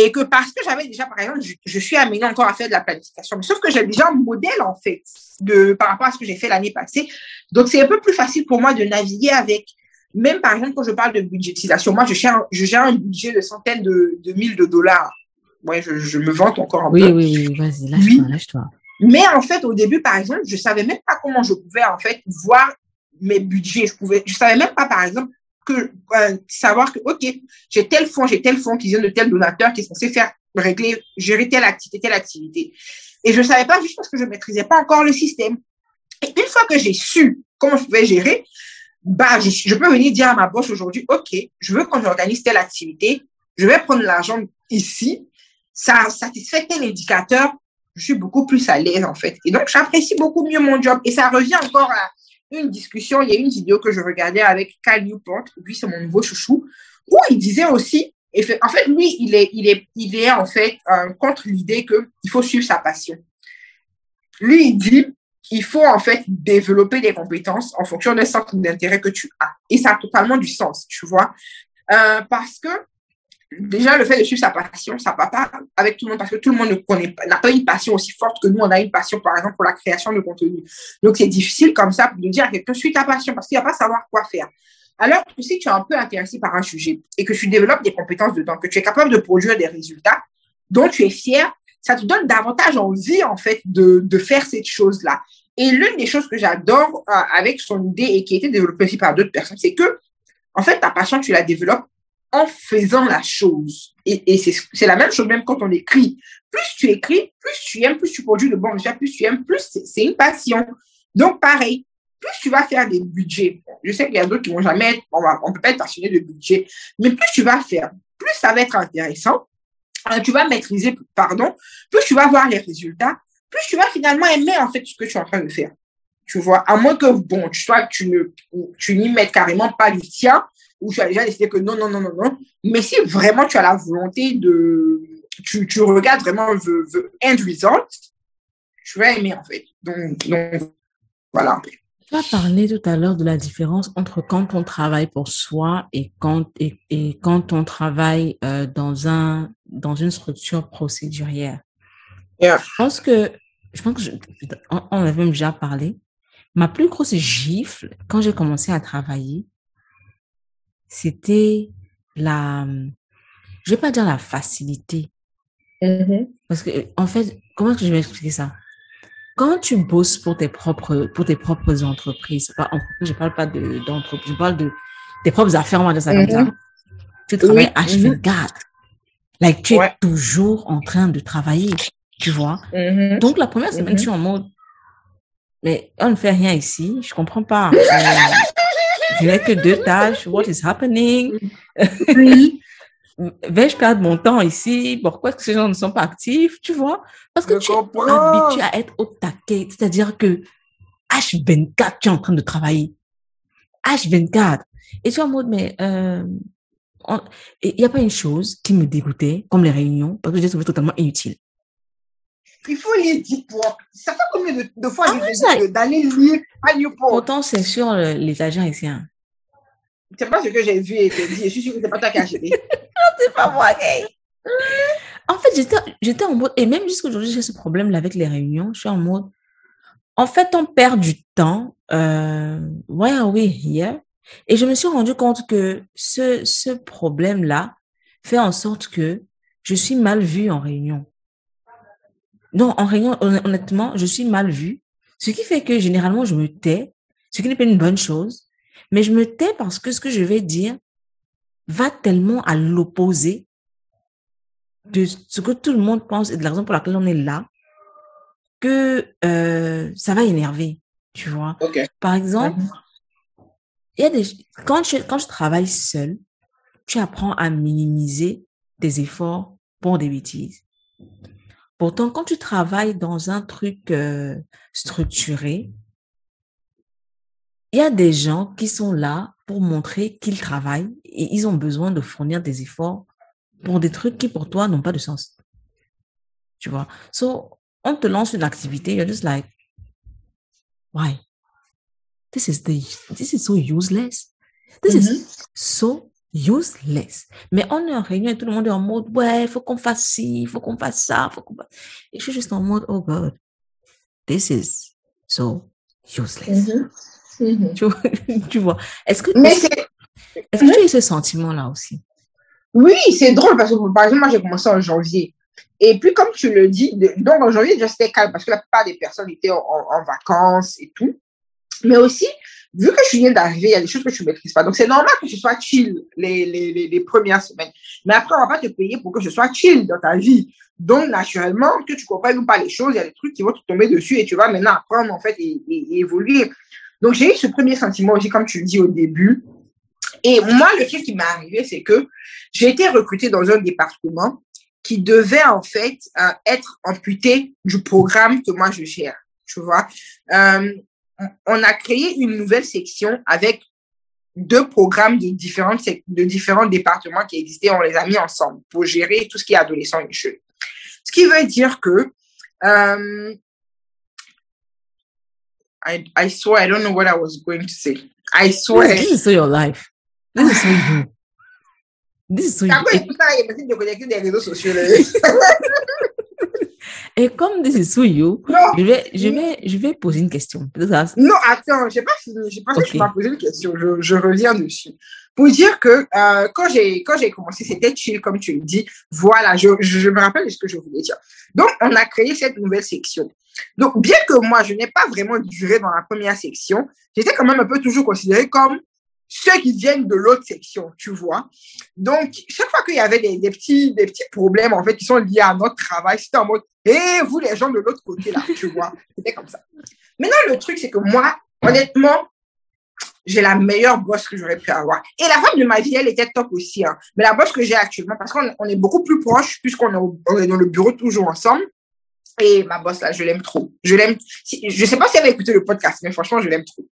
Et que parce que j'avais déjà, par exemple, je, je, suis amenée encore à faire de la planification, mais sauf que j'ai déjà un modèle, en fait, de, par rapport à ce que j'ai fait l'année passée. Donc, c'est un peu plus facile pour moi de naviguer avec. Même, par exemple, quand je parle de budgétisation, moi, je gère, je gère un budget de centaines de, de mille de dollars. Ouais, je, je me vante encore un oui, peu. Oui, oui, vas-y, lâche-toi, oui. lâche-toi. Mais en fait, au début, par exemple, je savais même pas comment je pouvais, en fait, voir mes budgets. Je pouvais, je savais même pas, par exemple, euh, savoir que ok j'ai tel fonds j'ai tel fonds qui vient de tel donateur qui est censé faire régler gérer telle activité telle activité. Et je savais pas juste parce que je maîtrisais pas encore le système. Et une fois que j'ai su comment je pouvais gérer bah je, je peux venir dire à ma boss aujourd'hui ok je veux qu'on organise telle activité je vais prendre l'argent ici. Ça satisfait tel indicateur. Je suis beaucoup plus à l'aise en fait. Et donc j'apprécie beaucoup mieux mon job. Et ça revient encore à une discussion, il y a une vidéo que je regardais avec Cal Newport, lui c'est mon nouveau chouchou, où il disait aussi, et fait, en fait lui il est, il est, il est en fait euh, contre l'idée que il faut suivre sa passion. Lui il dit, il faut en fait développer des compétences en fonction des centres d'intérêt que tu as. Et ça a totalement du sens, tu vois, euh, parce que déjà le fait de suivre sa passion, ça va pas avec tout le monde parce que tout le monde ne connaît n'a pas une passion aussi forte que nous. On a une passion, par exemple, pour la création de contenu. Donc, c'est difficile comme ça de dire à quelqu'un, suis ta passion parce qu'il va pas savoir quoi faire. Alors que si tu es un peu intéressé par un sujet et que tu développes des compétences dedans, que tu es capable de produire des résultats dont tu es fier, ça te donne davantage envie, en fait, de, de faire cette chose-là. Et l'une des choses que j'adore euh, avec son idée et qui a été développée aussi par d'autres personnes, c'est que, en fait, ta passion, tu la développes en faisant la chose. Et, c'est la même chose même quand on écrit. Plus tu écris, plus tu aimes, plus tu produis de bons résultats, plus tu aimes, plus c'est une passion. Donc, pareil, plus tu vas faire des budgets. Je sais qu'il y a d'autres qui vont jamais être, on, va, on peut pas être passionné de budget, mais plus tu vas faire, plus ça va être intéressant. Euh, tu vas maîtriser, pardon, plus tu vas voir les résultats, plus tu vas finalement aimer en fait ce que tu es en train de faire. Tu vois, à moins que, bon, tu sois, tu ne, tu n'y mettes carrément pas du tien, où tu as déjà décidé que non, non, non, non, non. Mais si vraiment tu as la volonté de, tu, tu regardes vraiment the, the end result, tu vas aimer en fait. Donc, donc voilà. Tu as parlé tout à l'heure de la différence entre quand on travaille pour soi et quand, et, et quand on travaille euh, dans, un, dans une structure procédurière. Yeah. Je pense que, je pense que je, on, on avait même déjà parlé. Ma plus grosse gifle, quand j'ai commencé à travailler, c'était la, je vais pas dire la facilité. Mm-hmm. Parce que, en fait, comment est-ce que je vais expliquer ça? Quand tu bosses pour tes propres, pour tes propres entreprises, pas je parle pas de, d'entreprise, je parle de tes propres affaires, on va dire ça comme ça. Mhm. Tu travailles Oui, H24. Like, tu es toujours en train de travailler, tu vois? Donc, la première semaine, je suis en mode, mais on ne fait rien ici, je comprends pas. Euh, que deux tâches, what is happening? Oui, Vais-je perdre mon temps ici? Pourquoi est-ce que ces gens ne sont pas actifs? Tu vois? Parce que je tu es habitué à être au taquet. C'est-à-dire que H24, tu es en train de travailler. H24. Et tu es en mode, mais euh, il n'y a pas une chose qui me dégoûtait, comme les réunions, parce que j'ai trouvé totalement inutile. Il faut lire dis-toi. Ça fait combien de, de fois Ah, t'ai ça- d'aller lire à Newport? Pourtant, c'est sur le- les agents ici. Hein. C'est pas ce que j'ai vu et te dit. Je suis sûre que c'est pas toi qui as acheté. C'est pas moi. En fait, j'étais, j'étais en mode, et même jusqu'aujourd'hui, j'ai ce problème-là avec les réunions. Je suis en mode, en fait, on perd du temps. Euh, why are we here? Et je me suis rendu compte que ce, ce problème-là fait en sorte que je suis mal vue en réunion. Non, en réunion, honnêtement, je suis mal vue. Ce qui fait que généralement, je me tais, ce qui n'est pas une bonne chose. Mais je me tais parce que ce que je vais dire va tellement à l'opposé de ce que tout le monde pense et de la raison pour laquelle on est là, que euh, ça va énerver, tu vois. Par exemple, il y a des quand je quand je travaille seul, tu apprends à minimiser tes efforts pour des bêtises. Pourtant, quand tu travailles dans un truc euh, structuré, il y a des gens qui sont là pour montrer qu'ils travaillent et ils ont besoin de fournir des efforts pour des trucs qui pour toi n'ont pas de sens. Tu vois? So, on te lance une activité, you're just like, why? This is the, this is so useless. This is mm-hmm. so useless. Mais on est en réunion et tout le monde est en mode, ouais, il faut qu'on fasse ci, il faut qu'on fasse ça, faut qu'on fasse... Et je suis juste en mode, oh God, this is so useless. Mm-hmm. Mm-hmm. Tu, vois? Est-ce que, est-ce, que tu as ce sentiment-là aussi? Oui, c'est drôle parce que, par exemple, moi, j'ai commencé en janvier. Et puis, comme tu le dis, donc en janvier, déjà, c'était calme parce que la plupart des personnes étaient en, vacances et tout. Mais aussi, vu que je viens d'arriver, il y a des choses que tu ne maîtrises pas. Donc, c'est normal que tu sois chill les, premières semaines. Mais après, on ne va pas te payer pour que je sois chill dans ta vie. Donc, naturellement, que tu ne comprennes pas les choses, il y a des trucs qui vont te tomber dessus et tu vas maintenant apprendre, en fait, et, et évoluer. Donc, j'ai eu ce premier sentiment aussi, comme tu le dis au début. Et moi, le truc qui m'est arrivé, c'est que j'ai été recrutée dans un département qui devait en fait euh, être amputé du programme que moi je gère. Tu vois, euh, on a créé une nouvelle section avec deux programmes de différentes de différents départements qui existaient. On les a mis ensemble pour gérer tout ce qui est adolescent et jeunes. Ce qui veut dire que euh, I, I swear, I don't know what I was going to say. I swear. This is so your life. This is so you. This is so you. Et comme this is so you, je vais, je vais, je vais poser une question. Non, attends, j'ai pas fini. J'ai pas okay. que poser une question. Je, je reviens dessus. Pour dire que euh, quand j'ai quand j'ai commencé, c'était chill, comme tu le dis. Voilà, je, je me rappelle de ce que je voulais dire. Donc, on a créé cette nouvelle section. Donc, bien que moi, je n'ai pas vraiment duré dans la première section, j'étais quand même un peu toujours considéré comme ceux qui viennent de l'autre section, tu vois. Donc, chaque fois qu'il y avait des, petits, des petits problèmes, en fait, qui sont liés à notre travail, c'était en mode, hé, eh, vous, les gens de l'autre côté, là, tu vois. C'était comme ça. Maintenant, le truc, c'est que moi, honnêtement, j'ai la meilleure boss que j'aurais pu avoir. Et la femme de ma vie, elle était top aussi. Hein. Mais la boss que j'ai actuellement, parce qu'on est beaucoup plus proches, puisqu'on est, dans le bureau toujours ensemble, et ma boss, là, je l'aime trop. Je l'aime. Je sais pas si elle a écouté le podcast, mais franchement, je l'aime trop.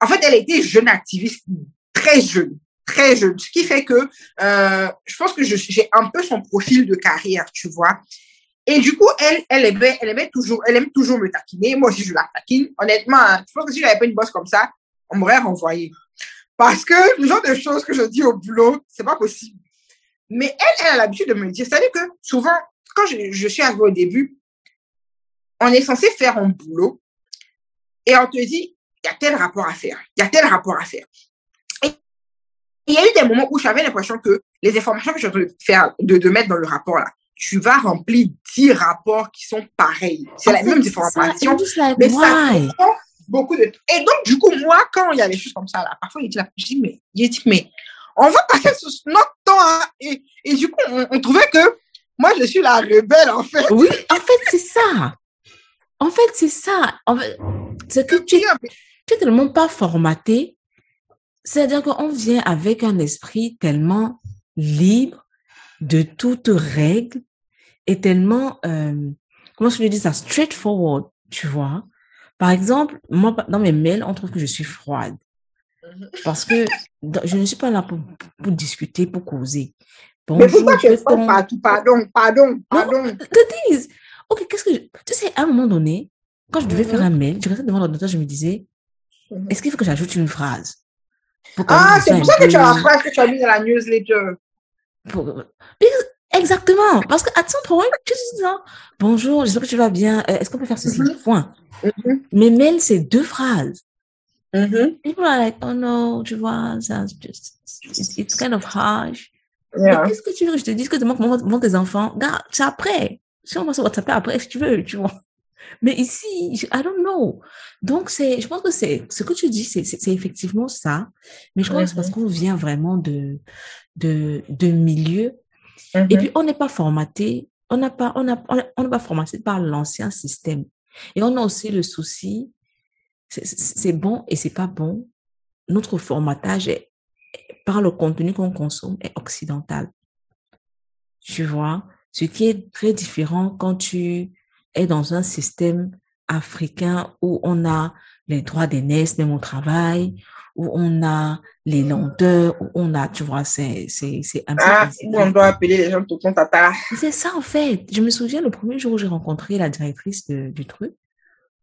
En fait, elle était jeune activiste, très jeune, très jeune. Ce qui fait que euh, je pense que j'ai un peu son profil de carrière, tu vois. Et du coup, elle, elle aimait, elle aimait toujours, elle aime toujours me taquiner. Moi aussi, je la taquine. Honnêtement, hein, je pense que si j'avais pas une boss comme ça, on m'aurait renvoyé. Parce que le genre de choses que je dis au boulot, c'est pas possible. Mais elle, elle a l'habitude de me dire, c'est-à-dire que souvent, quand je, je suis arrivée au début, on est censé faire un boulot et on te dit, il y a tel rapport à faire, il y a tel rapport à faire. Et il y a eu des moments où j'avais l'impression que les informations que je de faire, de, de mettre dans le rapport là, tu vas remplir 10 rapports qui sont pareils. C'est la même information, mais ça prend beaucoup de Et donc, du coup, moi, quand il y a des choses comme ça, là, parfois, il dit, je dis, mais, il dit, mais, on va passer notre temps, hein. et, et du coup, on, on trouvait que moi, je suis la rebelle, en fait. Oui, en fait, c'est ça. En fait, c'est ça. En fait, que tu, tu tellement pas formaté. C'est-à-dire qu'on vient avec un esprit tellement libre de toute règle et tellement, euh, comment je dis ça, straightforward, tu vois. Par exemple, moi, dans mes mails, on trouve que je suis froide. Mm-hmm. Parce que je ne suis pas là pour, pour discuter, pour causer. Bonjour, Mais pourquoi tu es ton... pardon, pardon, pardon, pardon. dis, ok, qu'est-ce que je... Tu sais, à un moment donné, quand je devais faire un mail, je restais devant l'ordinateur, je me disais, mhm. est-ce qu'il faut que j'ajoute une phrase Ah, c'est pour ça que tu as la phrase que tu as mise dans la newsletter. Pour... Exactement. Parce que, à son point, tu dis, bonjour, j'espère que tu vas bien. Euh, est-ce qu'on peut faire ceci? Mhm. Point. Mais mail, c'est deux phrases. People are like, oh no, tu vois, ça, just, it's, it's kind of harsh. Yeah. Mais qu'est-ce que tu veux que je te dise que demain, comment vont tes enfants? Regarde, c'est après. Si on va se WhatsApp après, si tu veux, tu vois. Mais ici, je- I don't know. Donc, c'est, je pense que c'est, ce que tu dis, c'est, c'est effectivement ça. Mais je crois que c'est parce qu'on vient vraiment de, de, de milieux. Et Mhm. puis, on n'est pas formaté. On n'a pas, on a- on n'est pas formaté par l'ancien système. Et on a aussi le souci, c'est- bon et c'est pas bon. Notre formatage est, par le contenu qu'on consomme est occidental. Tu vois, ce qui est très différent quand tu dans un système africain où on a les droits d'aînesse même au travail, où on a les lenteurs, où on a, tu vois, c'est, c'est, c'est un peu Ah, où on doit appeler les gens de ton tata. C'est ça, en fait. Je me souviens le premier jour où j'ai rencontré la directrice de- du truc.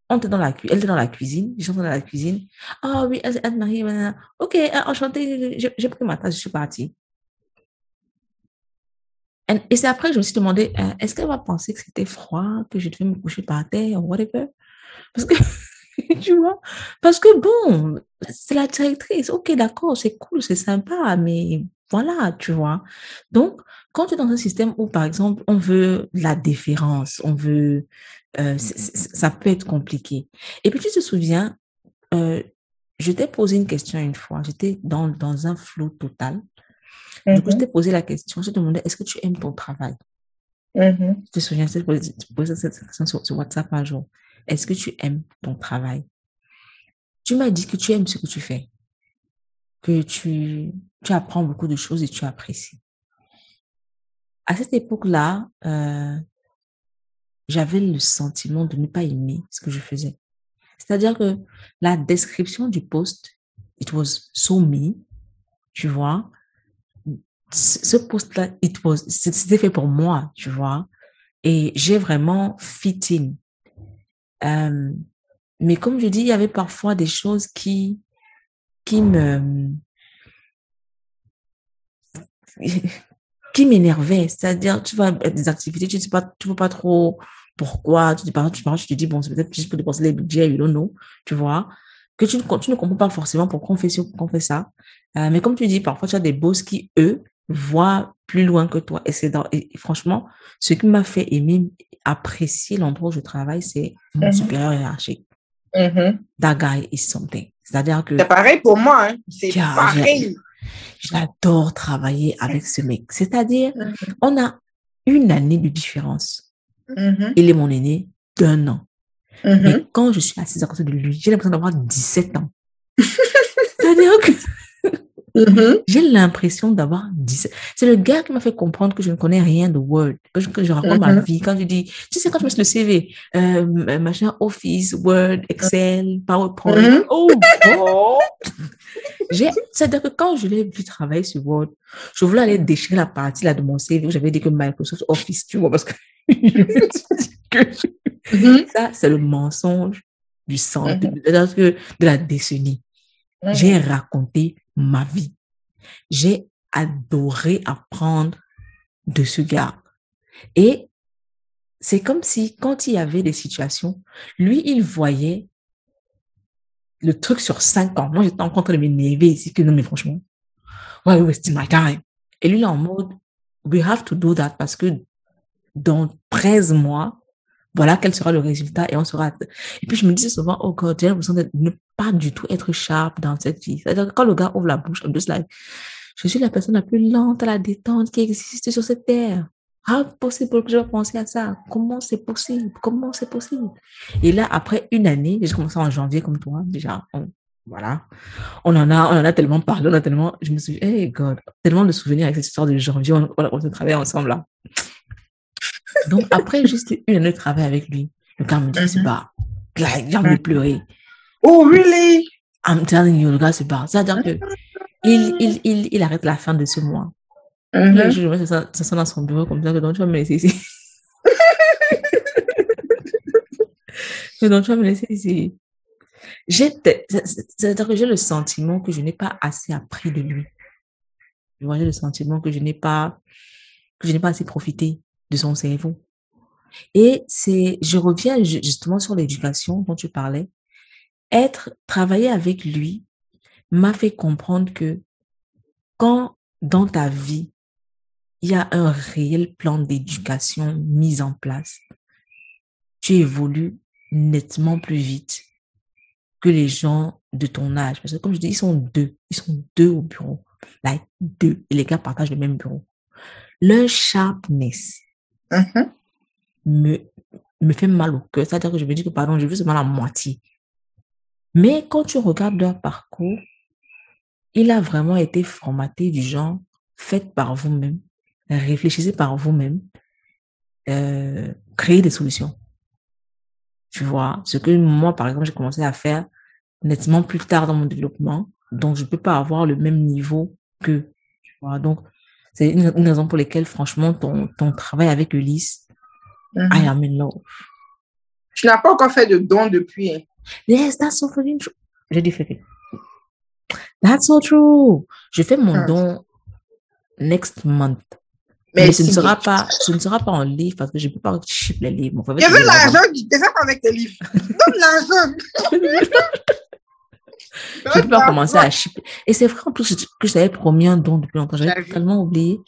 On était dans la, elle était dans la cuisine. J'étais dans la cuisine. Ah oui, Anne- Anne-Marie, ok, euh, enchantée. J'ai pris ma tasse, je suis partie. Et c'est après que je me suis demandé, euh, est-ce qu'elle va penser que c'était froid, que je devais me coucher par terre whatever? Parce que, tu vois, parce que bon, c'est la directrice. Ok, d'accord, c'est cool, c'est sympa, mais voilà, tu vois? Donc, quand tu es dans un système où, par exemple, on veut la déférence, on veut, euh, c- c- ça peut être compliqué. Et puis, tu te souviens, euh, je t'ai posé une question une fois, j'étais dans, dans un flou total. Du coup, je Mhm. t'ai posé la question, je te demandais, est-ce que tu aimes ton travail? Mhm. Tu te souviens, je t'ai posé, tu posais cette question sur, sur WhatsApp un jour. Est-ce que tu aimes ton travail? Tu m'as dit que tu aimes ce que tu fais, que tu, tu apprends beaucoup de choses et tu apprécies. À cette époque-là, euh, j'avais le sentiment de ne pas aimer ce que je faisais. C'est-à-dire que la description du poste, it was so me, tu vois. Ce poste-là, c'était fait pour moi, tu vois. Et j'ai vraiment fit in. Euh, mais comme je dis, il y avait parfois des choses qui, qui me, qui m'énervaient. C'est-à-dire, tu à des activités, tu ne sais pas, tu vois pas trop pourquoi. Tu parles, tu parles, tu te dis, bon, c'est peut-être juste pour dépenser les budgets, you don't know, tu vois. Que tu tu ne comprends pas forcément pourquoi on fait, ci, pourquoi on fait ça. Euh, mais comme tu dis, parfois, tu as des boss qui, eux, voient plus loin que toi. Et c'est dans, et franchement, ce qui m'a fait aimer, apprécier l'endroit où je travaille, c'est mon Mhm. supérieur hiérarchique. Mhm. That guy is something. C'est-à-dire que C'est pareil pour moi. Hein. C'est pareil. j'adore travailler avec ce mec. C'est-à-dire, Mhm. on a une année de différence. Mhm. Il est mon aîné d'un an. Et quand je suis assise à côté de lui, j'ai l'impression d'avoir 17 ans. C'est-à-dire que Mhm. j'ai l'impression d'avoir 17. C'est le gars qui m'a fait comprendre que je ne connais rien de Word, que je, que je raconte ma Mhm. vie. Quand je dis, tu sais, quand je me suis le CV, euh, machin, Office, Word, Excel, PowerPoint. Mhm. Oh, God! J'ai, c'est-à-dire que quand je l'ai vu travailler sur Word, je voulais aller déchirer la partie là de mon CV où j'avais dit que Microsoft Office, tu vois, parce que je me suis dit que Mhm. ça, c'est le mensonge du sang, de, de- de- la décennie. J'ai raconté ma vie. J'ai adoré apprendre de ce gars. Et c'est comme si quand il y avait des situations, lui, il voyait le truc sur cinq ans. Moi, j'étais en train de m'énerver ici que non, mais franchement, why wasting my time? Et lui, il est en mode, we have to do that parce que dans 13 mois, voilà quel sera le résultat et on sera. Et puis je me disais souvent, oh God, j'ai l'impression de ne pas du tout être sharp dans cette vie. C'est-à-dire quand le gars ouvre la bouche, I'm just like, je suis la personne la plus lente à la détente qui existe sur cette terre. How possible que je vais penser à ça? Comment c'est possible? Comment c'est possible? Et là, après une année, j'ai commencé en janvier comme toi, déjà, on- voilà. On en a, on en a tellement parlé, on a tellement, je me suis dit, hey God, tellement de souvenirs avec cette histoire de janvier, on, on, on se travaille ensemble là. Donc, après juste une année de travail avec lui, le gars me dit, c'est pas, like, j'ai envie de pleurer. Oh, really? I'm telling you, le gars se barre. C'est-à-dire que il, il, il, il arrête la fin de ce mois. Le jour, je ça, ça dans son bureau comme ça, que donc tu vas me laisser ici. que donc tu vas me laisser ici. C'est-à-dire que j'ai le sentiment que je n'ai pas assez appris de lui. J'ai le sentiment que je n'ai pas, que je n'ai pas assez profité de son cerveau. Et c'est, je reviens justement sur l'éducation dont tu parlais. Être, travailler avec lui m'a fait comprendre que quand dans ta vie, il y a un réel plan d'éducation mis en place, tu évolues nettement plus vite que les gens de ton âge. Parce que comme je dis, ils sont deux. Ils sont deux au bureau. Like deux. Et les gars partagent le même bureau. Leur sharpness Mhm. me, me fait mal au cœur. C'est-à-dire que je me dis que, pardon, je veux seulement la moitié. Mais quand tu regardes leur parcours, il a vraiment été formaté du genre, faites par vous-même, réfléchissez par vous-même, euh, créez des solutions. Tu vois, ce que moi, par exemple, j'ai commencé à faire nettement plus tard dans mon développement, donc je peux pas avoir le même niveau que, tu vois. Donc, c'est une, une raison pour laquelle, franchement, ton, ton travail avec Ulysse, Mhm. I am in love. Tu n'as pas encore fait de don depuis. hein. Yes, that's so fucking true. J'ai dit. That's so true. Je fais mon Ah. don next month. Mais Mais ce ne sera pas, ce ne sera pas en livre parce que je ne peux pas ship les livres. Mon Je tu veux l'argent du désert avec tes livres. Donne l'argent. Ne peux pas commencer à ship. Et c'est vrai en plus que je t'avais promis un don depuis longtemps. J'avais totalement oublié.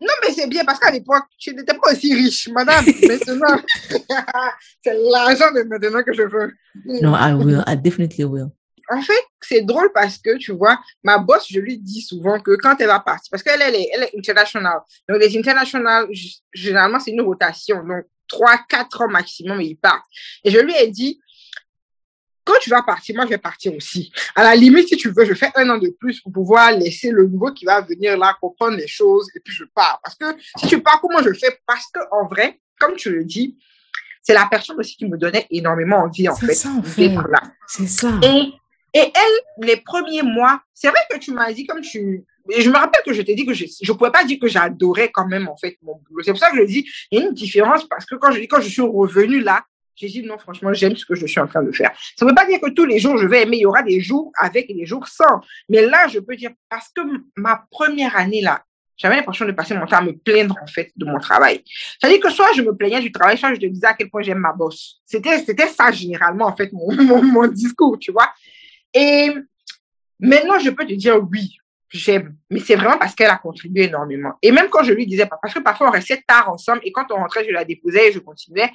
Non, mais c'est bien parce qu'à l'époque, tu n'étais pas aussi riche, madame. Maintenant, c'est l'argent de maintenant que je veux. No, I will. I definitely will. En fait, c'est drôle parce que, tu vois, ma boss, je lui dis souvent que quand elle va partir, parce qu'elle elle est, elle est international. Donc, les international, g- généralement, c'est une rotation. Donc, trois, quatre ans maximum, ils partent. Et je lui ai dit, quand tu vas partir, moi, je vais partir aussi. À la limite, si tu veux, je fais un an de plus pour pouvoir laisser le nouveau qui va venir là comprendre les choses et puis je pars. Parce que si tu pars, comment je fais? Parce que, en vrai, comme tu le dis, c'est la personne aussi qui me donnait énormément envie, en C'est fait, ça, en fait. là. C'est ça. Et, et elle, les premiers mois, c'est vrai que tu m'as dit comme tu... Et je me rappelle que je t'ai dit que je ne pouvais pas dire que j'adorais quand même, en fait, mon boulot. C'est pour ça que je dis, il y a une différence parce que quand je dis, quand je suis revenue là, j'ai dit non, franchement, j'aime ce que je suis en train de faire. Ça ne veut pas dire que tous les jours je vais aimer, il y aura des jours avec et des jours sans. Mais là, je peux dire, parce que ma première année là, j'avais l'impression de passer mon temps à me plaindre, en fait, de mon travail. C'est-à-dire que soit je me plaignais du travail, soit je te disais à quel point j'aime ma boss. C'était, c'était ça, généralement, en fait, mon, mon, mon discours, tu vois. Et maintenant, je peux te dire oui, j'aime. Mais c'est vraiment parce qu'elle a contribué énormément. Et même quand je lui disais pas, parce que parfois on restait tard ensemble et quand on rentrait, je la déposais et je continuais.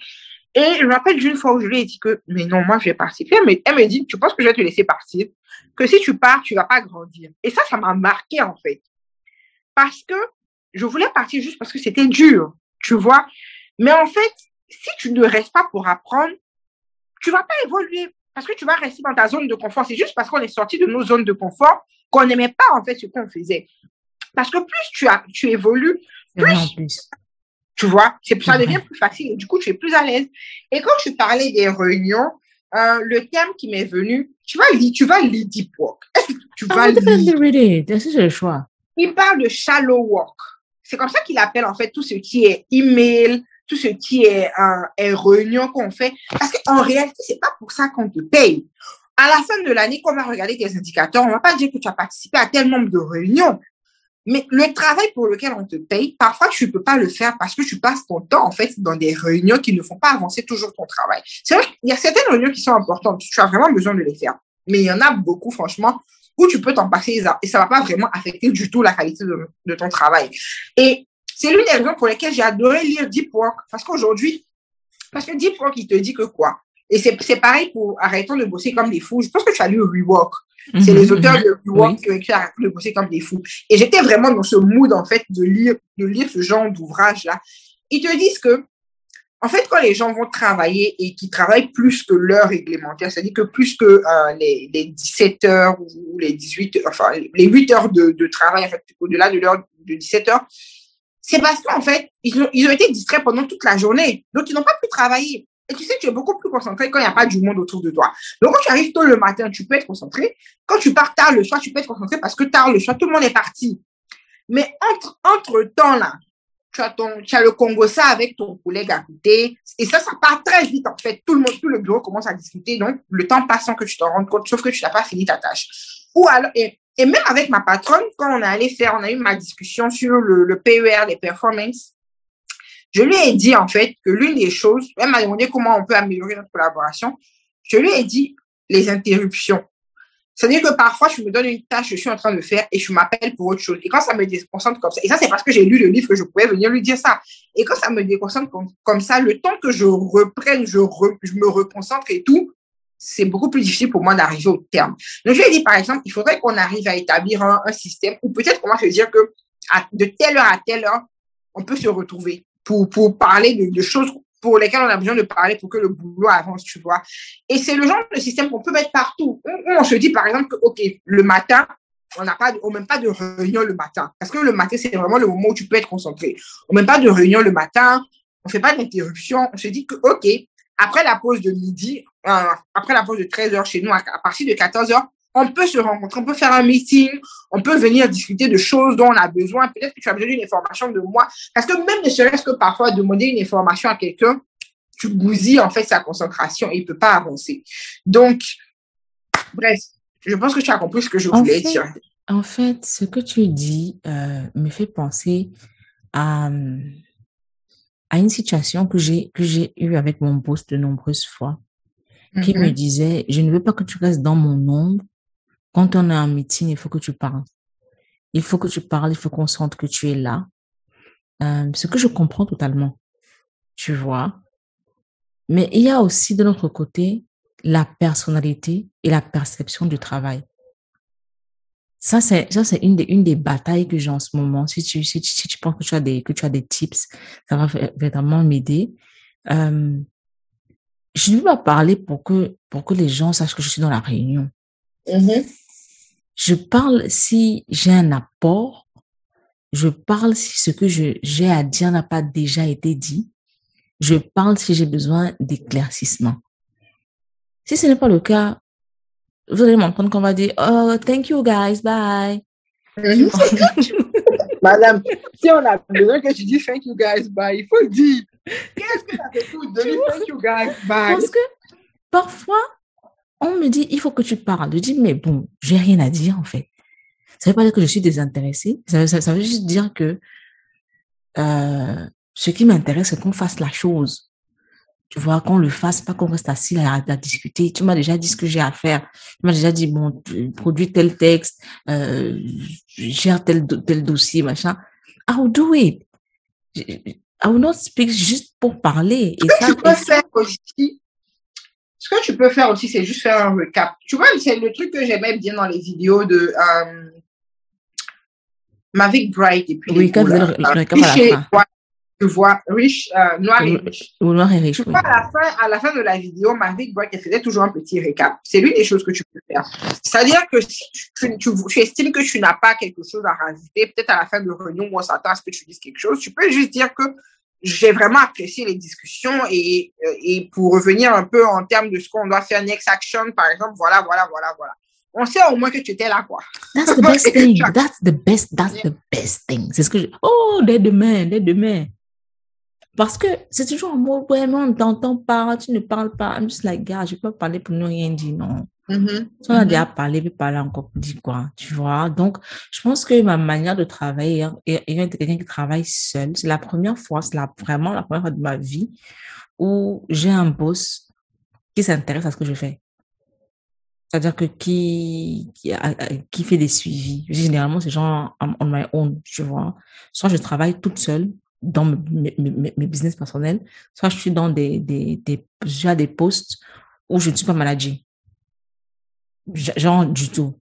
Et je me rappelle d'une fois où je lui ai dit que, mais non, moi, je vais partir. Puis elle me, dit, tu penses que je vais te laisser partir? Que si tu pars, tu vas pas grandir. Et ça, ça m'a marqué, en fait. Parce que je voulais partir juste parce que c'était dur, tu vois. Mais en fait, si tu ne restes pas pour apprendre, tu vas pas évoluer parce que tu vas rester dans ta zone de confort. C'est juste parce qu'on est sorti de nos zones de confort qu'on n'aimait pas en fait ce qu'on faisait. Parce que plus tu as, tu évolues, plus. Tu vois, c'est, ça devient plus facile et du coup tu es plus à l'aise. Et quand tu parlais des réunions, euh, le terme qui m'est venu, tu vas lire, tu vas lire deep work. Est-ce que tu I vas lire? j'ai le choix? Il parle de shallow work. C'est comme ça qu'il appelle en fait tout ce qui est email, tout ce qui est, euh, est réunion qu'on fait. Parce qu'en réalité, c'est pas pour ça qu'on te paye. À la fin de l'année, quand on va regarder tes indicateurs, on va pas dire que tu as participé à tel nombre de réunions. Mais le travail pour lequel on te paye, parfois tu peux pas le faire parce que tu passes ton temps en fait dans des réunions qui ne font pas avancer toujours ton travail. C'est vrai qu'il y a certaines réunions qui sont importantes, tu as vraiment besoin de les faire. Mais il y en a beaucoup, franchement, où tu peux t'en passer et ça va pas vraiment affecter du tout la qualité de, de ton travail. Et c'est l'une des raisons pour lesquelles j'ai adoré lire Deep Work. Parce qu'aujourd'hui, parce que Deep Work, il te dit que quoi? Et c'est pareil pour Arrêtons de bosser comme des fous. Je pense que tu as lu Rework. C'est Mhm, les auteurs de Rework Oui. qui ont écrit Arrêtons de bosser comme des fous. Et j'étais vraiment dans ce mood, en fait, de lire, de lire ce genre d'ouvrage-là. Ils te disent que, en fait, quand les gens vont travailler et qui travaillent plus que l'heure réglementaire, c'est-à-dire que plus que euh, les, les 17 heures ou les 18 heures, enfin, les 8 heures de, de travail, en fait, au-delà de l'heure de 17 heures, c'est parce qu'en fait, ils ont, ils ont été distraits pendant toute la journée. Donc, ils n'ont pas pu travailler. Et tu sais, tu es beaucoup plus concentré quand il n'y a pas du monde autour de toi. Donc, quand tu arrives tôt le matin, tu peux être concentré. Quand tu pars tard le soir, tu peux être concentré parce que tard le soir, tout le monde est parti. Mais entre, entre temps, là, tu as ton, tu as le Congo ça avec ton collègue à côté. Et ça, ça part très vite, en fait. Tout le monde, tout le bureau commence à discuter. Donc, le temps passe sans que tu t'en rendes compte, sauf que tu n'as pas fini ta tâche. Ou alors, et, et même avec ma patronne, quand on est allé faire, on a eu ma discussion sur le, le PER, les performance Je lui ai dit, en fait, que l'une des choses, elle m'a demandé comment on peut améliorer notre collaboration. Je lui ai dit les interruptions. C'est-à-dire que parfois, je me donne une tâche, je suis en train de faire et je m'appelle pour autre chose. Et quand ça me déconcentre comme ça, et ça, c'est parce que j'ai lu le livre que je pouvais venir lui dire ça. Et quand ça me déconcentre comme, ça, le temps que je reprenne, je, je me reconcentre et tout, c'est beaucoup plus difficile pour moi d'arriver au terme. Donc, je lui ai dit, par exemple, il faudrait qu'on arrive à établir un, un système ou peut-être qu'on va se dire que de telle heure à telle heure, on peut se retrouver pour, parler de, choses pour lesquels on a besoin de parler pour que le boulot avance, tu vois. Et c'est le genre de système qu'on peut mettre partout. On, se dit, par exemple, que, OK, le matin, on n'a pas, même pas de réunion le matin. Parce que le matin, c'est vraiment le moment où tu peux être concentré. On même pas de réunion le matin. On fait pas d'interruption. On se dit que, OK, après la pause de midi, euh, après la pause de 13 heures chez nous, à, partir de 14 heures, on peut se rencontrer, on peut faire un meeting, on peut venir discuter de choses dont on a besoin. Peut-être que tu as besoin d'une information de moi. Parce que même ne serait-ce que parfois demander une information à quelqu'un, tu bousilles en fait sa concentration et il peut pas avancer. Donc, bref, je pense que tu as compris ce que je voulais dire. En fait, ce que tu dis euh, me fait penser à, à une situation que j'ai que j'ai eue avec mon boss de nombreuses fois, qui me mm-hmm. disait, je ne veux pas que tu restes dans mon ombre quand on est en meeting, il faut que tu parles. Il faut que tu parles, il faut qu'on sente que tu es là. Euh, ce que je comprends totalement, tu vois. Mais il y a aussi de notre côté la personnalité et la perception du travail. Ça, c'est, ça, c'est une des, une des batailles que j'ai en ce moment. Si tu, si, si tu penses que tu as des, que tu as des tips, ça va vraiment m'aider. Euh, je ne veux pas parler pour que, pour que les gens sachent que je suis dans la réunion. Mm-hmm. Je parle si j'ai un apport, je parle si ce que j'ai à dire n'a pas déjà été dit, je parle si j'ai besoin d'éclaircissement. Si ce n'est pas le cas, vous allez m'entendre qu'on va dire, oh, thank you guys, bye. Mm-hmm. Madame, si on a besoin que tu dises thank you guys, bye, il faut le dire. Qu'est-ce que ça te coûte de dire thank you guys, bye? Parce que parfois, on me dit, il faut que tu parles. Je dis, mais bon, j'ai rien à dire, en fait. Ça veut pas dire que je suis désintéressée. Ça, ça, veut juste dire que euh, ce qui m'intéresse, c'est qu'on fasse la chose. Tu vois, qu'on le fasse, pas qu'on reste assis à, discuter. Tu m'as déjà dit ce que j'ai à faire. Tu m'as déjà dit, bon, produis tel texte, euh, gère tel, tel dossier, machin. I'll do it? I will not speak juste pour parler. Et ça, peux faire aussi ce que tu peux faire aussi, c'est juste faire un recap. Tu vois, c'est le truc que j'aimais bien dans les vidéos de euh, Mavic Bright et puis oui, quand le, recap à la fin. tu vois, riche, euh, noir et riche. Ou noir et riche, oui. à, la fin, à la fin de la vidéo, Mavic Bright, elle faisait toujours un petit récap. C'est l'une des choses que tu peux faire. C'est-à-dire que si tu, tu, tu, estimes que tu n'as pas quelque chose à rajouter, peut-être à la fin de réunion on s'attend à ce que tu dises quelque chose, tu peux juste dire que j'ai vraiment apprécié les discussions et, euh, et pour revenir un peu en termes de ce qu'on doit faire next action, par exemple, voilà, voilà, voilà, voilà. On sait au moins que tu étais là, quoi. That's the best thing. That's the best, that's the best thing. C'est ce que je... Oh, dès demain, dès demain. Parce que c'est toujours un mot, vraiment, on t'entend pas, tu ne parles pas. I'm just like, gars, je peux pas parler pour ne rien dire, non. Mm-hmm. On a déjà parlé, puis parler encore, dit quoi, tu vois. Donc, je pense que ma manière de travailler, ayant été quelqu'un qui travaille seul, c'est la première fois, c'est la, vraiment la première fois de ma vie où j'ai un boss qui s'intéresse à ce que je fais. C'est-à-dire que qui, qui, qui fait des suivis. Généralement, c'est genre on my own, tu vois. Soit je travaille toute seule dans mes, mes, mes business personnels, soit je suis dans des, des, des, des postes où je ne suis pas managée genre du tout.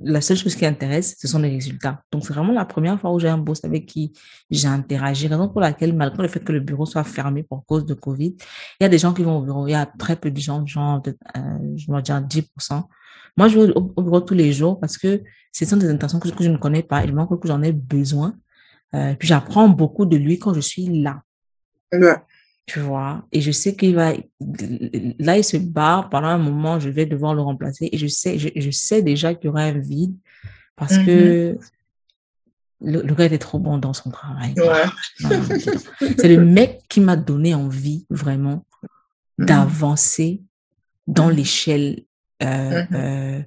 La seule chose qui intéresse, ce sont les résultats. Donc, c'est vraiment la première fois où j'ai un boss avec qui j'ai interagi. Raison pour laquelle, malgré le fait que le bureau soit fermé pour cause de Covid, il y a des gens qui vont au bureau. Il y a très peu de gens, genre, euh, je vais dire 10%. Moi, je vais au, bureau tous les jours parce que ce sont des intentions que, je ne connais pas. Il manque que j'en ai besoin. Euh, puis j'apprends beaucoup de lui quand je suis là. Ouais tu vois? Et je sais qu'il va, là, il se barre, pendant un moment, je vais devoir le remplacer. Et je sais, je, sais déjà qu'il y aura un vide parce que mm-hmm. le, gars était trop bon dans son travail. C'est le mec qui m'a donné envie, vraiment, mm-hmm. d'avancer dans mm-hmm. l'échelle euh, euh,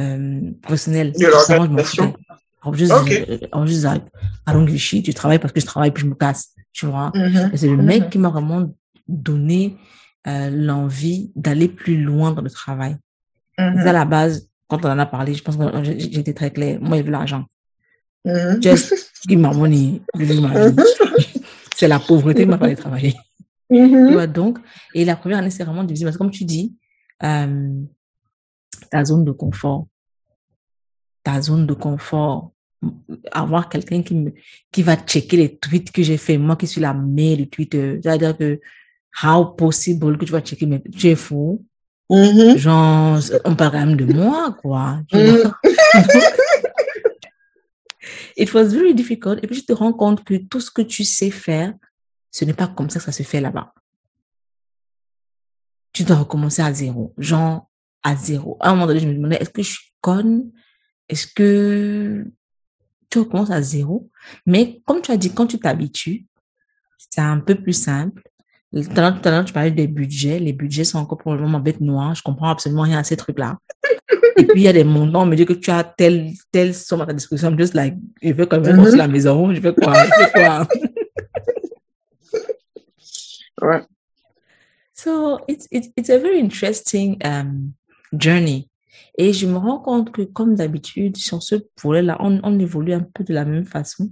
euh, professionnelle. En juste, en juste, tu travailles parce que je travaille puis je me casse tu vois. Mhm. Et c'est le mec Mhm. qui m'a vraiment donné euh, l'envie d'aller plus loin dans le travail. C'est à la base, quand on en a parlé, je pense que j'étais très claire. Moi, il veut l'argent. Just give my money, give my. C'est la pauvreté qui m'a fait travailler. Tu vois, donc, et la première année, c'est vraiment difficile parce que comme tu dis, euh, ta zone de confort, ta zone de confort, avoir quelqu'un qui me, qui va checker les tweets que j'ai fait, moi qui suis la mère du Twitter, c'est-à-dire que, how possible que tu vas checker mes, tu es fou? Mhm. Genre, on parle quand même de moi, quoi. tu Mhm. vois. It was very difficult. Et puis, tu te rends compte que tout ce que tu sais faire, ce n'est pas comme ça que ça se fait là-bas. Tu dois recommencer à zéro. Genre, à zéro. À un moment donné, je me demandais, est-ce que je suis conne? Est-ce que tu recommences à zéro? Mais comme tu as dit, quand tu t'habitues, c'est un peu plus simple. Tout à l'heure, tu parlais des budgets. Les budgets sont encore pour le moment bête noire. Je comprends absolument rien à ces trucs-là. Et puis, il y a des montants. On me dit que tu as telle, telle somme à ta disposition. I'm just like, je vais quand même Mhm. construire la maison. Je vais quoi? Je vais quoi? Ouais. So it's, it's, it's a very interesting um, journey. Et je me rends compte que, comme d'habitude, sur ce volet-là, on, on évolue un peu de la même façon.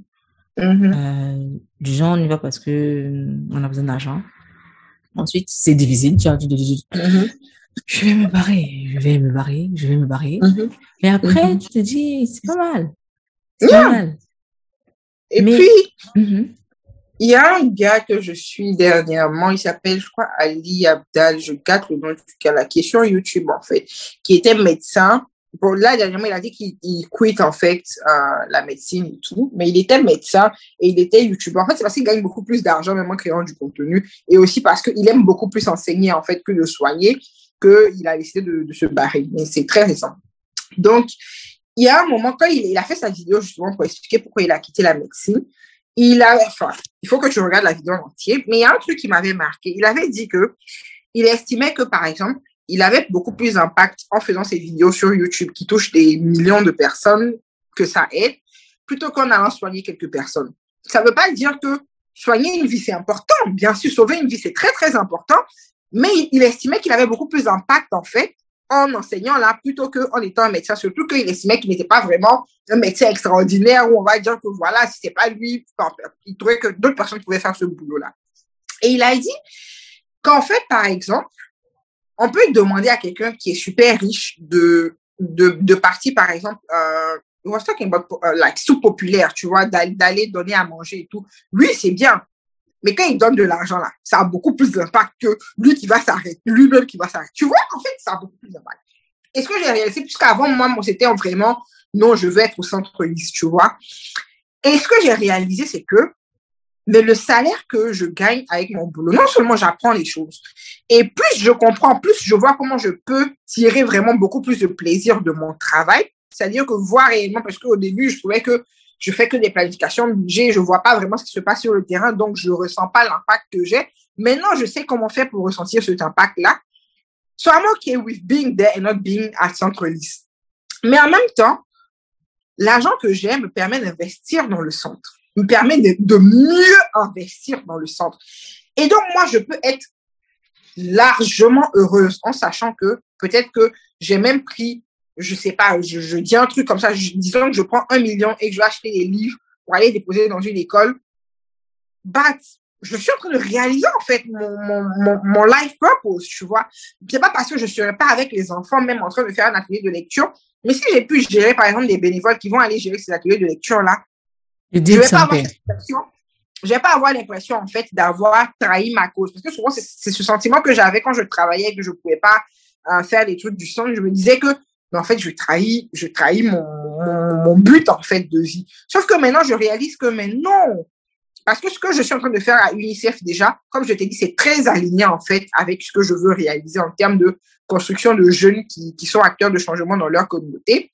Mhm. Euh, du genre, on y va parce que euh, on a besoin d'argent. Ensuite, c'est difficile. Tu dis, Mhm. je vais me barrer, je vais me barrer, je vais me barrer. Mhm. Mais après, Mhm. tu te dis, c'est pas mal. C'est pas mal. Et Mais- puis. Il y a un gars que je suis dernièrement, il s'appelle, je crois, Ali Abdal, je gâte le nom du gars là, qui est sur YouTube, en fait, qui était médecin. Bon, là, dernièrement, il a dit qu'il il quitte, en fait, euh, la médecine et tout, mais il était médecin et il était YouTuber. En fait, c'est parce qu'il gagne beaucoup plus d'argent, même en créant du contenu, et aussi parce qu'il aime beaucoup plus enseigner, en fait, que de soigner, qu'il a décidé de, se barrer. Mais c'est très récent. Donc, il y a un moment, quand il a fait sa vidéo, justement, pour expliquer pourquoi il a quitté la médecine, il a, enfin, il faut que tu regardes la vidéo en entier, mais il y a un truc qui m'avait marqué. Il avait dit que il estimait que, par exemple, il avait beaucoup plus d'impact en faisant ses vidéos sur YouTube qui touchent des millions de personnes que ça aide, plutôt qu'en allant soigner quelques personnes. Ça ne veut pas dire que soigner une vie, c'est important. Bien sûr, sauver une vie, c'est très, très important, mais il estimait qu'il avait beaucoup plus d'impact, en fait, en enseignant là, plutôt qu'en étant un médecin, surtout qu'il estimait qu'il n'était pas vraiment un médecin extraordinaire où on va dire que voilà, si c'est pas lui, il trouvait que d'autres personnes pouvaient faire ce boulot-là. Et il a dit qu'en fait, par exemple, on peut demander à quelqu'un qui est super riche de, de, partir, par exemple, euh, was talking about uh, like sous-populaire, tu vois, d'aller donner à manger et tout. Lui, c'est bien. Mais quand il donne de l'argent là, ça a beaucoup plus d'impact que lui qui va s'arrêter, lui-même qui va s'arrêter. Tu vois, en fait, ça a beaucoup plus d'impact. Et ce que j'ai réalisé, puisqu'avant, moi, c'était vraiment, non, je veux être au centre liste, tu vois. Et ce que j'ai réalisé, c'est que mais le salaire que je gagne avec mon boulot, non seulement j'apprends les choses, et plus je comprends, plus je vois comment je peux tirer vraiment beaucoup plus de plaisir de mon travail. C'est-à-dire que voir réellement, parce qu'au début, je trouvais que je fais que des planifications de budget, je vois pas vraiment ce qui se passe sur le terrain, donc je ressens pas l'impact que j'ai. Maintenant, je sais comment faire pour ressentir cet impact-là. So I'm okay with being there and not being at centre list. Mais en même temps, l'argent que j'ai me permet d'investir dans le centre, me permet de, mieux investir dans le centre. Et donc, moi, je peux être largement heureuse en sachant que peut-être que j'ai même pris, je sais pas, je, je, dis un truc comme ça, je, disons que je prends un million et que je vais acheter des livres pour aller déposer dans une école. Je suis en train de réaliser en fait mon, mon, mon, mon life purpose, tu vois. C'est pas parce que je serai pas avec les enfants, même en train de faire un atelier de lecture, mais si j'ai pu gérer, par exemple, des bénévoles qui vont aller gérer ces ateliers de lecture-là, je vais pas avoir je vais pas avoir l'impression, en fait, d'avoir trahi ma cause. Parce que souvent, c'est ce sentiment que j'avais quand je travaillais et que je pouvais pas euh, faire des trucs du sang. Je me disais que, mais en fait, je trahis, je mon, but, en fait, de vie. Sauf que maintenant, je réalise que, mais non. Parce que ce que je suis en train de faire à UNICEF déjà, comme je t'ai dit, c'est très aligné, en fait, avec ce que je veux réaliser en termes de construction de jeunes qui, qui sont acteurs de changement dans leur communauté.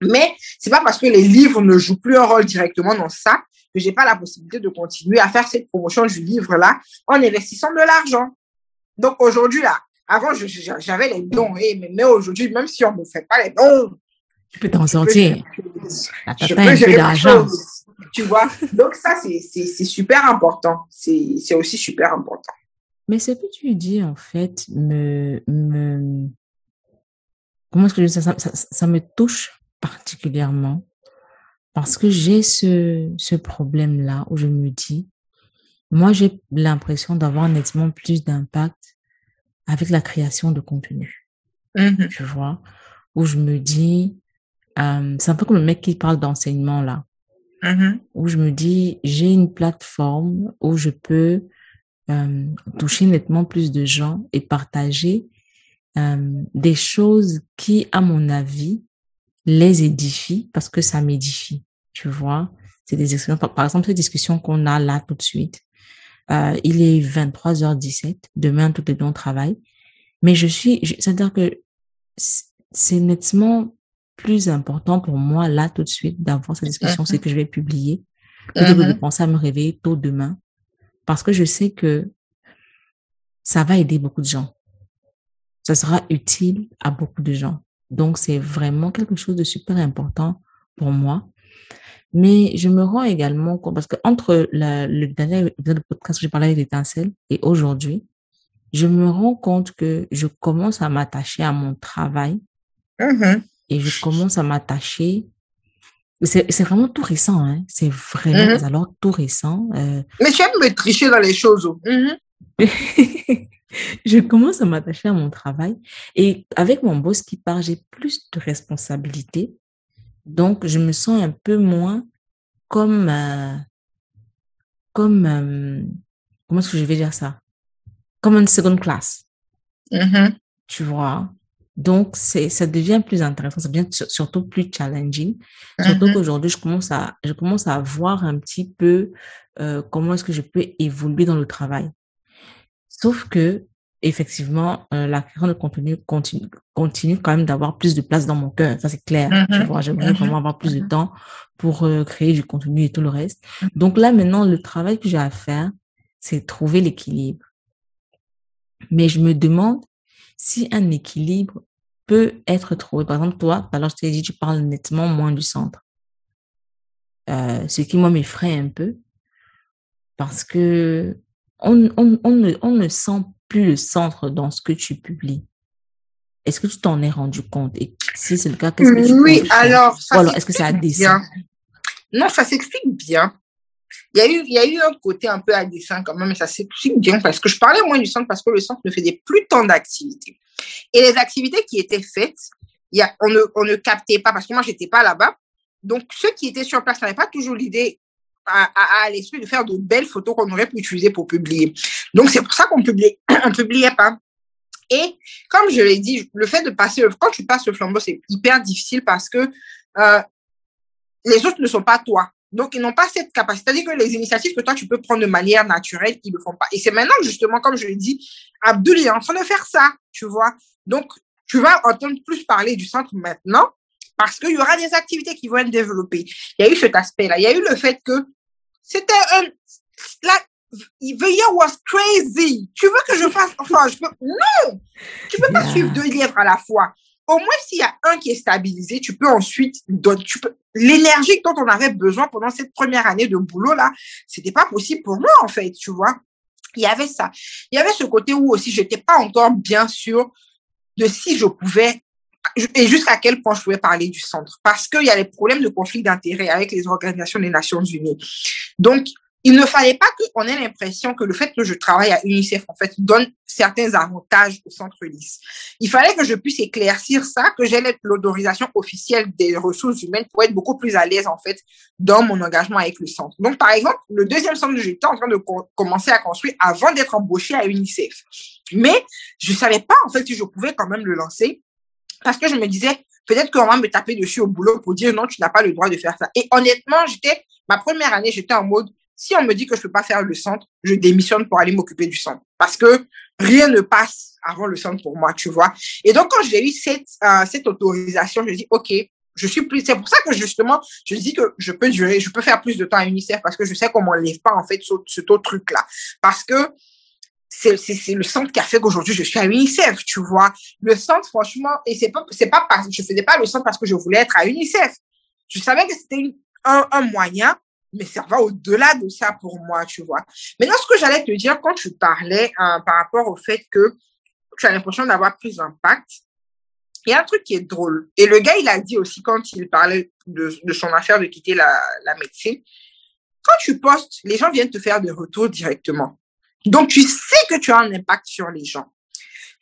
Mais c'est pas parce que les livres ne jouent plus un rôle directement dans ça que j'ai pas la possibilité de continuer à faire cette promotion du livre-là en investissant de l'argent. Donc aujourd'hui, là, avant, j'avais les dons, mais, mais aujourd'hui, même si on ne me fait pas les dons, tu peux t'en sortir. Je peux gérer ma chose. tu vois. Donc ça, c'est super important. C'est aussi super important. Mais ce que tu dis, en fait, me, me, comment est-ce que je ça, ça, ça, me touche particulièrement parce que j'ai ce, ce problème-là où je me dis, moi, j'ai l'impression d'avoir nettement plus d'impact avec la création de contenu. Mmh tu vois, où je me dis, euh, c'est un peu comme le mec qui parle d'enseignement là, mmh où je me dis, j'ai une plateforme où je peux euh, toucher nettement plus de gens et partager euh, des choses qui, à mon avis, les édifient parce que ça m'édifie. Tu vois, c'est des expériences. Par exemple, cette discussion qu'on a là tout de suite. Euh, il est 23h17. Demain, tout est dans le travail. Mais je suis, c'est-à-dire que c'est nettement plus important pour moi là tout de suite d'avoir cette discussion, c'est mm-hmm. que je vais publier, plutôt que de mm-hmm. penser à me réveiller tôt demain, parce que je sais que ça va aider beaucoup de gens. Ça sera utile à beaucoup de gens. Donc, c'est vraiment quelque chose de super important pour moi. Mais je me rends également compte, parce que entre le dernier épisode de podcast que j'ai parlé avec l'étincelle et aujourd'hui, je me rends compte que je commence à m'attacher à mon travail mm-hmm. et je commence à m'attacher. C'est vraiment tout récent, hein? C'est vraiment mm-hmm. alors tout récent. Euh. Mais tu aimes me tricher dans les choses. Oh. Mm-hmm. je commence à m'attacher à mon travail et avec mon boss qui part, j'ai plus de responsabilités. Donc, je me sens un peu moins comme, euh, comme, euh, comment est-ce que je vais dire ça? Comme une seconde classe. Mm-hmm. Tu vois? Donc, c'est, ça devient plus intéressant, ça devient surtout plus challenging. Surtout mm-hmm. qu'aujourd'hui, je commence à, je commence à voir un petit peu euh, comment est-ce que je peux évoluer dans le travail. Sauf que, effectivement, euh, la création de contenu continue, continue quand même d'avoir plus de place dans mon cœur. Ça, c'est clair. Tu mm-hmm. vois, j'aimerais mm-hmm. vraiment avoir plus de mm-hmm. temps pour euh, créer du contenu et tout le reste. Donc là, maintenant, le travail que j'ai à faire, c'est trouver l'équilibre. Mais je me demande si un équilibre peut être trouvé. Par exemple, toi, alors je t'ai dit, tu parles nettement moins du centre. Euh, ce qui, moi, m'effraie un peu parce que on, on, on, ne, on ne sent plus le centre dans ce que tu publies. Est-ce que tu t'en es rendu compte? Et si c'est le cas, qu'est-ce que tu Oui, alors, ça alors est-ce que ça a dessin? Non, ça s'explique bien. Il y, a eu, il y a eu un côté un peu à dessin quand même, mais ça s'explique bien parce que je parlais moins du centre parce que le centre ne faisait plus tant d'activités. Et les activités qui étaient faites, il y a, on, ne, on ne captait pas parce que moi, j'étais pas là-bas. Donc, ceux qui étaient sur place n'avaient pas toujours l'idée à, l'esprit de faire de belles photos qu'on aurait pu utiliser pour publier. Donc, c'est pour ça qu'on publiait, on publiait pas. Et comme je l'ai dit, le fait de passer, quand tu passes le flambeau, c'est hyper difficile parce que euh, les autres ne sont pas toi. Donc, ils n'ont pas cette capacité. C'est-à-dire que les initiatives que toi, tu peux prendre de manière naturelle, ils ne le font pas. Et c'est maintenant, justement, comme je l'ai dit, Abdul est en train de faire ça, tu vois. Donc, tu vas entendre plus parler du centre maintenant parce qu'il y aura des activités qui vont être développées. Il y a eu cet aspect-là. Il y a eu le fait que c'était un... The year was crazy. Tu veux que je fasse... Enfin, je peux... Non! Tu peux pas suivre deux livres à la fois. Au moins, s'il y a un qui est stabilisé, tu peux ensuite... Tu peux... L'énergie dont on avait besoin pendant cette première année de boulot, là, c'était pas possible pour moi, en fait, tu vois. Il y avait ça. Il y avait ce côté où aussi, j'étais pas encore bien sûr de si je pouvait et jusqu'à quel point je pouvais parler du centre? Parce qu'il y a les problèmes de conflit d'intérêts avec les organisations des Nations Unies. Donc, il ne fallait pas qu'on ait l'impression que le fait que je travaille à UNICEF, en fait, donne certains avantages au centre LIS. Il fallait que je puisse éclaircir ça, que j'ai l'autorisation officielle des ressources humaines pour être beaucoup plus à l'aise, en fait, dans mon engagement avec le centre. Donc, par exemple, le deuxième centre que j'étais en train de commencer à construire avant d'être embauché à UNICEF. Mais je savais pas, en fait, si je pouvais quand même le lancer parce que je me disais, peut-être qu'on va me taper dessus au boulot pour dire non, tu n'as pas le droit de faire ça. Et honnêtement, j'étais, ma première année, j'étais en mode, si on me dit que je peux pas faire le centre, je démissionne pour aller m'occuper du centre. Parce que rien ne passe avant le centre pour moi, tu vois. Et donc, quand j'ai eu cette, euh, cette autorisation, je dis, OK, je suis plus, c'est pour ça que justement, je dis que je peux durer, je peux faire plus de temps à UNICEF parce que je sais qu'on m'enlève pas, en fait, ce, ce truc-là. Parce que c'est le centre qui a fait qu'aujourd'hui je suis à UNICEF, tu vois. Le centre, franchement, et c'est pas, c'est pas parce, je faisais pas le centre parce que je voulais être à UNICEF. Je savais que c'était un, moyen mais ça va au-delà de ça pour moi, tu vois. Maintenant, ce que j'allais te dire quand tu parlais hein, par rapport au fait que tu as l'impression d'avoir plus d'impact, il y a un truc qui est drôle. Et le gars, il a dit aussi quand il parlait de, son affaire de quitter la médecine, quand tu postes, les gens viennent te faire des retours directement. Donc, tu sais que tu as un impact sur les gens.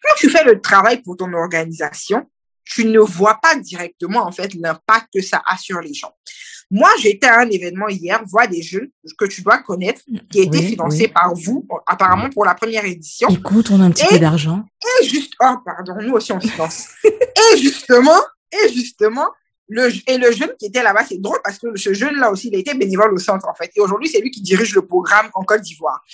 Quand tu fais le travail pour ton organisation, tu ne vois pas directement, en fait, l'impact que ça a sur les gens. Moi, j'étais à un événement hier, voir des jeunes que tu dois connaître, qui a été Oui, financé oui. par vous, apparemment pour la première édition. Écoute, on a un petit Et- peu d'argent. Et juste, oh, pardon, nous aussi on finance. et justement, et justement, le, et le jeune qui était là-bas, c'est drôle parce que ce jeune-là aussi, il a été bénévole au centre, en fait. Et aujourd'hui, c'est lui qui dirige le programme en Côte d'Ivoire.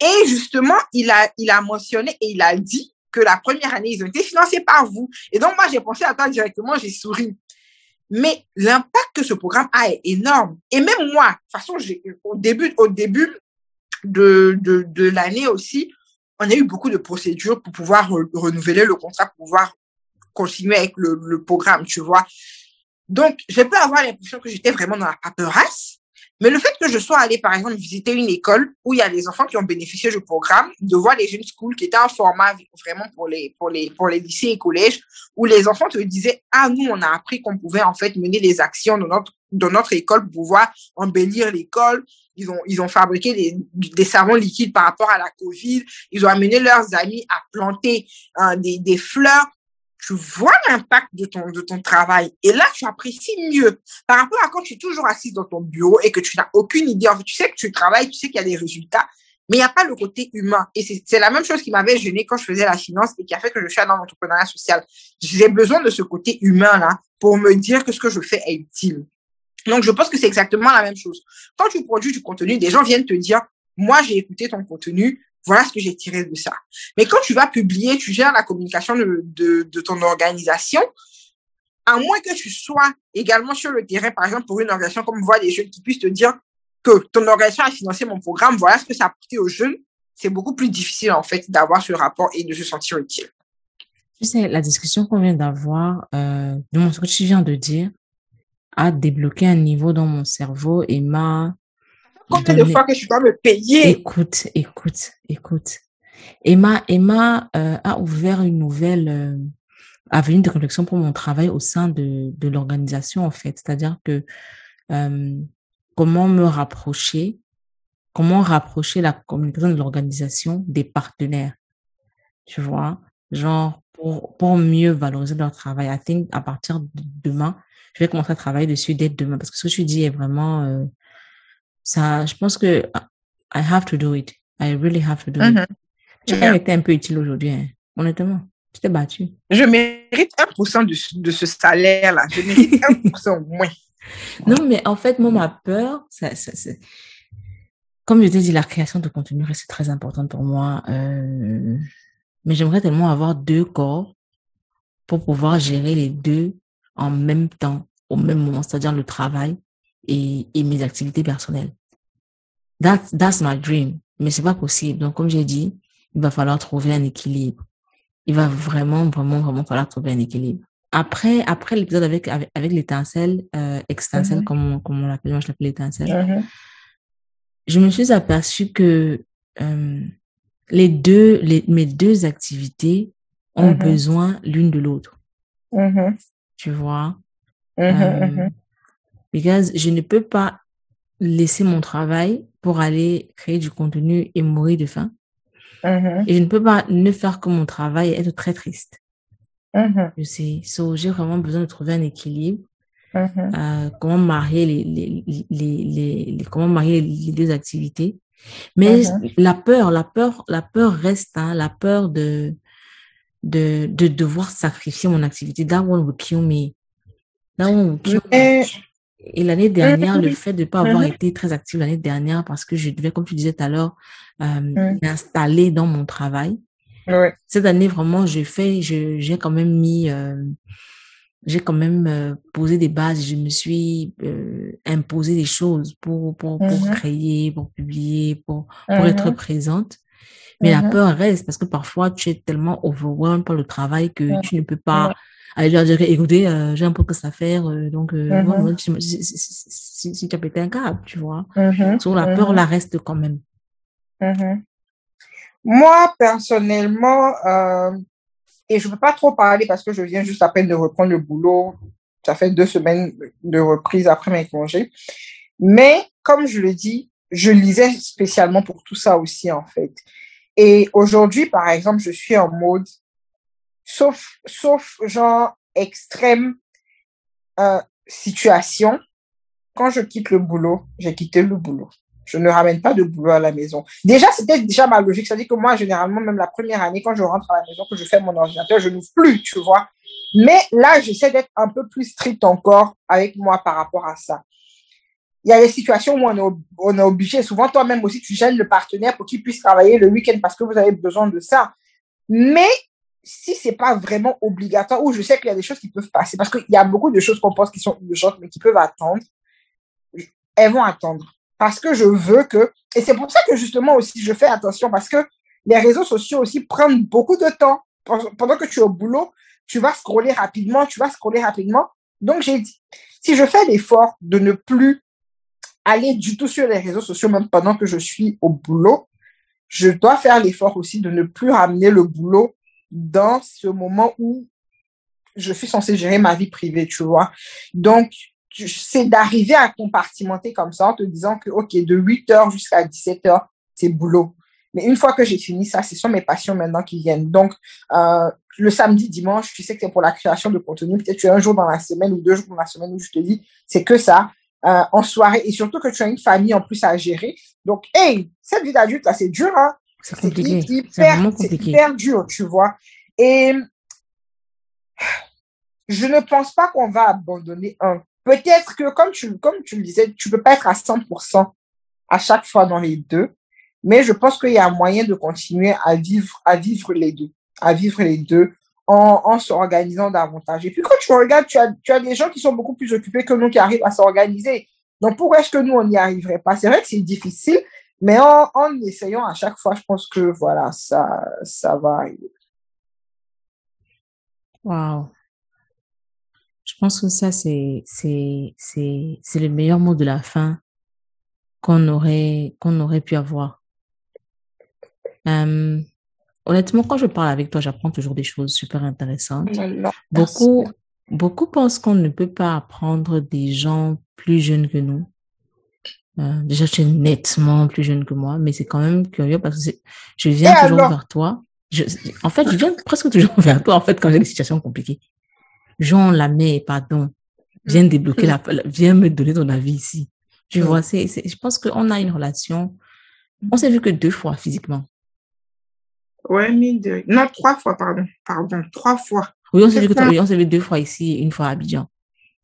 Et justement, il a, il a mentionné et il a dit que la première année, ils ont été financés par vous. Et donc, moi, j'ai pensé à toi directement, j'ai souri. Mais l'impact que ce programme a est énorme. Et même moi, de toute façon, au début, au début de, de, de l'année aussi, on a eu beaucoup de procédures pour pouvoir re- renouveler le contrat, pour pouvoir continuer avec le, le programme, tu vois. Donc, je peux avoir l'impression que j'étais vraiment dans la paperasse, mais le fait que je sois allée, par exemple, visiter une école où il y a des enfants qui ont bénéficié du programme, de voir les jeunes schools qui étaient un format vraiment pour les, pour les, pour les lycées et collèges, où les enfants te disaient, ah, nous, on a appris qu'on pouvait, en fait, mener des actions dans notre, dans notre école pour pouvoir embellir l'école. Ils ont, ils ont fabriqué des, savons liquides par rapport à la COVID. Ils ont amené leurs amis à planter hein, des, des fleurs. Tu vois l'impact de ton, de ton travail. Et là, tu apprécies mieux par rapport à quand tu es toujours assise dans ton bureau et que tu n'as aucune idée. Tu sais que tu travailles, tu sais qu'il y a des résultats, mais il n'y a pas le côté humain. Et c'est la même chose qui m'avait gêné quand je faisais la finance et qui a fait que je suis dans l'entrepreneuriat social. J'ai besoin de ce côté humain-là pour me dire que ce que je fais est utile. Donc, je pense que c'est exactement la même chose. Quand tu produis du contenu, des gens viennent te dire, moi, j'ai écouté ton contenu, voilà ce que j'ai tiré de ça. Mais quand tu vas publier, tu gères la communication de, de, de ton organisation, à moins que tu sois également sur le terrain, par exemple, pour une organisation comme Voix des jeunes qui puisse te dire que ton organisation a financé mon programme, voilà ce que ça a apporté aux jeunes, c'est beaucoup plus difficile, en fait, d'avoir ce rapport et de se sentir utile. Tu sais, la discussion qu'on vient d'avoir, euh, de ce que tu viens de dire, a débloqué un niveau dans mon cerveau et m'a Combien de fois que je dois me payer? Écoute, écoute, écoute. Emma, Emma euh, a ouvert une nouvelle euh, avenue de réflexion pour mon travail au sein de, de l'organisation, en fait. C'est-à-dire que euh, comment me rapprocher, comment rapprocher la communication de l'organisation des partenaires, tu vois, genre pour, pour mieux valoriser leur travail. I think à partir de demain, je vais commencer à travailler dessus dès demain parce que ce que tu dis est vraiment ça. Je pense que I have to do it. I really have to do it. Mhm. Tu as Yeah. été un peu utile aujourd'hui, hein. honnêtement. Tu t'es battu. Je mérite 1% de, ce- de ce salaire-là. Je mérite 1% au moins. Non, mais en fait, moi, ma peur, ça, comme je t'ai dit, la création de contenu reste très importante pour moi. euh, Mais j'aimerais tellement avoir deux corps pour pouvoir gérer les deux en même temps, au même moment, c'est-à-dire le travail et, et mes activités personnelles. That's, that's my dream. Mais c'est pas possible. Donc, comme j'ai dit, il va falloir trouver un équilibre. Il va vraiment, vraiment, vraiment falloir trouver un équilibre. Après, après l'épisode avec, avec, avec l'étincelle, euh, extincelle, Mhm. comme on, comme on l'appelle, moi je l'appelle l'étincelle, je me suis aperçue que euh, les deux, les, mes deux activités ont Mhm. besoin l'une de l'autre, tu vois? Euh. Because je ne peux pas laisser mon travail pour aller créer du contenu et mourir de faim. Mhm. Et je ne peux pas ne faire que mon travail et être très triste. Mhm. Je sais. So, j'ai vraiment besoin de trouver un équilibre. Mhm. euh, comment marier les, les, les, les, les- comment marier les deux activités. Mais Mhm. la peur, la peur, la peur reste, hein, la peur de, de, de devoir sacrifier mon activité. That one will kill me. That one will kill me. Mais- Et l'année dernière, le Mhm. fait de ne pas avoir été très active l'année dernière parce que je devais, comme tu disais tout à l'heure, euh, Mhm. m'installer dans mon travail. Cette année, vraiment, fais, je, j'ai quand même mis, euh, j'ai quand même euh, posé des bases, je me suis euh, imposé des choses pour, pour, pour Mhm. créer, pour publier, pour, pour être Mhm. présente. Mais la peur reste parce que parfois tu es tellement overwhelmed par le travail que tu ne peux pas aller leur dire, écoutez, euh, j'ai un podcast à faire, euh, donc, euh, Mhm. voilà, si, si, si- si- si tu as pété un câble, tu vois. Sur la peur, là, reste quand même. Mhm. Moi, personnellement, euh, et je ne peux pas trop parler parce que je viens juste à peine de reprendre le boulot. Ça fait deux semaines de reprise après mes congés. Mais comme je le dis, je lisais spécialement pour tout ça aussi, en fait. Et aujourd'hui, par exemple, je suis en mode, sauf, sauf genre extrême euh, situation, quand je quitte le boulot, j'ai quitté le boulot. Je ne ramène pas de boulot à la maison. Déjà, c'était déjà ma logique. C'est-à-dire que moi, généralement, même la première année, quand je rentre à la maison, que je fais mon ordinateur, je n'ouvre plus, tu vois. Mais là, j'essaie d'être un peu plus stricte encore avec moi par rapport à ça. Il y a des situations où on est, on est obligé. Souvent, toi-même aussi, tu gênes le partenaire pour qu'il puisse travailler le week-end parce que vous avez besoin de ça. Mais si c'est pas vraiment obligatoire, ou je sais qu'il y a des choses qui peuvent passer, parce qu'il y a beaucoup de choses qu'on pense qui sont urgentes, mais qui peuvent attendre, elles vont attendre. Parce que je veux que, et c'est pour ça que justement aussi je fais attention, parce que les réseaux sociaux aussi prennent beaucoup de temps. Pendant que tu es au boulot, tu vas scroller rapidement, tu vas scroller rapidement. Donc j'ai dit, si je fais l'effort de ne plus aller du tout sur les réseaux sociaux, même pendant que je suis au boulot, je dois faire l'effort aussi de ne plus ramener le boulot dans ce moment où je suis censée gérer ma vie privée, tu vois. Donc, c'est d'arriver à compartimenter comme ça en te disant que, OK, de 8h jusqu'à 17h, c'est boulot. Mais une fois que j'ai fini ça, ce sont mes passions maintenant qui viennent. Donc, euh, le samedi, dimanche, tu sais que c'est pour la création de contenu. Peut-être tu as un jour dans la semaine ou deux jours dans la semaine où je te dis, c'est que ça. Euh, en soirée, et surtout que tu as une famille en plus à gérer. Donc, hey, cette vie d'adulte, là, c'est dur, hein. C'est compliqué. hyper, vraiment compliqué. hyper dur, tu vois. Et je ne pense pas qu'on va abandonner un. Peut-être que, comme tu, comme tu le disais, tu peux pas être à 100% à chaque fois dans les deux, mais je pense qu'il y a moyen de continuer à vivre, à vivre les deux, à vivre les deux en, en s'organisant davantage. Et puis quand tu regardes, tu as, tu as des gens qui sont beaucoup plus occupés que nous qui arrivent à s'organiser. Donc pourquoi est-ce que nous, on n'y arriverait pas? C'est vrai que c'est difficile, mais en, en essayant à chaque fois, je pense que voilà, ça, ça va arriver. Waouh. Je pense que ça, c'est, c'est, c'est, c'est le meilleur mot de la fin qu'on aurait, qu'on aurait pu avoir. Euh, honnêtement, quand je parle avec toi, j'apprends toujours des choses super intéressantes. Beaucoup, beaucoup pensent qu'on ne peut pas apprendre des gens plus jeunes que nous. Euh, déjà, tu es nettement plus jeune que moi, mais c'est quand même curieux parce que je viens Et toujours alors? vers toi. Je, en fait, je viens presque toujours vers toi, en fait, quand j'ai des situations compliquées. Jean Lamé, pardon, viens débloquer la, viens me donner ton avis ici. Tu Mm. vois, c'est, je pense qu'on a une relation. On s'est vu que deux fois physiquement. Ouais, mine de... Non, trois fois, pardon. Pardon, trois fois. Oui, on s'est vu, que- C'est ça. oui, on s'est vu deux fois ici et une fois à Abidjan.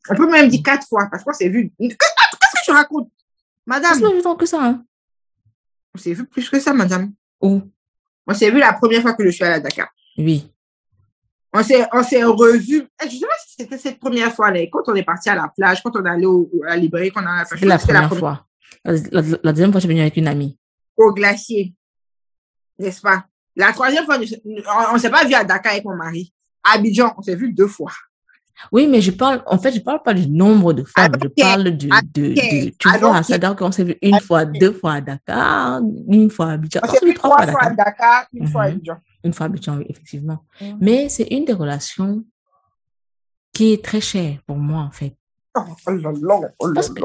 On peut même dire quatre fois, parce qu'on s'est vu. Qu'est-ce que tu racontes? Madame, pas plus temps que ça, hein. on s'est vu plus que ça, madame. Où? On s'est vu la première fois que je suis allée à Dakar. Oui. On s'est, on s'est revu. Eh, Je sais pas si c'était cette première fois, là, quand on est parti à la plage, quand on est allé au, à la librairie, qu'on a C'était la première fois. La, la- la deuxième fois, je suis venue avec une amie. Au glacier. N'est-ce pas? La troisième fois, on, on s'est pas vu à Dakar avec mon mari. À Abidjan, on s'est vu deux fois. Oui, mais je parle, en fait, je parle pas du nombre de mais je parle du, de, tu vois, ok. c'est-à-dire qu'on s'est vu une fois, deux fois à Dakar, une fois à Abidjan. On On s'est s'est vu vu trois fois à à Dakar. Une fois à Mhm. Abidjan. Une fois à Abidjan, oui, effectivement. Mhm. Mais c'est une des relations qui est très chère pour moi, en fait. Oh, oh oh Parce que-.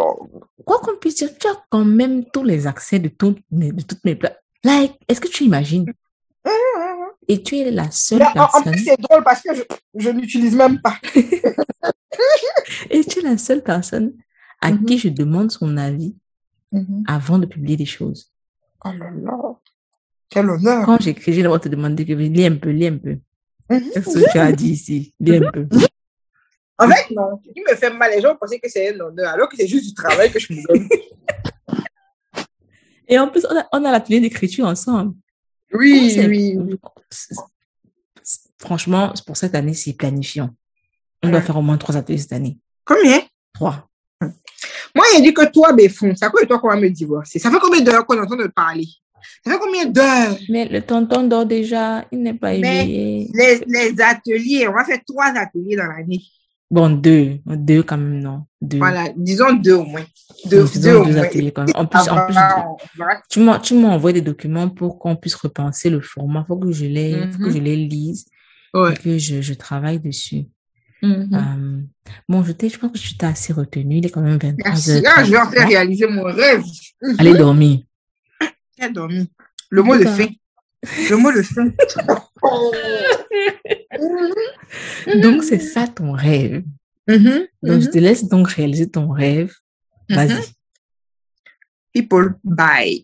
Quoi qu'on puisse dire, tu as quand même tous les accès de, tout, de toutes mes plats. Like, est-ce que tu imagines? Et tu es la seule Mais en, en personne. plus, c'est drôle parce que je, je n'utilise même pas. Et tu es la seule personne à Mhm. qui je demande son avis avant de publier des choses. Oh là là. Quel honneur. Quand j'écris, je dois te demander que lis un peu, lis un peu. Mhm. Qu'est-ce que tu as dit ici? Lis un peu. En fait, non. Ce qui me fait mal, les gens pensaient que c'est un honneur, alors que c'est juste du travail que je me donne. Et en plus, on a, on a l'atelier d'écriture ensemble. Oui, oui. Franchement, pour cette année, c'est planifiant. On doit faire au moins trois ateliers cette année. Combien? Trois. Moi, il a dit que toi, Béfon, c'est à quoi de toi qu'on va me divorcer Ça fait combien d'heures qu'on entend de parler? Ça fait combien d'heures? Mais le tonton dort déjà, il n'est pas Mais éveillé. Les, les ateliers, on va faire trois ateliers dans l'année. Bon, deux. Deux quand même, non. Deux. Voilà, disons deux au moins. Deux, faisons deux au deux moins. ateliers quand même. En plus, en plus, tu m'as, tu m'as envoyé des documents pour qu'on puisse repenser le format. Faut que je les, faut que Mhm. je les lise Ouais. et que je, je travaille dessus. Mhm. Euh, bon, je je pense que je t'ai assez retenu. Il est quand même 23 Merci. Ah, je vais en faire réaliser mon rêve. Allez dormir. J'ai dormi. Le mot de D'accord. fin. Le mot de fin. Donc, c'est ça ton rêve. Mhm. Donc, je Mhm. te laisse donc réaliser ton rêve. Vas-y. People, bye.